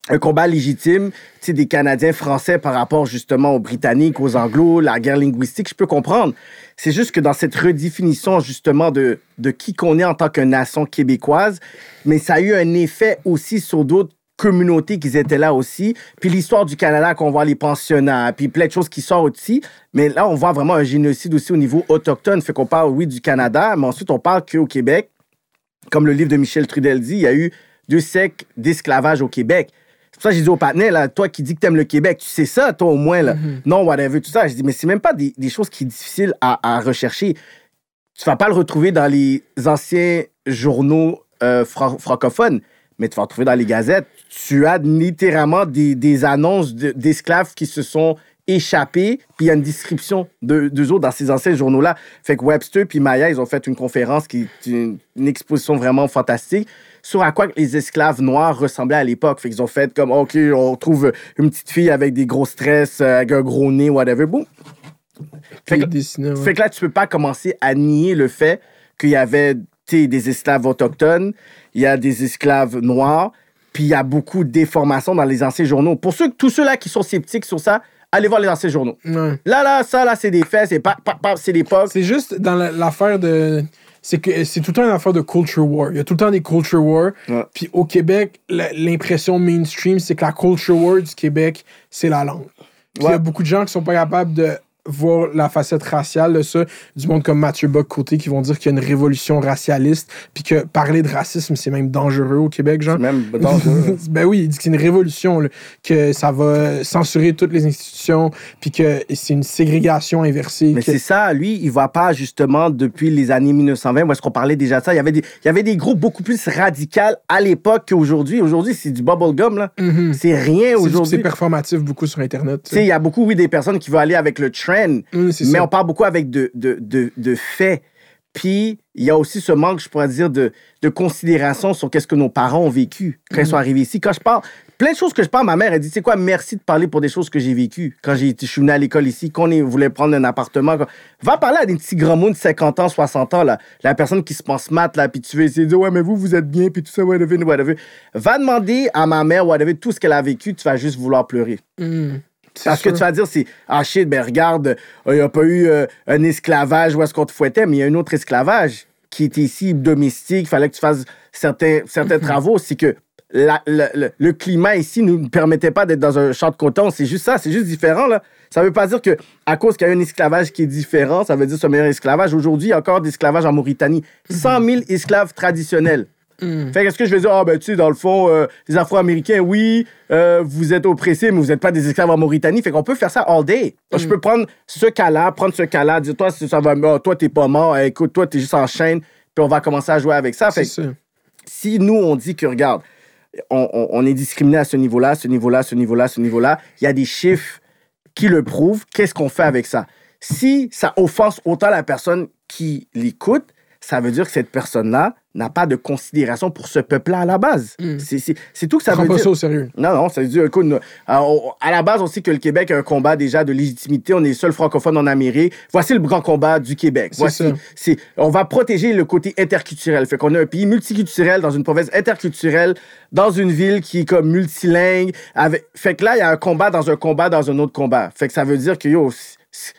un combat légitime, des Canadiens français par rapport justement aux Britanniques, aux Anglos, la guerre linguistique, je peux comprendre. C'est juste que dans cette redéfinition justement de, de qui qu'on est en tant que nation québécoise, mais ça a eu un effet aussi sur d'autres communautés qui étaient là aussi. Puis l'histoire du Canada, qu'on voit les pensionnats, puis plein de choses qui sortent aussi. Mais là, on voit vraiment un génocide aussi au niveau autochtone. Fait qu'on parle, oui, du Canada, mais ensuite, on parle qu'au Québec, comme le livre de Michel Trudel dit, il y a eu deux siècles d'esclavage au Québec. C'est pour ça que j'ai dit au patinet, là, toi qui dis que t'aimes le Québec, tu sais ça, toi au moins, là. Non, whatever, tout ça. Je dis, mais c'est même pas des, des choses qui sont difficiles à, à rechercher. Tu vas pas le retrouver dans les anciens journaux euh, fran- francophones, mais tu vas le retrouver dans les gazettes. Tu as littéralement des, des annonces de- d'esclaves qui se sont échappés, puis il y a une description de d'eux autres dans ces anciens journaux-là. Fait que Webster puis Maya, ils ont fait une conférence qui est une, une exposition vraiment fantastique sur à quoi les esclaves noirs ressemblaient à l'époque. Fait qu'ils ont fait comme, OK, on trouve une petite fille avec des gros stress, euh, avec un gros nez, whatever. Boum. Fait que, dessiné, ouais. fait que là, tu peux pas commencer à nier le fait qu'il y avait des esclaves autochtones, il y a des esclaves noirs, puis il y a beaucoup de déformations dans les anciens journaux. Pour ceux, tous ceux-là qui sont sceptiques sur ça, allez voir les anciens journaux. Ouais. Là, là, ça, là, c'est des faits, c'est pas, pas, pas- c'est l'époque. C'est juste dans la- l'affaire de. C'est que c'est tout le temps une affaire de culture war. Il y a tout le temps des culture wars. Ouais. Puis au Québec, l'impression mainstream, c'est que la culture war du Québec, c'est la langue. Puis il y a beaucoup de gens qui sont pas capables de voir la facette raciale de ça, du monde comme Mathieu Bock-Côté qui vont dire qu'il y a une révolution racialiste, puis que parler de racisme, c'est même dangereux au Québec, genre. C'est même dangereux. [LAUGHS] ben oui, il dit que c'est une révolution, là, que ça va censurer toutes les institutions, puis que c'est une ségrégation inversée. Mais que- c'est ça, lui, il va pas justement depuis les années 1920, où est-ce qu'on parlait déjà de ça? Il y avait des, il y avait des groupes beaucoup plus radicaux à l'époque qu'aujourd'hui. Aujourd'hui, c'est du bubblegum, là. Mhm. C'est rien aujourd'hui. C'est performatif beaucoup sur Internet. tu sais, il y a beaucoup, oui, des personnes qui veulent aller avec le Mm, mais ça. on parle beaucoup avec de, de, de, de faits. Puis, il y a aussi ce manque, je pourrais dire, de, de considération sur qu'est-ce que nos parents ont vécu quand Mm. ils sont arrivés ici. Quand je parle, plein de choses que je parle, ma mère, elle dit, c'est quoi, merci de parler pour des choses que j'ai vécues. Quand je suis venu à l'école ici, qu'on voulait prendre un appartement. quand- Va parler à des petits grands mots de 50 ans, 60 ans, là. La personne qui se pense mat, là, puis tu veux essayer de dire, ouais, mais vous, vous êtes bien, puis tout ça, whatever, whatever. Va demander à ma mère, whatever, tout ce qu'elle a vécu, tu vas juste vouloir pleurer. Mm. Parce que tu vas dire, c'est Ah shit, ben regarde, euh, il n'y a pas eu euh, un esclavage où est-ce qu'on te fouettait, mais il y a un autre esclavage qui était ici domestique. Il fallait que tu fasses certains, certains [LAUGHS] travaux. C'est que la- la- le, le climat ici ne nous permettait pas d'être dans un champ de coton. C'est juste ça, c'est juste différent. Là. Ça veut pas dire que à cause qu'il y a un esclavage qui est différent, ça veut dire que c'est un meilleur esclavage. Aujourd'hui, il y a encore d'esclavage en Mauritanie. 100 000 esclaves traditionnels. Mm. Fait qu'est-ce que je vais dire? Ah, ben, tu sais, dans le fond, euh, les Afro-Américains, oui, euh, vous êtes oppressés, mais vous n'êtes pas des esclaves en Mauritanie. Fait qu'on peut faire ça all day. Je peux prendre ce cas-là, prendre ce cas-là, dire, toi, si ça va, ah, toi, t'es pas mort, Eh, écoute, toi, t'es juste en chaîne, puis on va commencer à jouer avec ça. Fait que si nous, on dit que, regarde, on, on- on est discriminé à ce niveau-là, ce niveau-là, ce niveau-là, ce niveau-là, il y a des chiffres qui le prouvent. Qu'est-ce qu'on fait avec ça? Si ça offense autant la personne qui l'écoute, ça veut dire que cette personne-là n'a pas de considération pour ce peuple-là à la base. Mm. C'est- tout que ça Prends veut pas dire. ça au sérieux. Non, non, ça veut dire, écoute, nous, à, la base, on sait que le Québec a un combat déjà de légitimité. On est le seul francophone en Amérique. Voici le grand combat du Québec. C'est Voici, c'est, on va protéger le côté interculturel. Fait qu'on a un pays multiculturel dans une province interculturelle, dans une ville qui est comme multilingue. Avec... Fait que là, il y a un combat dans un combat dans un autre combat. Fait que ça veut dire que, yo,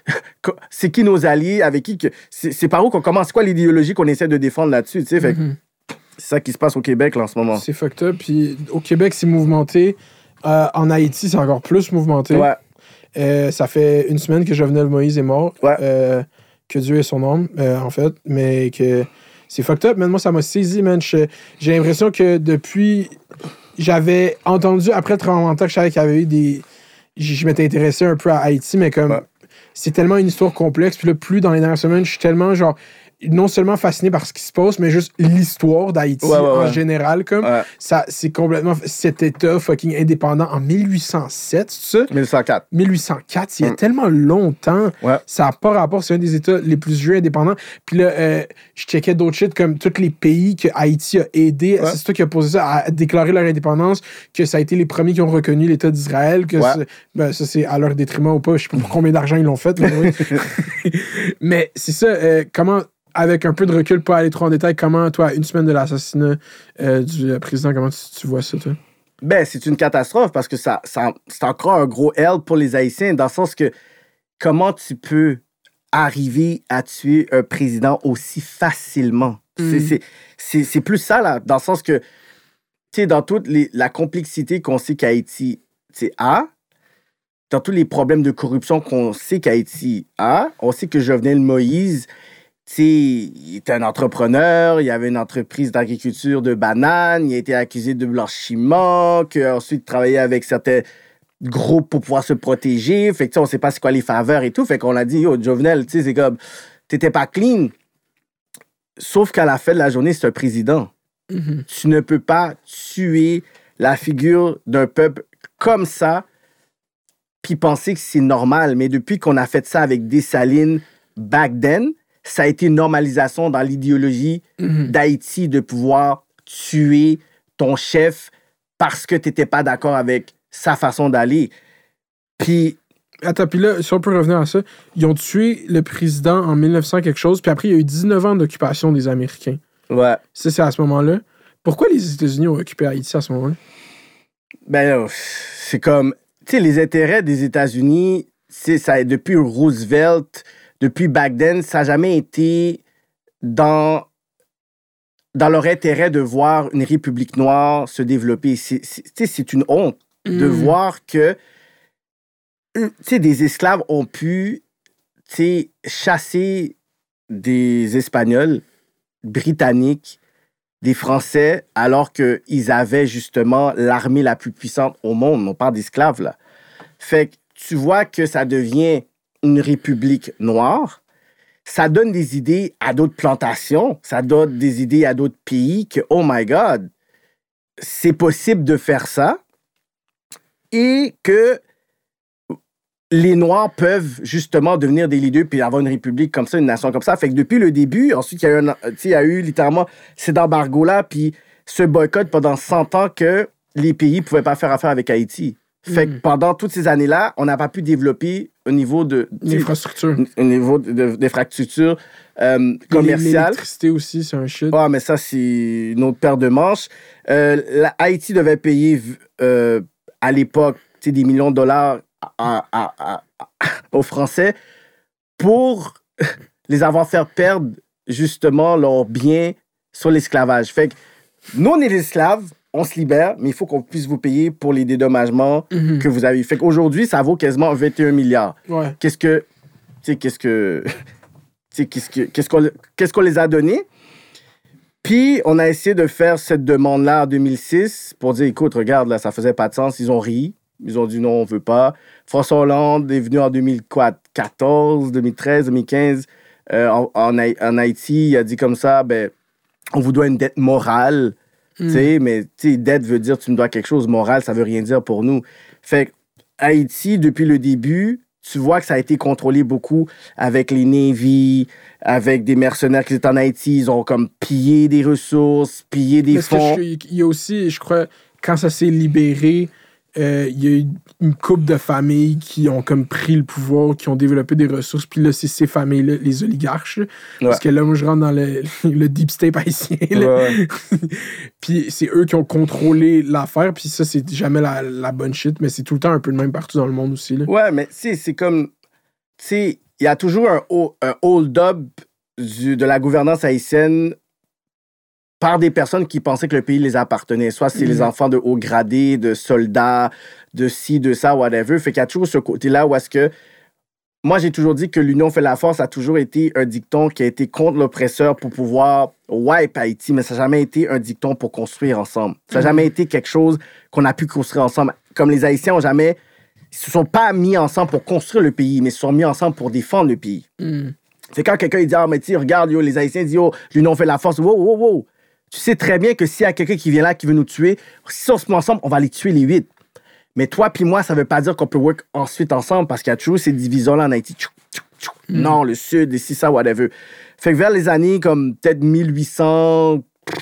[LAUGHS] c'est- qui nos alliés, avec qui que. C'est par où qu'on commence, c'est quoi l'idéologie qu'on essaie de défendre là-dessus, tu sais? Fait Mhm. c'est ça qui se passe au Québec, là, en ce moment. C'est fucked up. Puis au Québec, c'est mouvementé. Euh, en Haïti, c'est encore plus mouvementé. Ouais. Euh, ça fait une semaine que Jovenel Moïse est mort. Ouais. Euh, que Dieu ait son euh, en fait. Mais que c'est fucked up. Man, moi, ça m'a saisi, man. J'ai l'impression que depuis. J'avais entendu, après le tremblement de terre, que je savais qu'il y avait eu des. Je je m'étais intéressé un peu à Haïti, mais comme. Ouais. C'est tellement une histoire complexe. Puis là, plus dans les dernières semaines, je suis tellement, genre. Non seulement fasciné par ce qui se passe, mais juste l'histoire d'Haïti Ouais, ouais, en général. Comme ça, c'est complètement cet État fucking indépendant en 1807, c'est ça? 1904. 1804, il y a Mm. tellement longtemps. Ça n'a pas rapport, c'est un des États les plus vieux indépendants. Puis là, euh, je checkais d'autres shit comme tous les pays que Haïti a aidé. C'est toi qui a posé ça à déclarer leur indépendance, que ça a été les premiers qui ont reconnu l'État d'Israël. Que ben, ça, c'est à leur détriment ou pas. Je sais pas pour combien d'argent ils l'ont fait. Mais [LAUGHS] c'est ça, euh, comment, avec un peu de recul, pas aller trop en détail, comment, toi, une semaine de l'assassinat euh, du euh, président, comment tu, tu vois ça, toi? Ben, c'est une catastrophe parce que ça, ça, c'est encore un gros L pour les Haïtiens, dans le sens que comment tu peux arriver à tuer un président aussi facilement? C'est- Mm. c'est- C'est c'est plus ça, là, dans le sens que, tu sais, dans toute les- la complexité qu'on sait qu'Haïti tu sais, a, dans tous les problèmes de corruption qu'on sait qu'Haïti a, on sait que Jovenel Moïse, il était un entrepreneur, il avait une entreprise d'agriculture de bananes, il a été accusé de blanchiment, qu'ensuite il travaillait avec certains groupes pour pouvoir se protéger. Fait que, tu sais, on sait pas c'est quoi les faveurs et tout. Fait qu'on a dit, yo, Jovenel, tu sais, c'est comme, t'étais pas clean. Sauf qu'à la fin de la journée, c'est un président. Mhm. Tu ne peux pas tuer la figure d'un peuple comme ça puis penser que c'est normal. Mais depuis qu'on a fait ça avec Dessalines back then, ça a été une normalisation dans l'idéologie Mhm. d'Haïti de pouvoir tuer ton chef parce que tu n'étais pas d'accord avec sa façon d'aller. Puis, Attends, puis là, si on peut revenir à ça, ils ont tué le président en 1900 quelque chose, puis après, il y a eu 19 ans d'occupation des Américains. ouais. Ça, c'est à ce moment-là. Pourquoi les États-Unis ont occupé Haïti à ce moment-là? Ben, là, c'est comme, tu sais, les intérêts des États-Unis, c'est ça, depuis Roosevelt, depuis back then, ça n'a jamais été dans, dans leur intérêt de voir une république noire se développer. C'est, une honte de Mm. voir que, euh, des esclaves ont pu, chasser des Espagnols, Britanniques, des Français, alors qu'ils avaient justement l'armée la plus puissante au monde. On parle d'esclaves, là. Fait que tu vois que ça devient une république noire. Ça donne des idées à d'autres plantations. Ça donne des idées à d'autres pays que, oh my God, c'est possible de faire ça. Et que les Noirs peuvent justement devenir des leaders puis avoir une république comme ça, une nation comme ça. Fait que depuis le début, ensuite, il y a eu, un- tu sais, il y a eu littéralement cet embargo-là, puis ce boycott pendant 100 ans que les pays ne pouvaient pas faire affaire avec Haïti. Fait que Mm. pendant toutes ces années-là, on n'a pas pu développer au niveau de L'infrastructure. au niveau de- euh, commerciales. L'électricité aussi, c'est un shit. Ah, mais ça, c'est une autre paire de manches. Euh, la- Haïti devait payer euh, à l'époque tu sais, des millions de dollars à- à- à- aux Français pour [LAUGHS] les avoir fait perdre justement leurs biens sur l'esclavage. Fait que nous, on est des esclaves, on se libère, mais il faut qu'on puisse vous payer pour les dédommagements Mhm. que vous avez. Fait qu'aujourd'hui, ça vaut quasiment 21 milliards Ouais. qu'est-ce que tu sais qu'est-ce que tu sais qu'est-ce que qu'est-ce qu'on qu'est-ce qu'on les a donné puis on a essayé de faire cette demande là en 2006 pour dire écoute regarde là ça faisait pas de sens ils ont ri ils ont dit non on veut pas François Hollande est venu en 2014 2013 2015 euh, en, en, en Haïti il a dit comme ça ben on vous doit une dette morale tu sais, mais tu sais, dette veut dire tu me dois quelque chose. Moral, ça veut rien dire pour nous. Fait Haïti, depuis le début, tu vois que ça a été contrôlé beaucoup avec les Navy, avec des mercenaires qui étaient en Haïti. Ils ont comme pillé des ressources, pillé des Parce fonds. il y a aussi, je crois, quand ça s'est libéré, euh, il y a eu une couple de familles qui ont comme pris le pouvoir, qui ont développé des ressources. Puis là, c'est ces familles-là, les oligarches. Parce que là, moi, je rentre dans le, [LAUGHS] le deep state haïtien. Ouais. [LAUGHS] puis c'est eux qui ont contrôlé l'affaire. Puis ça, c'est jamais la, la bonne shit, mais c'est tout le temps un peu le même partout dans le monde aussi. Là. Ouais, mais tu c'est comme. Tu sais, il y a toujours un, un hold-up du- de la gouvernance haïtienne par des personnes qui pensaient que le pays les appartenait. Soit c'est les Mhm. enfants de haut gradé, de soldats, de ci, de ça, whatever. Fait qu'il y a toujours ce côté-là où est-ce que. Moi, j'ai toujours dit que l'union fait la force a toujours été un dicton qui a été contre l'oppresseur pour pouvoir wipe Haïti, mais ça n'a jamais été un dicton pour construire ensemble. Ça n'a jamais été quelque chose qu'on a pu construire ensemble. Comme les Haïtiens ont jamais ils se sont pas mis ensemble pour construire le pays, mais ils se sont mis ensemble pour défendre le pays. Mm. C'est quand quelqu'un dit, ah, mais tu regarde, yo, les Haïtiens disent, oh, l'union fait la force. Wow, wow, wow. Tu sais très bien que s'il y a quelqu'un qui vient là, qui veut nous tuer, si on se met ensemble, on va les tuer les huit. Mais toi puis moi, ça veut pas dire qu'on peut work ensuite ensemble parce qu'il y a toujours ces divisions-là en Haïti. Tchou, tchou, tchou. Non, le sud, ici, ça, whatever. Fait que vers les années comme peut-être 1800, tu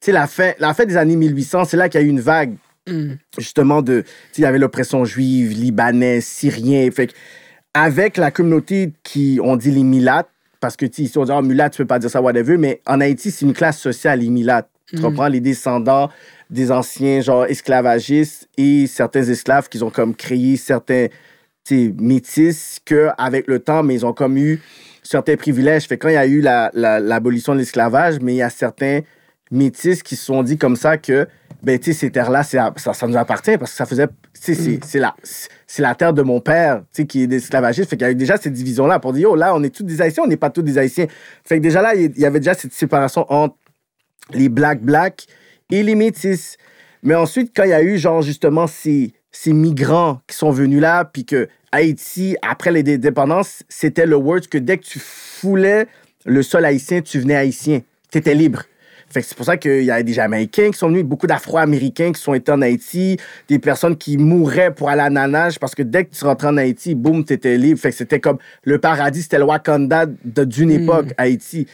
sais, la fin, la fin des années 1800, c'est là qu'il y a eu une vague Mm. justement de tu sais, il y avait l'oppression juive libanais syrien fait que avec la communauté qui on dit les milates parce que ici on dit ah mulat tu peux pas dire ça whatever mais en Haïti c'est une classe sociale les milates tu Mm. comprends? Les descendants des anciens genre esclavagistes et certains esclaves qui ont comme créé certains métis que avec le temps mais ils ont comme eu certains privilèges. Fait quand il y a eu la- la- l'abolition de l'esclavage mais il y a certains métis qui se sont dit comme ça que ben tu sais ces terres là ça, ça nous appartient parce que ça faisait tu sais c'est c'est la c'est la terre de mon père tu sais qui est esclavagiste. Fait qu'il y a eu déjà cette division là pour dire oh là on est tous des haïtiens on n'est pas tous des haïtiens. Fait que déjà là il y avait déjà cette séparation entre les black black et les métis. Mais ensuite quand il y a eu genre justement ces ces migrants qui sont venus là puis que Haïti après les indépendances c'était le word que dès que tu foulais le sol haïtien tu venais haïtien. T'étais libre fait que c'est pour ça qu'il y a des Jamaïcains qui sont venus, beaucoup d'Afro-Américains qui sont été en Haïti, des personnes qui mouraient pour aller à Nanage parce que dès que tu rentrais en Haïti, boum, t'étais libre. Fait que c'était comme le paradis, c'était le Wakanda d'une époque, Haïti.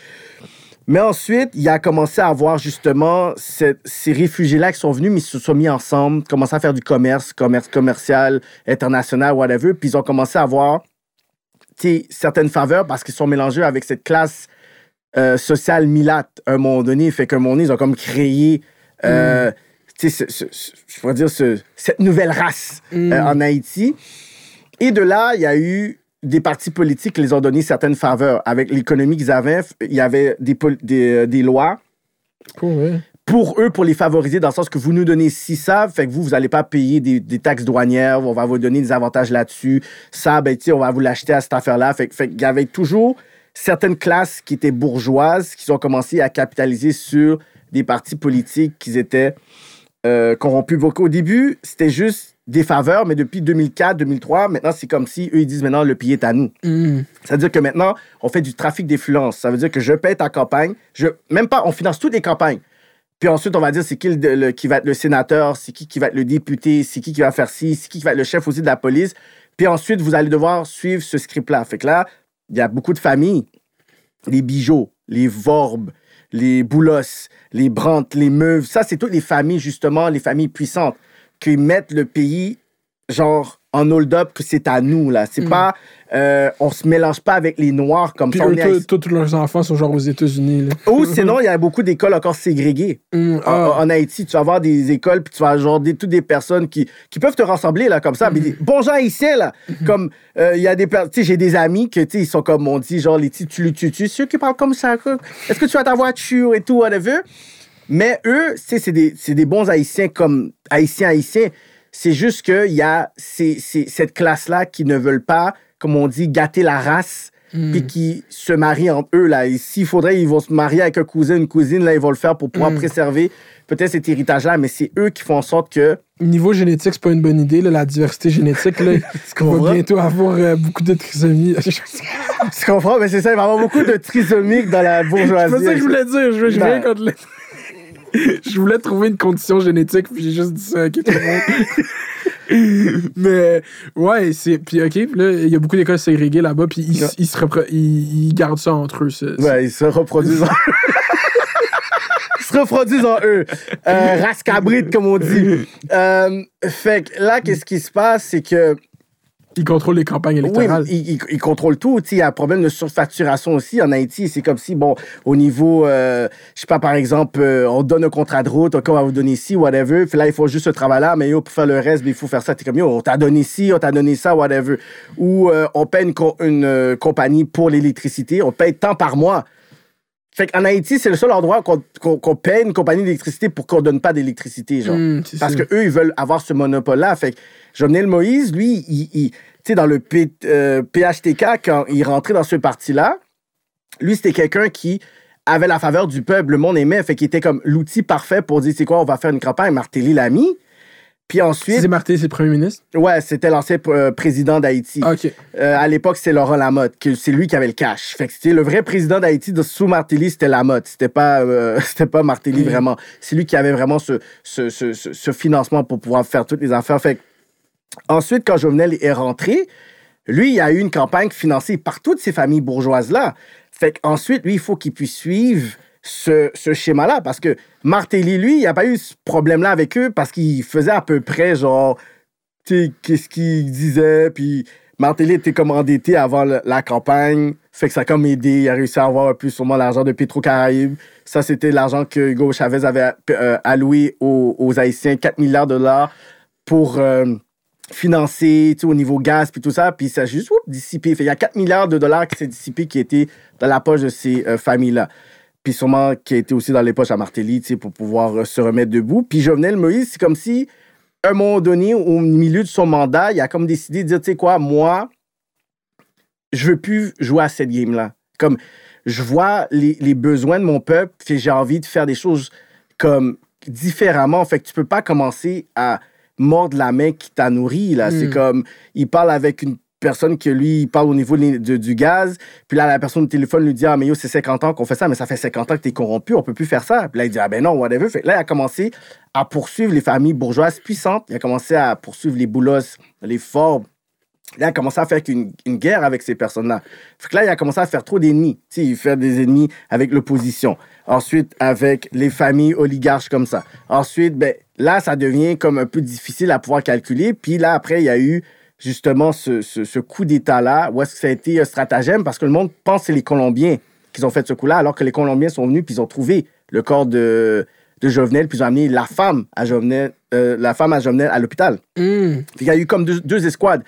Mais ensuite, il a commencé à avoir justement cette- ces réfugiés-là qui sont venus, mais ils se sont mis ensemble, commencé à faire du commerce, commerce commercial, international, whatever. Puis ils ont commencé à avoir certaines faveurs parce qu'ils sont mélangés avec cette classe euh, sociale milate à un moment donné. Fait qu'à un moment donné, ils ont comme créé, euh, ce- ce- ce- je pourrais dire, ce- cette nouvelle race euh, en Haïti. Et de là, il y a eu des partis politiques qui les ont donné certaines faveurs. Avec l'économie qu'ils avaient, il y avait des, euh, des lois Cool, ouais. pour eux, pour les favoriser, dans le sens que vous nous donnez ci, ça, fait que vous, vous n'allez pas payer des, des taxes douanières, on va vous donner des avantages là-dessus. Ça, ben, on va vous l'acheter à cette affaire-là. Fait, fait qu'il y avait toujours certaines classes qui étaient bourgeoises qui ont commencé à capitaliser sur des partis politiques qui étaient euh, corrompus. Au début, c'était juste des faveurs, mais depuis 2004, 2003, maintenant, c'est comme si eux, ils disent maintenant, le pays est à nous. Mm. C'est-à-dire que maintenant, on fait du trafic d'influence. Ça veut dire que je paye ta campagne. Je, même pas, on finance toutes les campagnes. Puis ensuite, on va dire c'est qui, le- le- qui va être le sénateur, c'est qui qui va être le député, c'est qui qui va faire ci, c'est qui qui va être le chef aussi de la police. Puis ensuite, vous allez devoir suivre ce script-là. Fait que là, il y a beaucoup de familles. Les bijoux, les vorbes, les boulos, les brantes, les meuves. Ça, c'est toutes les familles, justement, les familles puissantes qui mettent le pays, genre, en hold-up, que c'est à nous, là. C'est pas... euh, on se mélange pas avec les Noirs comme Puis ça. eux, tous- leurs enfants sont genre aux États-Unis. Ou [LAUGHS] sinon, il y a beaucoup d'écoles encore ségrégées. Mm, En- ah. En, Haïti, tu vas avoir des écoles, puis tu vas avoir des, toutes des personnes qui, qui peuvent te rassembler, là, comme ça. Mais des bons gens ici, là. Comme, euh, il y a des personnes, tu sais, j'ai des amis que, tu sais, ils sont comme, on dit, genre, les petits tu tu tu ceux qui parlent comme ça. Est-ce que tu as ta voiture et tout, whatever? Mais eux, c'est des, c'est des bons Haïtiens comme Haïtiens, Haïtiens. C'est juste qu'il y a ces- ces- cette classe-là qui ne veulent pas, comme on dit, gâter la race, puis qui se marient entre eux. Là. Et s'il faudrait, ils vont se marier avec un cousin, une cousine, là, ils vont le faire pour pouvoir préserver peut-être cet héritage-là, mais c'est eux qui font en sorte que. Niveau génétique, c'est pas une bonne idée, là, la diversité génétique. Là, [LAUGHS] on va bientôt avoir euh, beaucoup de trisomie. [LAUGHS] Tu comprends? Mais c'est ça, il va y avoir beaucoup de trisomiques dans la [LAUGHS] C'est bourgeoisie. pas ça que je voulais dire. Je, je, Non. rien contre le- je voulais trouver une condition génétique, puis j'ai juste dit ça. le monde. Mais ouais, c'est. Puis ok, là, il y a beaucoup d'écoles ségrégées là-bas, puis ils, Ouais. ils se repro- ils, ils gardent ça entre eux. ça. Ouais, ils se reproduisent en [LAUGHS] Ils se reproduisent en eux. Euh, race cabrite, comme on dit. Euh, fait que là, qu'est-ce qui se passe, c'est que. Ils contrôlent les campagnes Oui, électorales. mais ils, ils- ils contrôlent tout. Il y a un problème de surfacturation aussi en Haïti. C'est comme si, bon, au niveau, euh, je sais pas, par exemple, euh, on donne un contrat de route, OK, on va vous donner ci, whatever. Puis là, il faut juste ce travail-là, mais yo, pour faire le reste, ben, il faut faire ça. T'es comme, yo, on t'a donné ci, on t'a donné ça, whatever. Ou euh, on paie une, co- une, euh, compagnie pour l'électricité, on paye tant par mois. Fait qu'en Haïti, c'est le seul endroit qu'on paye une compagnie d'électricité pour qu'on donne pas d'électricité, genre. Mm, c'est Parce ça. que eux, ils veulent avoir ce monopole-là. Fait que Jovenel Moïse, lui, il, il- tu sais, dans le P- euh, PHTK, quand il rentrait dans ce parti-là, lui, c'était quelqu'un qui avait la faveur du peuple. Le monde aimait. Fait qu'il était comme l'outil parfait pour dire, c'est quoi, on va faire une campagne. Martelly l'a mis. Puis ensuite, c'est Martin, c'est le premier ministre? ouais, c'était l'ancien euh, président d'Haïti. Ah, ok. Euh, à l'époque, c'est Laurent Lamotte, que c'est lui qui avait le cash. Fait que c'était le vrai président d'Haïti de sous Martelly, c'était Lamotte. C'était pas, euh, [LAUGHS] c'était pas Martelly Mm. vraiment. C'est lui qui avait vraiment ce, ce, ce, ce- ce financement pour pouvoir faire toutes les affaires. Fait que, ensuite, quand Jovenel est rentré, lui, il a eu une campagne financée par toutes ces familles bourgeoises-là. Fait qu'ensuite, lui, il faut qu'il puisse suivre ce, ce schéma-là. Parce que Martelly, lui, il n'y a pas eu ce problème-là avec eux parce qu'il faisait à peu près, genre, tu sais, qu'est-ce qu'il disait. Puis Martelly était comme endetté avant la campagne. Fait que ça a comme aidé. Il a réussi à avoir un peu sûrement l'argent de Petro-Caraïbes. Ça, c'était l'argent que Hugo Chavez avait euh, alloué aux, aux Haïtiens, 4 milliards de dollars pour euh, sais, au niveau gaz puis tout ça. Puis ça a juste dissipé. Il y a 4 milliards de dollars qui s'est dissipé qui étaient dans la poche de ces euh, familles-là. Puis sûrement qui a été aussi dans les poches à Martelly tu sais, pour pouvoir euh, se remettre debout. Puis Jovenel Moïse, c'est comme si, à un moment donné, au milieu de son mandat, il a comme décidé de dire, tu sais quoi, moi, je veux plus jouer à cette game-là. Comme, je vois les, les besoins de mon peuple, puis j'ai envie de faire des choses comme différemment. Fait que tu peux pas commencer à mordre la main qui t'a nourri, là. C'est Mm. comme, il parle avec une personne que lui, parle au niveau de- du gaz, puis là, la personne au téléphone lui dit, ah, mais yo, c'est 50 ans qu'on fait ça, mais ça fait 50 ans que t'es corrompu, on peut plus faire ça. Puis là, il dit, ah, ben non, whatever. Fait là, il a commencé à poursuivre les familles bourgeoises puissantes. Il a commencé à poursuivre les boulos, les Forbes, Là, il a commencé à faire une, une guerre avec ces personnes-là. Fait là, il a commencé à faire trop d'ennemis. Tu sais, il fait des ennemis avec l'opposition. Ensuite, avec les familles oligarches comme ça. Ensuite, ben, là, ça devient comme un peu difficile à pouvoir calculer. Puis là, après, il y a eu justement ce, ce, ce coup d'État-là, où est-ce que ça a été un stratagème, parce que le monde pense que c'est les Colombiens qui ont fait ce coup-là, alors que les Colombiens sont venus puis ils ont trouvé le corps de, de Jovenel, puis ils ont amené la femme à Jovenel, euh, la femme à Jovenel à l'hôpital. Hum. Il y a eu comme deux, deux escouades.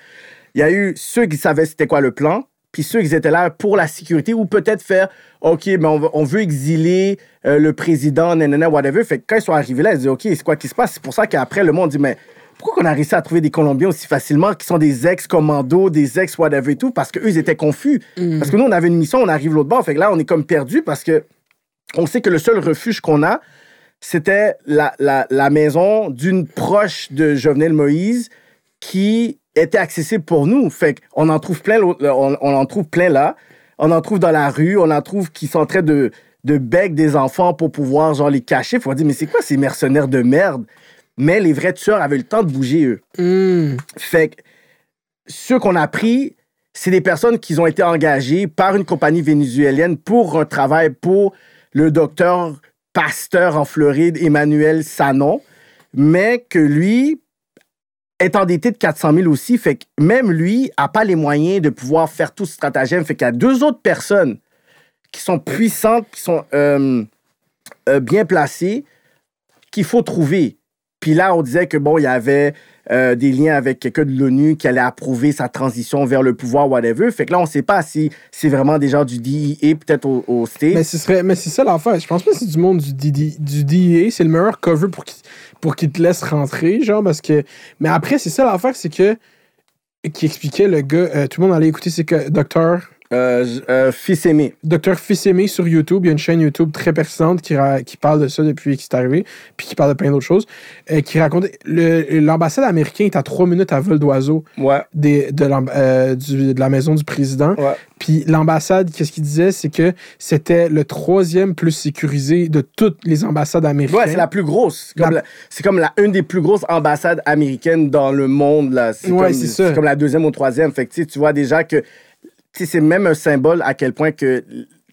Il y a eu ceux qui savaient c'était quoi le plan, puis ceux qui étaient là pour la sécurité ou peut-être faire OK, mais on, veut- on veut exiler euh, le président, nanana, whatever. Fait que quand ils sont arrivés là, ils disent OK, c'est quoi qui se passe? C'est pour ça qu'après, le monde dit Mais pourquoi qu'on a réussi à trouver des Colombiens aussi facilement qui sont des ex-commandos, des ex-whatever et tout? Parce qu'eux, ils étaient confus. Parce que nous, on avait une mission, on arrive l'autre bord. Fait que là, on est comme perdu parce que on sait que le seul refuge qu'on a, c'était la, la, la maison d'une proche de Jovenel Moïse qui était accessible pour nous. Fait qu'on en trouve plein, on, on en trouve plein là. On en trouve dans la rue. On en trouve qui sont en train de, de bec des enfants pour pouvoir genre les cacher. Faut dire, mais c'est quoi ces mercenaires de merde? Mais les vrais tueurs avaient le temps de bouger, eux. Hum. Fait que ceux qu'on a pris, c'est des personnes qui ont été engagées par une compagnie vénézuélienne pour un travail pour le docteur pasteur en Floride, Emmanuel Sanon, mais que lui est endetté de 400 000 aussi. Fait que même lui a pas les moyens de pouvoir faire tout ce stratagème. Fait qu'il y a deux autres personnes qui sont puissantes, qui sont euh, euh, bien placées, qu'il faut trouver. Puis là, on disait que bon, il y avait euh, des liens avec quelqu'un de l'ONU qui allait approuver sa transition vers le pouvoir, whatever. Fait que là, on sait pas si c'est vraiment des gens du DIA, peut-être au, au. Mais, ce serait, mais c'est ça l'affaire. Je pense pas que c'est du monde du, DD du DEA. C'est le meilleur cover pour qu'il pour qu'il te laisse rentrer, genre, parce que. Mais après, c'est ça l'affaire, c'est que. Qui expliquait le gars. euh, tout le monde allait écouter, c'est que Docteur. Euh, euh, fils aimé. Docteur Fils Aimé sur YouTube. Il y a une chaîne YouTube très persistante qui, qui parle de ça depuis qu'il est arrivé, puis qui parle de plein d'autres choses. euh, qui raconte. L'ambassade américaine est à trois minutes à vol d'oiseau Ouais. des- de, euh, du- de la maison du président. Ouais. Puis l'ambassade, qu'est-ce qu'il disait, c'est que c'était le troisième plus sécurisé de toutes les ambassades américaines. Ouais, c'est la plus grosse. C'est Comme La- la- C'est comme la, une des plus grosses ambassades américaines dans le monde. C'est, Ouais, comme, c'est comme la deuxième ou troisième. Fait que tu vois déjà que c'est même un symbole à quel point que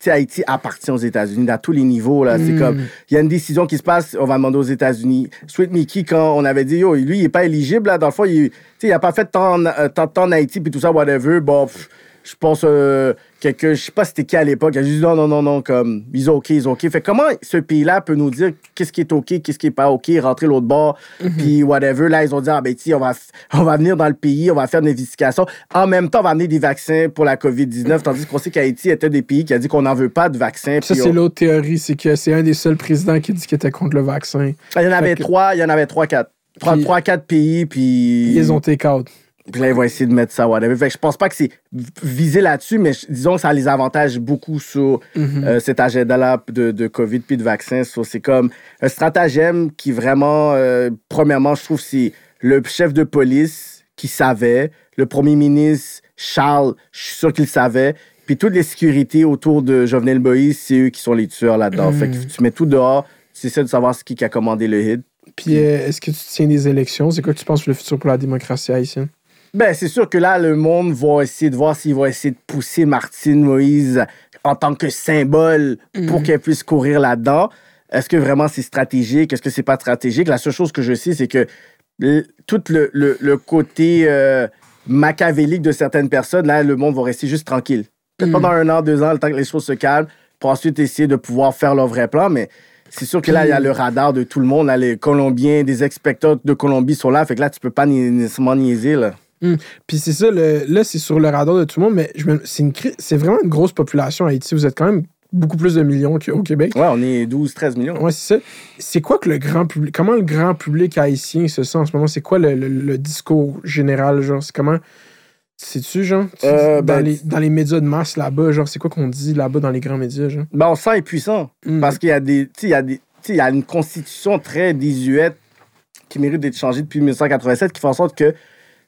Haïti appartient aux États-Unis à tous les niveaux. Là. C'est Mm. comme, il y a une décision qui se passe, on va demander aux États-Unis. Sweet Mickey, quand on avait dit, yo, lui, il n'est pas éligible, là, dans le fond, il tu sais, il a pas fait tant, en- euh, tant temps en Haïti, puis tout ça, whatever. Bon, pff, je pense, euh, quelqu'un, je sais pas c'était qui à l'époque, a dit non, non, non, non, comme, ils ont OK, ils ont OK. Fait comment ce pays-là peut nous dire qu'est-ce qui est OK, qu'est-ce qui est pas OK, rentrer l'autre bord, puis whatever. Là, ils ont dit, ah ben, on va, on va venir dans le pays, on va faire une investigation. En même temps, on va amener des vaccins pour la COVID-19, tandis qu'on sait qu'Haïti était des pays qui a dit qu'on n'en veut pas de vaccins. Ça, c'est on- l'autre théorie, c'est que c'est un des seuls présidents qui dit qu'il était contre le vaccin. Ah, Il y en avait Fait que- trois, il y en avait trois, quatre. Trois, Puis- trois, quatre pays, puis. Ils ont take out. Puis là, ils vont essayer de mettre ça, whatever. Fait que je pense pas que c'est visé là-dessus, mais je- disons que ça les avantage beaucoup sur Mhm. euh, cet agenda-là de, de COVID puis de vaccins. So, c'est comme un stratagème qui vraiment, euh, premièrement, je trouve, c'est le chef de police qui savait, le premier ministre Charles, je suis sûr qu'il savait, puis toutes les sécurités autour de Jovenel Moïse, c'est eux qui sont les tueurs là-dedans. Fait que tu mets tout dehors, tu essaies de savoir ce qui qui a commandé le hit. Puis euh, est-ce que tu tiens des élections? C'est quoi que tu penses sur le futur pour la démocratie haïtienne? Ben, c'est sûr que là, le monde va essayer de voir s'il va essayer de pousser Martine Moïse en tant que symbole pour qu'elle puisse courir là-dedans. Est-ce que vraiment c'est stratégique? Est-ce que c'est pas stratégique? La seule chose que je sais, c'est que le- tout le, le- le côté euh, machiavélique de certaines personnes, là, le monde va rester juste tranquille. Peut-être pendant un an, deux ans, le temps que les choses se calment, pour ensuite essayer de pouvoir faire leur vrai plan, mais c'est sûr que là, il y a le radar de tout le monde. Là, les Colombiens, des expectateurs de Colombie sont là, fait que là, tu peux pas ni- nécessairement niaiser, là. Puis c'est ça, le- là, c'est sur le radar de tout le monde, mais c'est une cri- c'est vraiment une grosse population à Haïti. Vous êtes quand même beaucoup plus de millions qu'au Québec. Ouais, on est 12, 13 millions. Ouais, c'est ça. C'est quoi que le grand public. Comment le grand public haïtien se sent en ce moment? C'est quoi le, le- le discours général? Genre, c'est comment. Sais-tu, genre? Tu- Euh, dans, ben, les, dans les médias de masse là-bas, genre, c'est quoi qu'on dit là-bas dans les grands médias, genre? Ben, on se sent impuissant. Mm. Parce qu'il y a des. Tu sais, il y a des. tu sais, il y a une constitution très désuète qui mérite d'être changée depuis 1987 qui fait en sorte que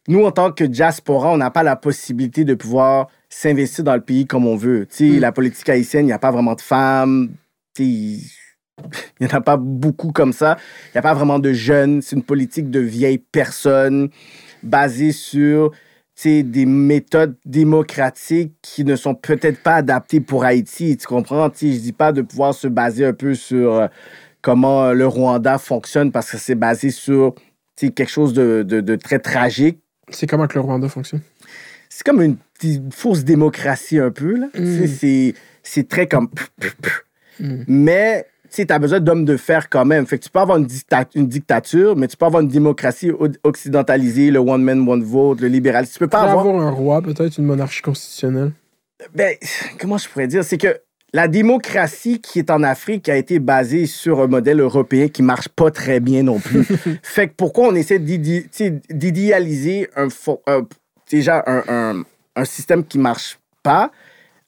nous, en tant que diaspora, on n'a pas la possibilité de pouvoir s'investir dans le pays comme on veut. Tu sais, Mm. la politique haïtienne, il n'y a pas vraiment de femmes. Il [LAUGHS] n'y en a pas beaucoup comme ça. Il n'y a pas vraiment de jeunes. C'est une politique de vieilles personnes basée sur tu sais, des méthodes démocratiques qui ne sont peut-être pas adaptées pour Haïti. Tu comprends? Je dis pas de pouvoir se baser un peu sur euh, comment le Rwanda fonctionne parce que c'est basé sur quelque chose de, de- de très tragique. C'est comment que le Rwanda fonctionne? C'est comme une petite fausse démocratie un peu. Là. Sais, C'est, c'est très comme... Mm. Mais tu as besoin d'hommes de fer quand même. Fait que tu peux avoir une, dicta- une dictature, mais tu peux avoir une démocratie occidentalisée, le one man, one vote, le libéralisme. Tu peux Pas pas avoir... avoir un roi, peut-être une monarchie constitutionnelle. Ben, comment je pourrais dire? C'est que la démocratie qui est en Afrique a été basée sur un modèle européen qui marche pas très bien non plus. [LAUGHS] fait que pourquoi on essaie d'idéaliser un, déjà un, un- un système qui marche pas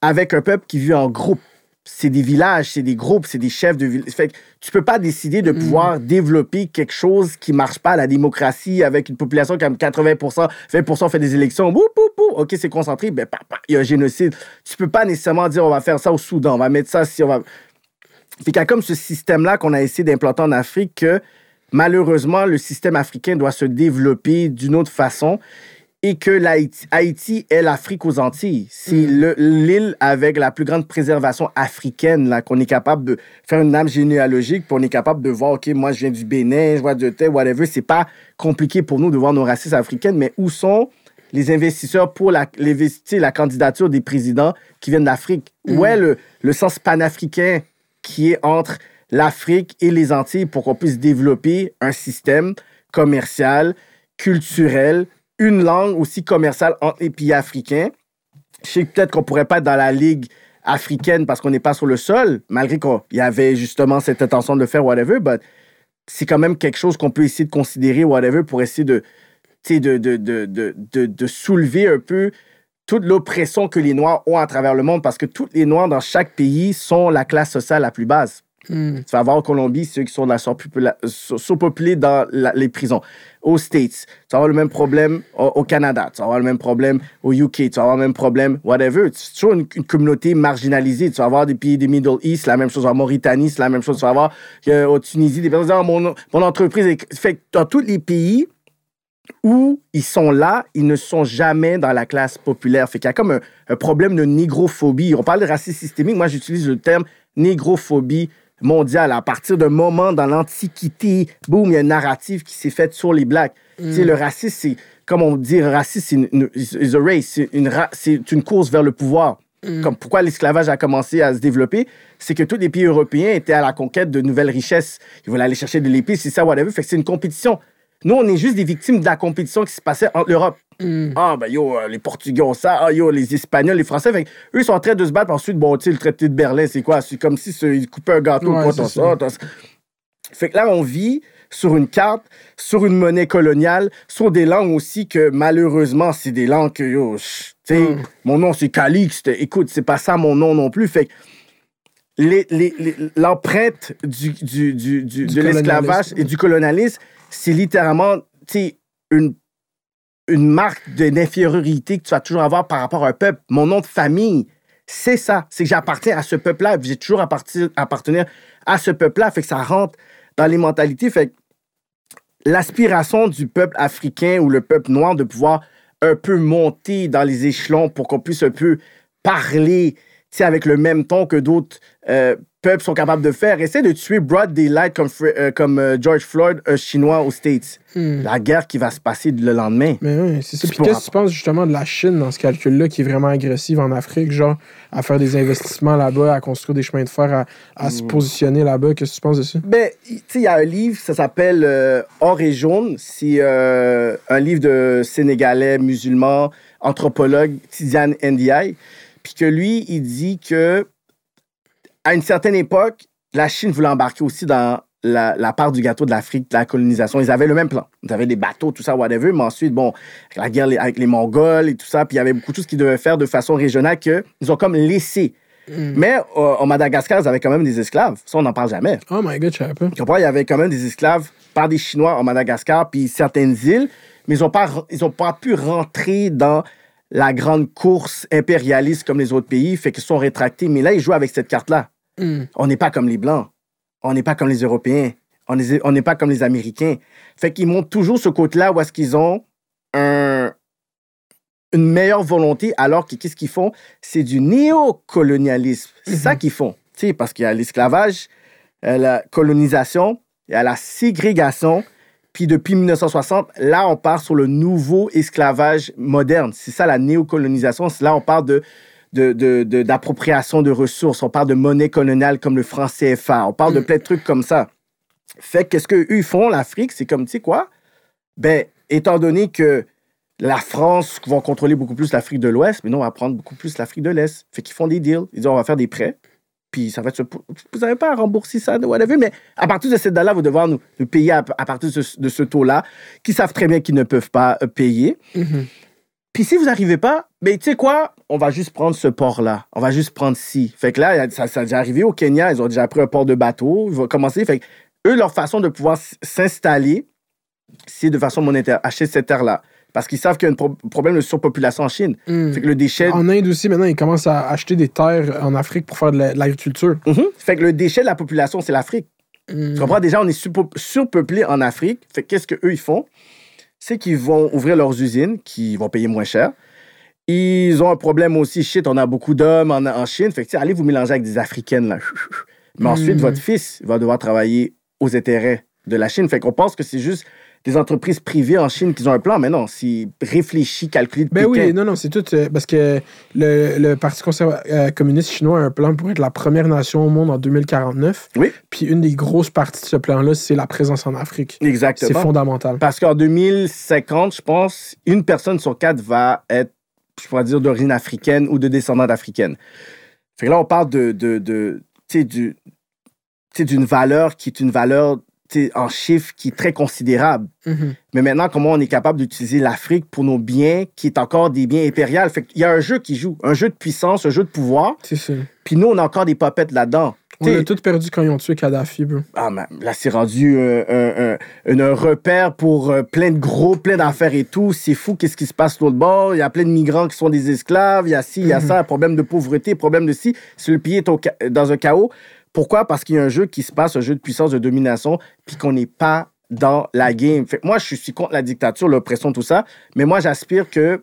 avec un peuple qui vit en groupe? C'est des villages, c'est des groupes, c'est des chefs de village. Fait que tu peux pas décider de pouvoir développer quelque chose qui marche pas, la démocratie, avec une population qui a 80%, 20% fait des élections. Bouh, bouh, bouh. OK, c'est concentré. Ben, il y a un génocide. Tu peux pas nécessairement dire on va faire ça au Soudan, on va mettre ça si on va. Fait qu'il y a comme ce système-là qu'on a essayé d'implanter en Afrique que malheureusement, le système africain doit se développer d'une autre façon et que Haïti est l'Afrique aux Antilles. C'est le- l'île avec la plus grande préservation africaine, là, qu'on est capable de faire une âme généalogique, puis on est capable de voir, OK, moi, je viens du Bénin, je vois de tel, whatever. C'est pas compliqué pour nous de voir nos racistes africaines, mais où sont les investisseurs pour la, la candidature des présidents qui viennent d'Afrique? Où est le, le sens panafricain qui est entre l'Afrique et les Antilles pour qu'on puisse développer un système commercial, culturel, une langue aussi commerciale entre les pays africains. Je sais peut-être qu'on pourrait pas être dans la ligue africaine parce qu'on n'est pas sur le sol, malgré qu'il y avait justement cette intention de faire, whatever, but c'est quand même quelque chose qu'on peut essayer de considérer, whatever, pour essayer de, de, de, de, de soulever un peu toute l'oppression que les Noirs ont à travers le monde, parce que tous les Noirs dans chaque pays sont la classe sociale la plus basse. Hmm. Tu vas voir en Colombie, ceux qui sont la surpeuplés dans les prisons. Aux States, tu vas avoir le même problème au, Canada, tu vas avoir le même problème au UK, tu vas avoir le même problème, whatever. C'est toujours une, communauté marginalisée. Tu vas avoir des pays des Middle East, la même chose en Mauritanie, c'est la même chose. Tu vas avoir euh, au Tunisie des personnes qui disent, Ah, mon, mon entreprise. Fait que dans tous les pays où ils sont là, ils ne sont jamais dans la classe populaire. Fait qu'il y a comme un problème de négrophobie. On parle de racisme systémique. Moi, j'utilise le terme négrophobie mondiale. À partir d'un moment dans l'Antiquité, boum, il y a une narrative qui s'est faite sur les Blacks. Tu sais, le racisme, c'est, comme on dit, le racisme, c'est une, une- is a race. C'est une, c'est une course vers le pouvoir. Comme pourquoi l'esclavage a commencé à se développer, c'est que tous les pays européens étaient à la conquête de nouvelles richesses. Ils voulaient aller chercher de l'épée, c'est ça, whatever. Fait que c'est une compétition. Nous, on est juste des victimes de la compétition qui se passait entre l'Europe. Ah, ben yo, euh, les Portugais ont ça. Ah, yo, les Espagnols, les Français. Fait eux, ils sont en train de se battre. Ensuite, bon, tu sais, le traité de Berlin, c'est quoi? C'est comme si ce- ils coupaient un gâteau. Ouais, t'as ça. Fait que là, on vit sur une carte, sur une monnaie coloniale, sur des langues aussi que malheureusement, c'est des langues que, yo, tu sais, Mm. mon nom c'est Calixte. Écoute, c'est pas ça mon nom non plus. Fait que les- les- les- l'empreinte du, de l'esclavage et du colonialisme, c'est littéralement, une, une marque de- que tu vas toujours avoir par rapport à un peuple. Mon nom de famille, c'est ça. C'est que j'appartiens à ce peuple-là. J'ai toujours apparti- appartenir à ce peuple-là. Fait que ça rentre dans les mentalités. Fait que l'aspiration du peuple africain ou le peuple noir de pouvoir un peu monter dans les échelons pour qu'on puisse un peu parler avec le même ton que d'autres euh, peuples sont capables de faire. Essaie de tuer Broad Daylight comme, euh, comme euh, George Floyd, un Chinois aux States. Hmm. La guerre qui va se passer le lendemain. Mais oui, c'est ça. Puis qu'est-ce que tu penses justement de la Chine dans ce calcul-là qui est vraiment agressive en Afrique, genre à faire des investissements là-bas, à construire des chemins de fer, à, à Hmm. se positionner là-bas? Qu'est-ce que tu penses de ça? Ben, tu sais, il y a un livre, ça s'appelle euh, Or et jaune. C'est un livre de Sénégalais musulman, anthropologue, Tidiane Ndiaye. Puis que lui, il dit que à une certaine époque, la Chine voulait embarquer aussi dans la, la part du gâteau de l'Afrique, de la colonisation. Ils avaient le même plan. Ils avaient des bateaux, tout ça, whatever. Mais ensuite, bon, la guerre avec les Mongols et tout ça, puis il y avait beaucoup de choses qu'ils devaient faire de façon régionale qu'ils ont comme laissé. Mais euh, au Madagascar, ils avaient quand même des esclaves. Ça, on n'en parle jamais. Oh my god, je. Tu comprends? Il y avait quand même des esclaves par des Chinois en Madagascar, puis certaines îles, mais ils n'ont pas, ils ont pas pu rentrer dans la grande course impérialiste comme les autres pays, fait qu'ils sont rétractés. Mais là, ils jouent avec cette carte-là. Hmm. On n'est pas comme les Blancs. On n'est pas comme les Européens. On n'est pas comme les Américains. Fait qu'ils montrent toujours ce côté-là où est-ce qu'ils ont un, une meilleure volonté, alors que qu'est-ce qu'ils font? C'est du néocolonialisme. C'est ça qu'ils font. Parce qu'il y a l'esclavage, euh, la colonisation, il y a la ségrégation. Puis depuis 1960, là, on part sur le nouveau esclavage moderne. C'est ça la néocolonisation. Là, on parle de de- de- de- d'appropriation de, ressources. On parle de monnaie coloniale comme le franc CFA. On parle de plein de trucs comme ça. Fait que qu'est-ce qu'eux font, l'Afrique? C'est comme, tu sais quoi? Ben, étant donné que la France va contrôler beaucoup plus l'Afrique de l'Ouest, mais nous, on va prendre beaucoup plus l'Afrique de l'Est. Fait qu'ils font des deals. Ils disent, on va faire des prêts. Puis ça va être... Vous n'avez pas à rembourser ça, whatever, mais à partir de cette date-là, vous devez nous, nous payer à, à partir de ce, taux-là, qui savent très bien qu'ils ne peuvent pas euh, payer. Mhm. Puis si vous n'arrivez pas, ben tu sais quoi, on va juste prendre ce port-là. On va juste prendre ci. Fait que là, ça, ça a déjà arrivé au Kenya, ils ont déjà pris un port de bateau, ils vont commencer. Fait que eux, leur façon de pouvoir s'installer, c'est de façon monétaire, acheter cette terre-là. Parce qu'ils savent qu'il y a un pro- problème de surpopulation en Chine. Mm. Fait que le déchet... En Inde aussi, maintenant, ils commencent à acheter des terres en Afrique pour faire de la- de l'agriculture. Mhm. Fait que le déchet de la population, c'est l'Afrique. Mm. Tu comprends? Déjà, on est surpeuplé en Afrique. Fait que qu'est-ce qu'eux, ils font? C'est qu'ils vont ouvrir leurs usines, qui vont payer moins cher. Ils ont un problème aussi, shit, on a beaucoup d'hommes en, en Chine. Fait que, allez vous mélanger avec des Africaines, là. [LAUGHS] Mais ensuite, Mhm. votre fils va devoir travailler aux intérêts de la Chine. Fait qu'on pense que c'est juste des entreprises privées en Chine qui ont un plan. Mais non, c'est réfléchi, calculé Ben Pékin. oui, non, non, c'est tout. euh, parce que le, le Parti euh, communiste chinois a un plan pour être la première nation au monde en 2049. Oui. Puis une des grosses parties de ce plan-là, c'est la présence en Afrique. C'est Exactement. fondamental. Parce qu'en 2050, je pense, une personne sur quatre va être, je pourrais dire, d'origine africaine ou de descendante africaine. Fait que là, on parle de, de, de du- d'une valeur qui est une valeur en chiffres qui est très considérable. Mhm. Mais maintenant, comment on est capable d'utiliser l'Afrique pour nos biens qui est encore des biens impériaux? Fait qu'il y a un jeu qui joue, un jeu de puissance, un jeu de pouvoir, C'est ça. puis nous, on a encore des papettes là-dedans. On T'sais, a tout perdu quand ils ont tué Kadhafi, bro. ah, mais là, c'est rendu euh, un, un- un- repère pour euh, plein de gros, plein d'affaires et tout. C'est fou, qu'est-ce qui se passe de l'autre bord. Il y a plein de migrants qui sont des esclaves. Il y a ci, il y a Mhm. ça, problème de pauvreté, problème de ci. Si le pays est au dans un chaos, pourquoi? Parce qu'il y a un jeu qui se passe, un jeu de puissance, de domination, puis qu'on n'est pas dans la game. Fait moi, je suis contre la dictature, l'oppression, tout ça. Mais moi, j'aspire que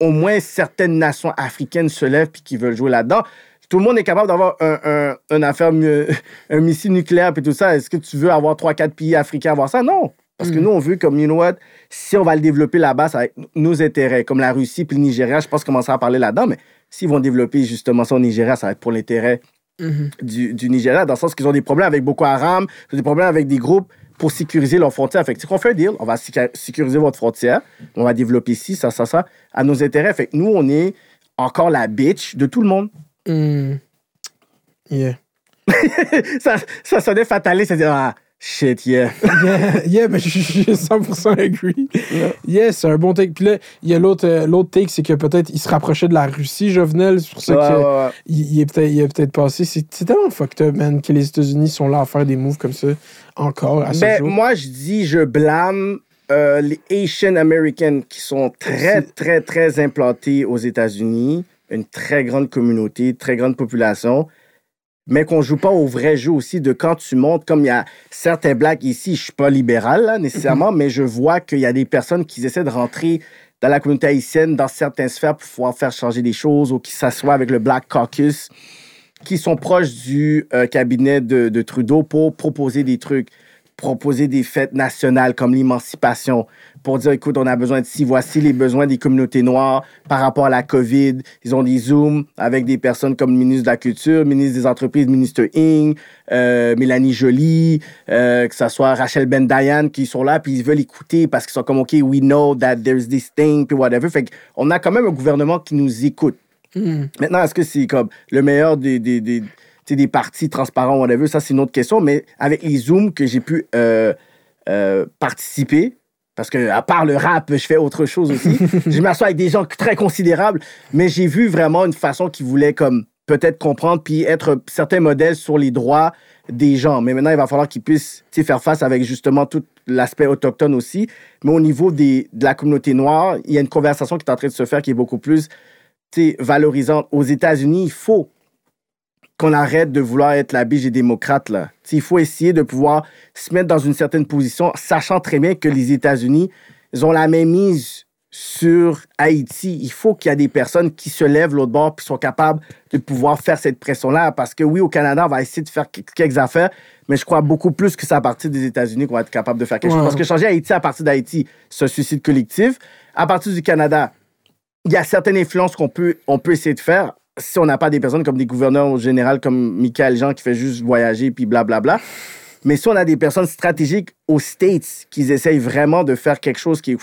au moins certaines nations africaines se lèvent puis qui veulent jouer là-dedans. Tout le monde est capable d'avoir un, un, une affaire, [LAUGHS] un missile nucléaire et tout ça. Est-ce que tu veux avoir 3-4 pays africains avoir ça? Non. Parce que Mm. nous, on veut comme, you know what, si on va le développer là-bas, ça va être nos intérêts. Comme la Russie puis le Nigeria, je pense commencer à parler là-dedans, mais s'ils vont développer justement ça au Nigeria, ça va être pour l'intérêt Mhm. du, du Nigeria, dans le sens qu'ils ont des problèmes avec Boko Haram, ils ont des problèmes avec des groupes pour sécuriser leurs frontières. Fait que, qu'on fait un deal, on va sécu- sécuriser votre frontière, on va développer ici, ça, ça, ça, à nos intérêts. Fait que nous, on est encore la bitch de tout le monde. Mm. Yeah. [LAUGHS] ça, ça sonnait fataliste, c'est-à-dire, ah, shit, yeah. yeah, yeah, mais je suis 100% agree. Yeah, c'est un bon take. Puis là, il y a l'autre euh, l'autre take, c'est que peut-être il se rapprochait de la Russie, Jovenel. C'est pour ça Ouais, que ouais, il, est peut-être passé. C'est tellement fucked up, man, que les États-Unis sont là à faire des moves comme ça encore à ce Ben, jour. moi, je dis, je blâme euh, les Asian Americans qui sont très, très, très implantés aux États-Unis, une très grande communauté, très grande population, mais qu'on joue pas au vrai jeu aussi de quand tu montes, comme il y a certains blacks ici, je suis pas libéral là, nécessairement, mais je vois qu'il y a des personnes qui essaient de rentrer dans la communauté haïtienne, dans certaines sphères pour pouvoir faire changer des choses ou qui s'assoient avec le Black Caucus, qui sont proches du euh, cabinet de, de Trudeau pour proposer des trucs proposer des fêtes nationales comme l'émancipation pour dire, écoute, on a besoin de ci, voici les besoins des communautés noires par rapport à la COVID. Ils ont des Zooms avec des personnes comme le ministre de la Culture, ministre des Entreprises, ministre Ing, euh, Mélanie Joly, euh, que ce soit Rachel Ben Dayan qui sont là, puis ils veulent écouter parce qu'ils sont comme, OK, we know that there's this thing, puis whatever. Fait qu'on a quand même un gouvernement qui nous écoute. Mm. Maintenant, est-ce que c'est comme le meilleur des, des, des partis transparents, whatever? Ça, c'est une autre question. Mais avec les Zooms que j'ai pu euh, euh, participer, parce que à part le rap, je fais autre chose aussi. [LAUGHS] je m'assois avec des gens très considérables, mais j'ai vu vraiment une façon qui voulait comme peut-être comprendre puis être certains modèles sur les droits des gens. Mais maintenant, il va falloir qu'ils puissent faire face avec justement tout l'aspect autochtone aussi. Mais au niveau des, de la communauté noire, il y a une conversation qui est en train de se faire qui est beaucoup plus valorisante. Aux États-Unis, il faut qu'on arrête de vouloir être la biche des démocrates. Là. Il faut essayer de pouvoir se mettre dans une certaine position, sachant très bien que les États-Unis, ont la même mise sur Haïti. Il faut qu'il y ait des personnes qui se lèvent l'autre bord puis sont capables de pouvoir faire cette pression-là. Parce que oui, au Canada, on va essayer de faire quelques affaires, mais je crois beaucoup plus que c'est à partir des États-Unis qu'on va être capable de faire quelque chose. Parce que changer Haïti à partir d'Haïti, c'est un suicide collectif. À partir du Canada, il y a certaines influences qu'on peut, on peut essayer de faire si on n'a pas des personnes comme des gouverneurs au général comme Michael Jean qui fait juste voyager puis blablabla. Mais si on a des personnes stratégiques aux States qui essayent vraiment de faire quelque chose qui est...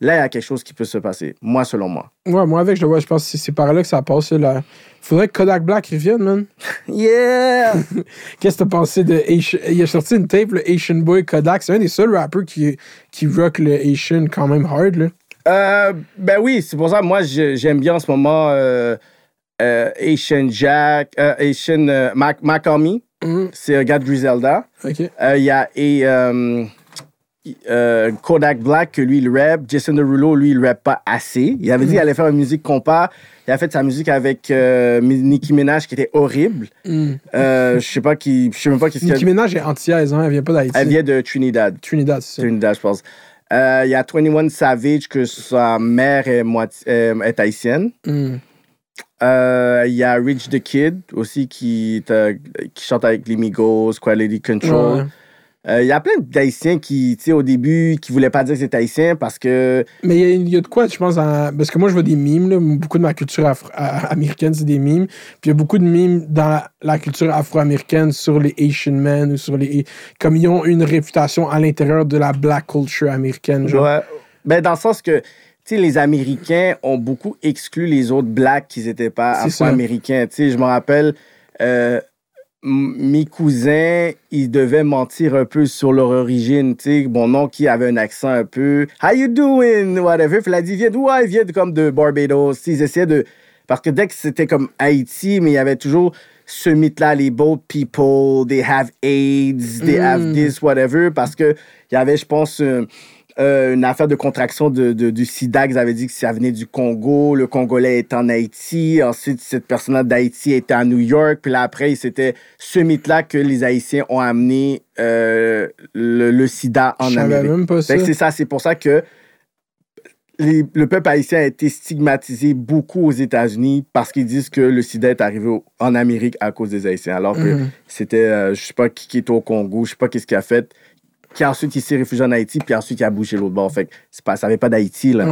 Là, il y a quelque chose qui peut se passer. Moi, selon moi. Ouais, moi, avec, je le vois, je pense que c'est- par là que ça passe. Là. Faudrait que Kodak Black revienne, man. [LAUGHS] Yeah! [LAUGHS] Qu'est-ce que t'as pensé de Asian... Il a sorti une tape, le Asian Boy Kodak. C'est un des seuls rappers qui, qui rock le Asian quand même hard, là. Euh, ben oui, c'est pour ça, moi, j'aime bien en ce moment euh, euh, Asian Jack, euh, Asian euh, Mac. Mhm. C'est un gars de Griselda. Euh, Il y a et, euh, euh, Kodak Black, que lui, il rap. Jason Derulo, lui, il rappe pas assez. Il avait dit qu'il allait faire une musique compas. Il a fait sa musique avec Nicki Minaj, qui était horrible. Mm. Je sais pas qui... Je sais même pas qu'est-ce Nicki. Minaj est anti-aise, hein. Elle vient pas d'Haïti. Elle vient de Trinidad. Trinidad, c'est ça. Trinidad, je pense. Il y a 21 Savage, que sa mère est, moitié, est haïtienne. Euh, Il y a Rich the Kid aussi qui, euh, qui chante avec les Migos, Quality Control. Ouais. Euh, Il y a plein d'Haïtiens qui, tu sais, au début, qui voulaient pas dire que c'était haïtien parce que. Mais il y, y a de quoi, je pense, en- parce que moi, je vois des mimes, là. beaucoup de ma culture afro- américaine, c'est des mimes. Puis il y a beaucoup de mimes dans la, la culture afro-américaine sur les Asian men ou sur les. Comme ils ont une réputation à l'intérieur de la black culture américaine. Genre. Ouais. Ben, dans le sens que, sais, les Américains ont beaucoup exclu les autres blacks qui n'étaient pas afro-américains. Je me rappelle, euh, mes cousins, ils devaient mentir un peu sur leur origine. Sais, mon oncle qui avait un accent un peu How you doing? Whatever. Puis il a dit, viens d'où? Ils viennent comme de Barbados. Ils essayaient de. Parce que dès que c'était comme Haïti, mais il y avait toujours ce mythe-là, les bold people, they have AIDS, they have Mm. this, whatever. Parce que il y avait, je pense, euh, euh, une affaire de contraction de, de- du sida qu'ils avaient dit que ça venait du Congo. Le Congolais est en Haïti. Ensuite, cette personne-là d'Haïti était à New York. Puis là, après, c'était ce mythe-là que les Haïtiens ont amené euh, le, le sida en Je Amérique. même pas ça. C'est ça, c'est pour ça que les- le peuple haïtien a été stigmatisé beaucoup aux États-Unis parce qu'ils disent que le sida est arrivé au- en Amérique à cause des Haïtiens. Alors que Mhm. c'était, euh, je sais pas qui, qui est au Congo, je sais pas qu'est-ce qu'il a fait, qui ensuite il s'est réfugié en Haïti, puis ensuite il a bougé l'autre bord. Fait que pas, ça avait pas d'Haïti, là.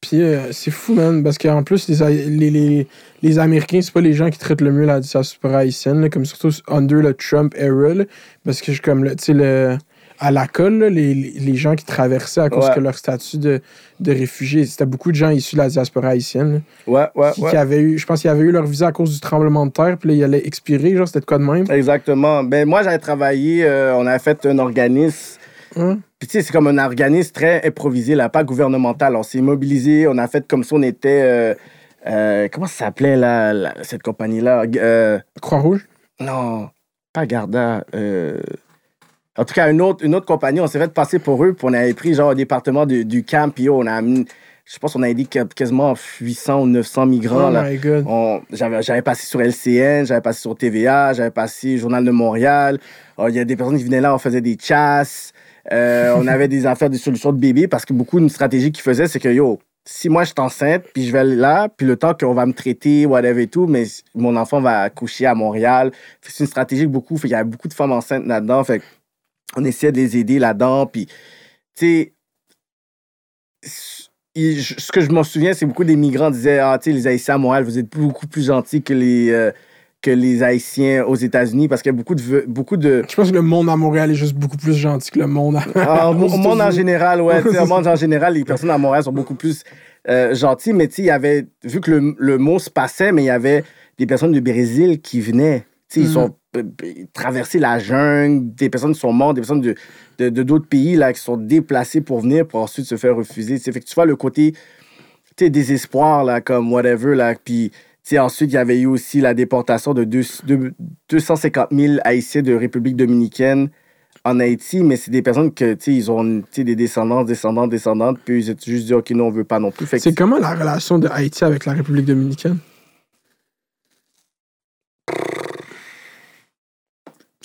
Puis euh, c'est fou, man, parce qu'en plus, les, les, les, les Américains, c'est pas les gens qui traitent le mieux la diaspora haïtienne, comme surtout under le Trump era, parce que je comme, tu sais, le- à la colle, là, les, les gens qui traversaient à cause Ouais. que leur statut de, de réfugié, c'était beaucoup de gens issus de la diaspora haïtienne, là, Ouais, ouais, qui, ouais. qui avaient eu, je pense qu'ils avaient eu leur visa à cause du tremblement de terre, puis là, ils allaient expirer, genre, c'était de quoi de même? Exactement. Ben, moi, j'avais travaillé, euh, on avait fait un organisme Hein? Puis tu sais, c'est comme un organisme très improvisé, là, pas gouvernemental. On s'est mobilisé, on a fait comme si on était. euh, euh, comment ça s'appelait, là, cette compagnie-là? Croix-Rouge? Non, pas Garda. En tout cas, une autre, une autre compagnie, on s'est fait passer pour eux, puis on avait pris genre un département du camp, puis on a amené, je pense qu'on a dit quasiment 800 ou 900 migrants. Oh là. my god. J'avais j'avais passé sur LCN, j'avais passé sur TVA, j'avais passé Journal de Montréal. Euh, Il y a des personnes qui venaient là, on faisait des chasses. Euh, on avait des affaires, des solutions de bébé parce que beaucoup d'une stratégie qu'ils faisaient, c'est que yo, si moi je suis enceinte, puis je vais là, puis le temps qu'on va me traiter, whatever et tout, mais mon enfant va accoucher à Montréal. C'est une stratégie que beaucoup, fait qu'il y a beaucoup de femmes enceintes là-dedans. Fait on essayait de les aider là-dedans. Puis, tu sais, ce que je m'en souviens, c'est beaucoup des migrants disaient Ah, tu sais, les Haïtiens à Montréal, vous êtes beaucoup plus gentils que les, euh, que les Haïtiens aux États-Unis parce qu'il y a beaucoup de. Beaucoup de Je pense que le monde à Montréal est juste beaucoup plus gentil que le monde à. Ah, au monde en général, ouais. Au [LAUGHS] monde en général, les personnes à Montréal sont beaucoup plus euh, gentilles. Mais tu sais, il y avait, vu que le, le mot se passait, mais il y avait des personnes du Brésil qui venaient. Tu sais, Ils Mhm. sont traversé la jungle, des personnes qui sont mortes, des personnes de d'autres pays là, qui sont déplacées pour venir, pour ensuite se faire refuser. Tu vois le côté désespoir, là, comme whatever. Là, puis ensuite, il y avait eu aussi la déportation de deux- de 250 000 Haïtiens de République dominicaine en Haïti, mais c'est des personnes que, tu ils ont des descendants, descendants, descendantes, puis ils ont juste dit, OK, non, on veut pas non plus. C'est comment la relation de Haïti avec la République dominicaine?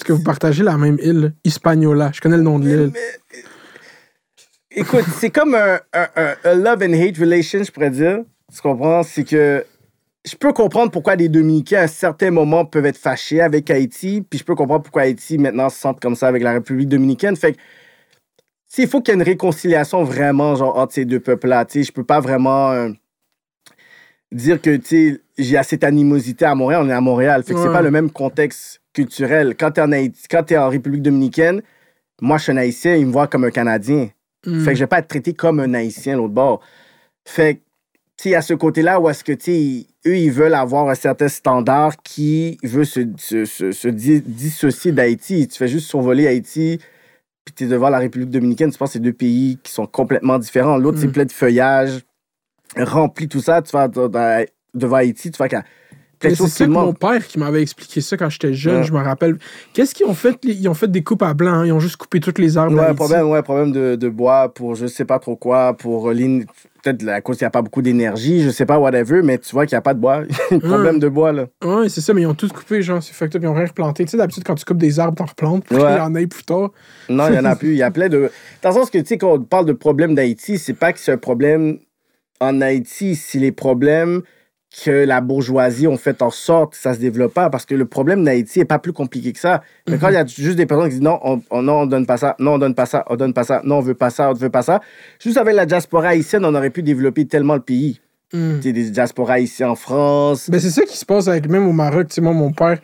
Parce que vous partagez la même île, Hispaniola. Je connais le nom de l'île. écoute, c'est comme un, un- un- un love and hate relation, je pourrais dire. Tu comprends? C'est que je peux comprendre pourquoi les Dominicains, à un certain moment, peuvent être fâchés avec Haïti, puis je peux comprendre pourquoi Haïti, maintenant, se sente comme ça avec la République dominicaine. Fait que, il faut qu'il y ait une réconciliation vraiment, genre, entre ces deux peuples-là. Tu sais, je peux pas vraiment euh, dire que, tu sais, j'ai assez d'animosité à Montréal. On est à Montréal. Fait que c'est pas le même contexte culturel. Quand Haïti, quand t'es en République dominicaine, moi, je suis un Haïtien, ils me voient comme un Canadien. Mm. Fait que je vais pas être traité comme un Haïtien, l'autre bord. Fait que, tu sais, à ce côté-là, où est-ce que, tu sais, eux, ils veulent avoir un certain standard qui veut se, se, se- se di- dissocier d'Haïti. Tu fais juste survoler Haïti, puis tu es devant la République dominicaine, tu penses que c'est deux pays qui sont complètement différents. L'autre, c'est Mm. plein de feuillage, rempli, tout ça. Tu vas devant Haïti, tu vois qu'il Mais c'est ça que mon père qui m'avait expliqué ça quand j'étais jeune, Ouais. je me rappelle. Qu'est-ce qu'ils ont fait? Ils ont fait des coupes à blanc, hein, ils ont juste coupé toutes les arbres Ouais, problème, ouais, problème de, de bois pour je sais pas trop quoi, pour peut-être à cause qu'il n'y a pas beaucoup d'énergie, je sais pas, whatever, mais tu vois qu'il n'y a pas de bois. [LAUGHS] problème de bois, là. Ouais, c'est ça, mais ils ont tout coupé, genre, c'est fucked up, ils ont rien replanté. Tu sais, d'habitude, quand tu coupes des arbres, t'en replantes, puis Ouais. il y en a plus tard. Non, il y en a plus. Il y a plein de. Dans le sens que, tu sais, quand on parle de problème d'Haïti, c'est pas que c'est un problème en Haïti, c'est les problèmes que la bourgeoisie ont fait en sorte que ça se développe pas. Parce que le problème d'Haïti n'est pas plus compliqué que ça. Mais quand il y a juste des personnes qui disent non, on, on, non, on donne pas ça, non, on donne pas ça, on donne pas ça, non, on veut pas ça, on veut pas ça. Juste avec la diaspora haïtienne, on aurait pu développer tellement le pays. Mm. Tu des diasporas ici en France. Ben, c'est ça qui se passe avec même au Maroc. Tu sais, moi, mon père,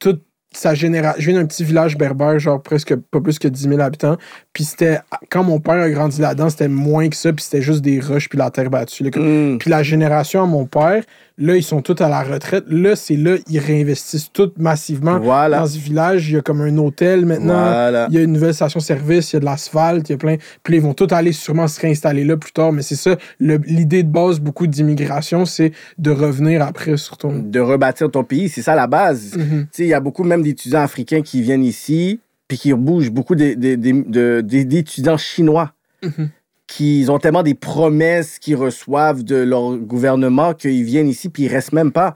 toute sa génération. Je viens d'un petit village berbère, genre presque pas plus que 10 000 habitants. Puis c'était. Quand mon père a grandi là-dedans, c'était moins que ça, puis c'était juste des roches, puis la terre battue. là. Mm. Puis la génération à mon père, là, ils sont tous à la retraite. Là, c'est là, ils réinvestissent tout massivement. Voilà. Dans ce village, il y a comme un hôtel maintenant. Voilà. Il y a une nouvelle station-service, il y a de l'asphalte, il y a plein. Puis ils vont tous aller sûrement se réinstaller là plus tard. Mais c'est ça, l'idée de base, beaucoup d'immigration, c'est de revenir après sur ton. De rebâtir ton pays, c'est ça la base. Mhm. Tu sais, il y a beaucoup même d'étudiants africains qui viennent ici, puis qui bougent. Beaucoup d'étudiants chinois Mhm. Qui ont tellement des promesses qu'ils reçoivent de leur gouvernement qu'ils viennent ici, puis ils restent même pas.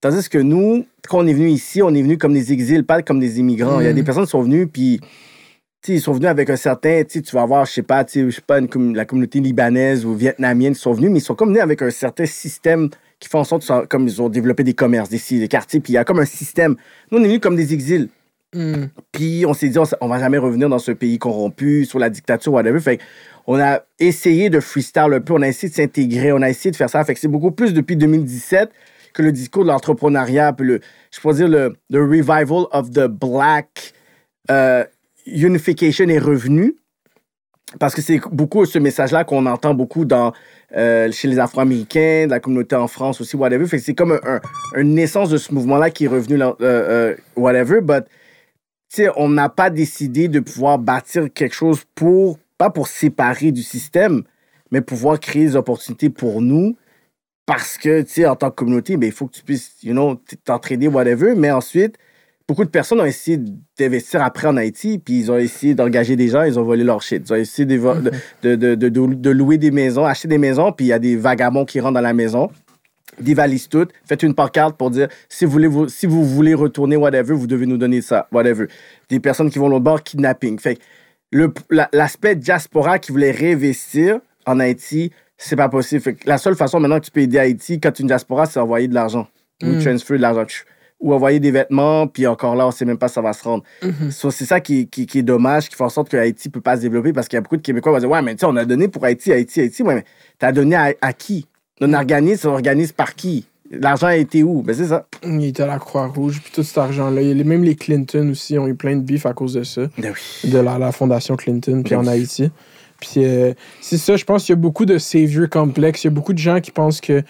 Tandis que nous, quand on est venu ici, on est venu comme des exils, pas comme des immigrants. Il y a des personnes qui sont venues, puis ils sont venus avec un certain, tu vas voir, je sais pas, je sais pas, une la communauté libanaise ou vietnamienne qui sont venus, mais ils sont comme venus avec un certain système qui fait en sorte, que comme ils ont développé des commerces, des, des quartiers, puis il y a comme un système. Nous, on est venus comme des exils. Mhm. Puis on s'est dit, on, on va jamais revenir dans ce pays corrompu, sur la dictature, whatever. Fait on a essayé de freestyle un peu, on a essayé de s'intégrer, on a essayé de faire ça. Fait c'est beaucoup plus depuis 2017 que le discours de l'entrepreneuriat, puis le, je pourrais dire le, revival of the black euh, unification est revenu. Parce que c'est beaucoup ce message-là qu'on entend beaucoup dans, euh, chez les Afro-Américains, la communauté en France aussi, whatever. Fait c'est comme un, un- une naissance de ce mouvement-là qui est revenu, euh, euh, whatever. But on n'a pas décidé de pouvoir bâtir quelque chose pour, pas pour séparer du système, mais pouvoir créer des opportunités pour nous. Parce que, tu sais, en tant que communauté, ben, il faut que tu puisses, you know, t- t'entraider, whatever. Mais ensuite, beaucoup de personnes ont essayé d'investir après en Haïti, puis ils ont essayé d'engager des gens, ils ont volé leur shit. Ils ont essayé de, [LAUGHS] louer des maisons, acheter des maisons, puis il y a des vagabonds qui rentrent dans la maison dévalisent tout, faites une pancarte pour dire si vous voulez, vous, si vous voulez retourner, whatever, vous devez nous donner ça, whatever. Des personnes qui vont l'autre bord, kidnapping. Fait la- l'aspect diaspora qui voulait réinvestir en Haïti, c'est pas possible. Fait que la seule façon maintenant que tu peux aider Haïti quand tu es une diaspora, c'est envoyer de l'argent. Ou Mm. transfer de l'argent. Ou envoyer des vêtements, puis encore là, on sait même pas si ça va se rendre. Mhm. So, c'est ça qui, qui, qui est dommage, qui fait en sorte que Haïti peut pas se développer parce qu'il y a beaucoup de Québécois qui vont dire Ouais, mais tu sais, on a donné pour Haïti, Haïti, Haïti. Ouais, mais t'as donné à, à qui? Un organisme, on organise par qui? L'argent a été où? Ben, c'est ça. Il était à la Croix-Rouge, puis tout cet argent-là. Même les Clinton aussi ont eu plein de bif à cause de ça. Ben oui. de la, la fondation Clinton puis Ben en oui. Haïti. Puis euh, c'est ça, je pense qu'il y a beaucoup de savior complexes. Il y a beaucoup de gens qui pensent que.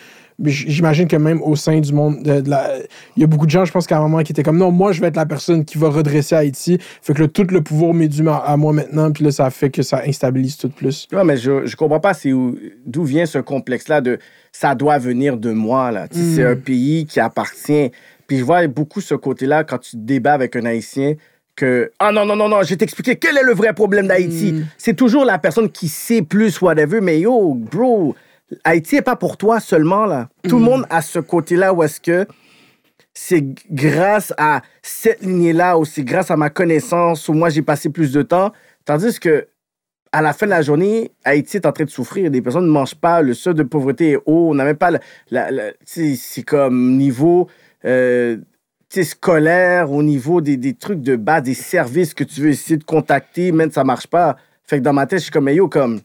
J'imagine que même au sein du monde, de, de la, il y a beaucoup de gens, je pense, qu'à un moment, qui étaient comme non, moi, je vais être la personne qui va redresser Haïti. Fait que là, tout le pouvoir m'est dû à, à moi maintenant. Puis là, ça fait que ça instabilise tout plus. Ouais, mais je, je comprends pas d'où vient ce complexe-là de ça doit venir de moi. Là. C'est Mm. un pays qui appartient. Puis je vois beaucoup ce côté-là quand tu débats avec un Haïtien que Ah non, non, non, non, je vais t'expliquer quel est le vrai problème d'Haïti. Mm. C'est toujours la personne qui sait plus, whatever, mais yo, bro, Haïti n'est pas pour toi seulement. là. Tout le Mm. monde a ce côté-là où est-ce que c'est grâce à cette lignée-là ou c'est grâce à ma connaissance où moi j'ai passé plus de temps. Tandis que à la fin de la journée, Haïti est en train de souffrir. Des personnes ne mangent pas, le seuil de pauvreté est haut. On n'a même pas. la- la- la- c'est comme niveau euh, scolaire, au niveau des, des trucs de base, des services que tu veux essayer de contacter, même ça marche pas. Fait que dans ma tête, je suis comme, mais yo, comme.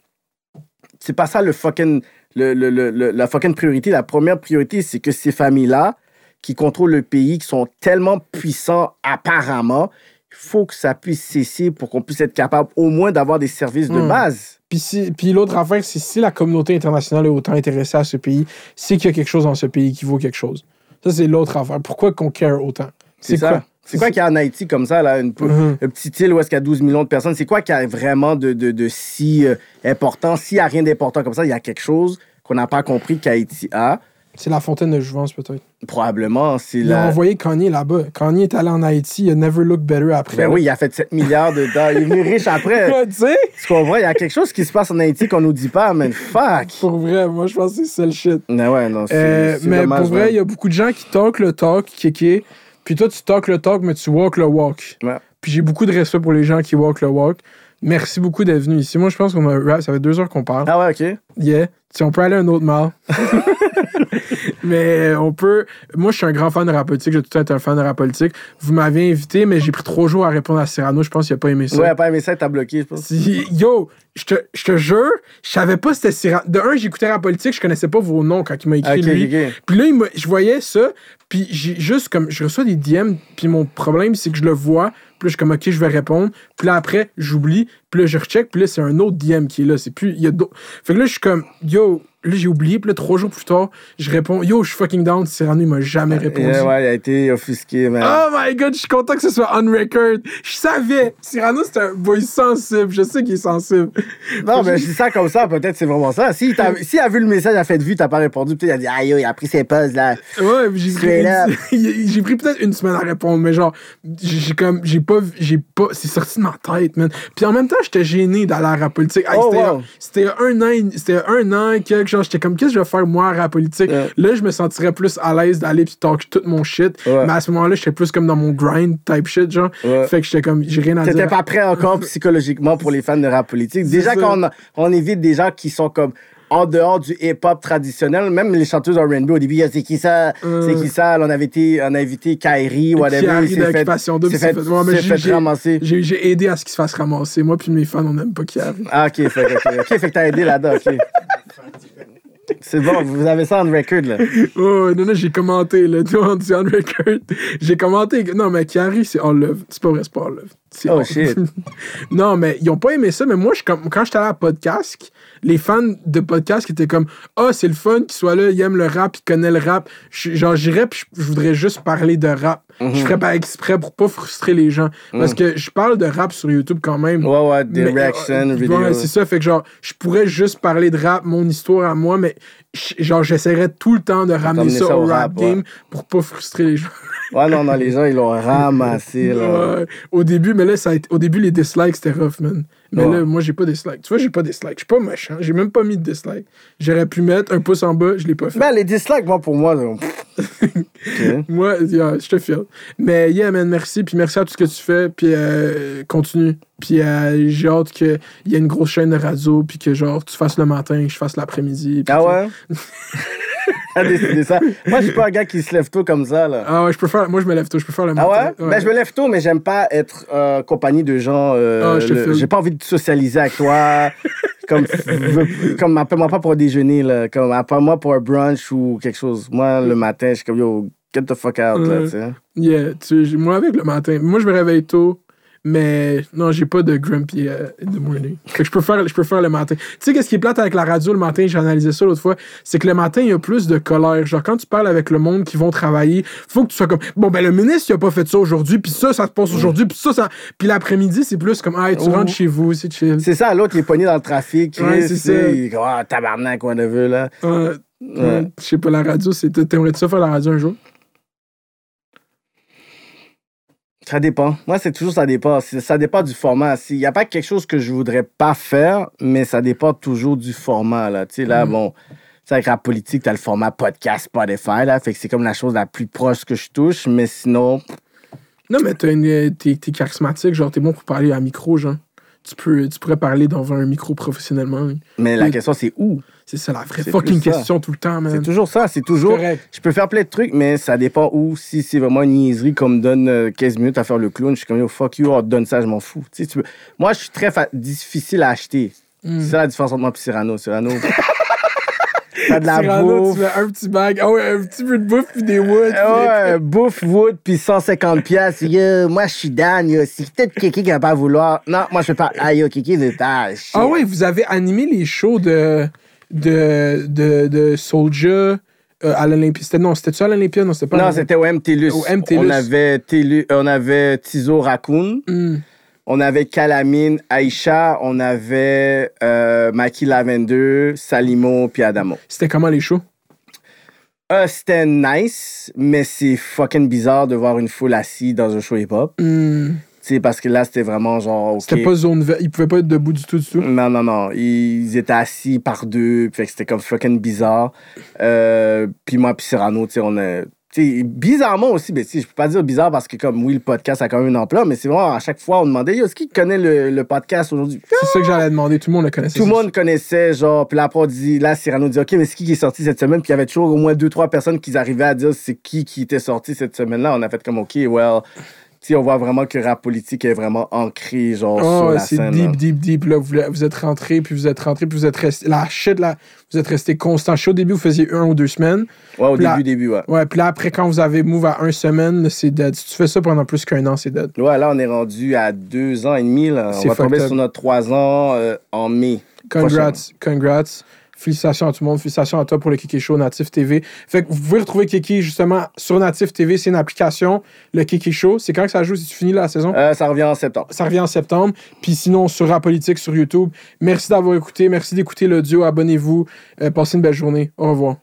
C'est pas ça le fucking. Le, le- le- le- la fucking priorité. La première priorité, c'est que ces familles-là, qui contrôlent le pays, qui sont tellement puissants apparemment, il faut que ça puisse cesser pour qu'on puisse être capable au moins d'avoir des services de Hmm. base. Puis, si, puis l'autre affaire, c'est si la communauté internationale est autant intéressée à ce pays, c'est qu'il y a quelque chose dans ce pays qui vaut quelque chose. Ça, c'est l'autre affaire. Pourquoi qu'on care autant? C'est ça. quoi? C'est quoi qu'il y a en Haïti comme ça, là, une, une petite île où est-ce qu'il y a 12 millions de personnes? C'est quoi qu'il y a vraiment de, de, de si euh, important? S'il n'y a rien d'important comme ça, il y a quelque chose qu'on n'a pas compris qu'Haïti a. C'est la fontaine de jouvence, peut-être. Probablement, c'est Ils ont la... envoyé Kanye là-bas. Kanye est allé en Haïti, il a never look better après. Ben oui, il a fait 7 milliards de dollars. Il est venu riche après. [LAUGHS] tu sais? Tu comprends? Il y a quelque chose qui se passe en Haïti qu'on nous dit pas, man. Fuck! Pour vrai, moi, je pense que c'est le shit. Mais ouais, non, c'est Euh, mais dommage, pour vrai, il y a beaucoup de gens qui talk le talk, kéké. Puis toi, tu talk le talk, mais tu walk le walk. Ouais. Puis j'ai beaucoup de respect pour les gens qui walk le walk. Merci beaucoup d'être venu ici. Moi, je pense qu'on a rap. Ça fait deux heures qu'on parle. Ah ouais, OK. Yeah. Si on peut aller à un autre mal. [LAUGHS] [LAUGHS] mais on peut. Moi, je suis un grand fan de rap politique. J'ai tout le temps été un fan de rap politique. Vous m'avez invité, mais j'ai pris trois jours à répondre à Cyrano. Je pense qu'il n'a pas aimé ça. Ouais, pas aimé ça, t'as bloqué, je pense. Si- Yo, je te, je te jure, je savais pas c'était Cyrano. De un, j'écoutais rap politique, je connaissais pas vos noms quand il m'a écrit lui. Puis là, il je voyais ça, puis j'ai juste comme, je reçois des DM, puis mon problème, c'est que je le vois, puis là, je suis comme, ok, je vais répondre, puis là, après, j'oublie, puis là, je recheck, puis là, c'est un autre DM qui est là, c'est plus, il y a d'autres. Fait que là, je suis comme, yo, là, j'ai oublié, puis là, trois jours plus tard, je réponds, yo, je suis fucking down, Cyrano, il m'a jamais répondu. Ouais, ouais, il a été offusqué, man. Oh my god, je suis content que ce soit on record. Je savais. Cyrano, c'est un boy sensible. Je sais qu'il est sensible. Non, mais je dis ça comme ça, peut-être c'est vraiment ça. S'il t'a- s'il a vu le message, il a fait de vue, t'as pas répondu, peut-être il a dit, aïe, yo, il a pris ses pauses, là. Ouais, j'ai pris, Straight up. une- [LAUGHS] j'ai pris peut-être une semaine à répondre, mais genre, j'ai comme, j'ai pas, vu- j'ai pas, c'est sorti de ma tête, man. Puis en même temps, j'étais gêné d'aller à la politique. Hey, Oh, c'était, wow. c'était un an, c'était un an, quelque J'étais comme, qu'est-ce que je vais faire moi à la rap politique? Ouais. Là, je me sentirais plus à l'aise d'aller puis talk tout mon shit. Ouais. Mais à ce moment-là, j'étais plus comme dans mon grind type shit, genre. Ouais. Fait que j'étais comme, j'ai rien à T'étais dire. pas prêt encore psychologiquement pour les fans de rap politique. Déjà, quand on, évite des gens qui sont comme en dehors du hip-hop traditionnel, même les chanteuses R&B au début, c'est qui ça? Euh. C'est qui ça? On avait été, on a invité Kairi, whatever. Kairi il s'est fait, fait, fait- ouais, mais s'est j'ai- fait j'ai- ramasser. J'ai, j'ai aidé à ce qu'il se fasse ramasser. Moi puis mes fans, on n'aime pas arrive. Ah, ok, fait, que- ok, ok, fait que t'as aidé là-dedans, ok. [LAUGHS] C'est bon, vous avez ça en record, là. [LAUGHS] Oh, non, non, j'ai commenté, là. Tu vois, on dit on record. J'ai commenté. Non, mais Carrie, c'est all love. C'est pas vrai, c'est pas all love. Oh, shit. [LAUGHS] non, mais ils ont pas aimé ça, mais moi, je, quand j'étais allé à podcast, les fans de podcast qui étaient comme Ah, c'est le fun qu'il soit là, il aime le rap, il connaît le rap. Je- genre, j'irais, puis je, je voudrais juste parler de rap. Mhm. Je ferais pas exprès pour pas frustrer les gens. Parce que je parle de rap sur YouTube quand même. Ouais, ouais, des reactions, euh, vidéos. ouais, c'est ça. Fait que genre, je pourrais juste parler de rap, mon histoire à moi, mais genre, j'essaierais tout le temps de ramener ça, ça au rap, rap, ouais. game pour pas frustrer les gens. Ouais, non, non, les gens, ils l'ont ramassé, là. Ouais. Au début, mais là, ça a été- au début, les dislikes, c'était rough, man. Mais Ouais. là, moi, j'ai pas de dislikes. Tu vois, j'ai pas de dislikes. Je suis pas méchant. J'ai même pas mis de dislikes. J'aurais pu mettre un pouce en bas, je l'ai pas fait. Ben, les dislikes, moi, pour moi, là, pff. Ok. [LAUGHS] Moi, yeah, je te file. Mais yeah, man, merci. Puis merci à tout ce que tu fais. Puis euh, continue. Puis euh, j'ai hâte qu'il y ait une grosse chaîne de radio. Puis que genre, tu fasses le matin, que je fasse l'après-midi. Ah ouais? [LAUGHS] [LAUGHS] a décidé ça. Moi, je suis pas un gars qui se lève tôt comme ça, là. Ah ouais, je faire. Moi, je me lève tôt. Je peux faire le Ah matin. ouais? Ben, je me lève tôt, mais j'aime pas être euh, compagnie de gens. euh, Ah, le-. J'ai pas envie de socialiser avec toi. [LAUGHS] comme, comme appelle-moi pas pour un déjeuner, là. Comme, appelle-moi pour un brunch ou quelque chose. Moi, le matin, je suis comme, yo, get the fuck out, là, tu sais. Yeah, tu moi, avec le matin. Moi, je me réveille tôt. Mais non, j'ai pas de grumpy euh, in the morning. Fait que je peux faire, je peux faire le matin. Tu sais, qu'est-ce qui est plate avec la radio le matin? J'ai analysé ça l'autre fois. C'est que le matin, il y a plus de colère. Genre, quand tu parles avec le monde qui vont travailler, faut que tu sois comme, bon, ben, le ministre, il a pas fait ça aujourd'hui, puis ça, ça se passe aujourd'hui, puis ça, ça. Puis l'après-midi, c'est plus comme, ah, tu Oh. rentres chez vous, c'est chill. C'est ça, l'autre, il est pogné dans le trafic. Ouais, c'est tu ça. Il est ah, tabarnak, quoi, neveu, là. Ouais, ouais, Je sais pas, la radio, c'est. T'aimerais-tu ça faire la radio un jour? Ça dépend. Moi, c'est toujours ça dépend. Ça dépend du format. Il n'y a pas quelque chose que je voudrais pas faire, mais ça dépend toujours du format. Là. Tu sais, là, Mhm. bon, avec la politique, tu as le format podcast, Spotify. Là, fait que c'est comme la chose la plus proche que je touche, mais sinon, Non, mais une- t'es t'es charismatique, genre, t'es bon pour parler à micro, genre. Tu, peux, tu pourrais parler devant un micro professionnellement. Mais la question, c'est où? C'est ça la vraie fucking question tout le temps, man. C'est toujours ça. C'est toujours. Je peux faire plein de trucs, mais ça dépend où. Si c'est vraiment une niaiserie qu'on me donne euh, 15 minutes à faire le clown, je suis comme, yo, fuck you, te donne ça, je m'en fous. Tu sais, tu peux- Moi, je suis très fa- difficile à acheter. Mm. C'est ça la différence entre moi et Cyrano. Cyrano. [LAUGHS] T'as de la Cyrano, bouffe. tu un petit bag. Ah ouais, un petit peu de bouffe puis des woods. Ouais, bouffe wood puis 150 pièces. Yo, moi je suis Dan, yo. C'est peut-être Kiki qui va pas vouloir. Non, moi je peux pas. Ah yo, Kiki de ta. Ah ouais, vous avez animé les shows de, de, de, de Soulja euh, à l'Olympia. C'était, non, c'était-tu à l'Olympia? Non, c'était pas Non, c'était au MTLUS. Au MTLUS. On avait, Télu- on avait Tizo Raccoon. Hmm. On avait Calamine, Aïcha. On avait euh, Maki Lavender, Salimo puis Adamo. C'était comment les shows? Euh, c'était nice, mais c'est fucking bizarre de voir une foule assise dans un show hip-hop. Hmm. Tu sais, parce que là, c'était vraiment genre. C'était pas zone verte. Ils pouvaient pas être debout du tout, du tout? Non, non, non. Ils étaient assis par deux. Fait que c'était comme fucking bizarre. Euh, puis moi, puis Cyrano, tu sais, on a. Tu sais, bizarrement aussi, sais, je peux pas dire bizarre parce que, comme oui, le podcast a quand même un emploi, mais c'est vraiment à chaque fois, on demandait, yo, est-ce qui connaît le, le podcast aujourd'hui? C'est ça que j'allais demander. Tout le monde le connaissait. Tout le monde connaissait, genre, puis là, après, on dit, là, Cyrano dit, OK, mais c'est qui qui est sorti cette semaine? Puis il y avait toujours au moins deux, trois personnes qui arrivaient à dire c'est qui qui était sorti cette semaine-là. On a fait comme, OK, well, on voit vraiment que rap politique est vraiment ancré, genre, Oh, sur la c'est scène. deep, là. deep, deep. Là, vous, vous êtes rentré, puis vous êtes rentré, puis vous êtes resté. La shit, là, vous êtes resté constant. Chaud au début, vous faisiez un ou deux semaines. Ouais, au Puis là- début, début, ouais. Ouais, puis là, après, quand vous avez move à un semaine, c'est dead. Si tu fais ça pendant plus qu'un an, c'est dead. Ouais, là, on est rendu à deux ans et demi. Là. C'est On va tomber up. sur notre trois ans euh, en mai. Congrats, congrats. Félicitations à tout le monde. Félicitations à toi pour le Kiki Show Natif TV. Fait que vous pouvez retrouver Kiki justement sur Natif TV. C'est une application, le Kiki Show. C'est quand que ça joue si tu finis la saison? Euh, ça revient en septembre. Ça revient en septembre. Puis sinon, sur Rap Politique sur YouTube. Merci d'avoir écouté. Merci d'écouter l'audio. Abonnez-vous. Euh, passez une belle journée. Au revoir.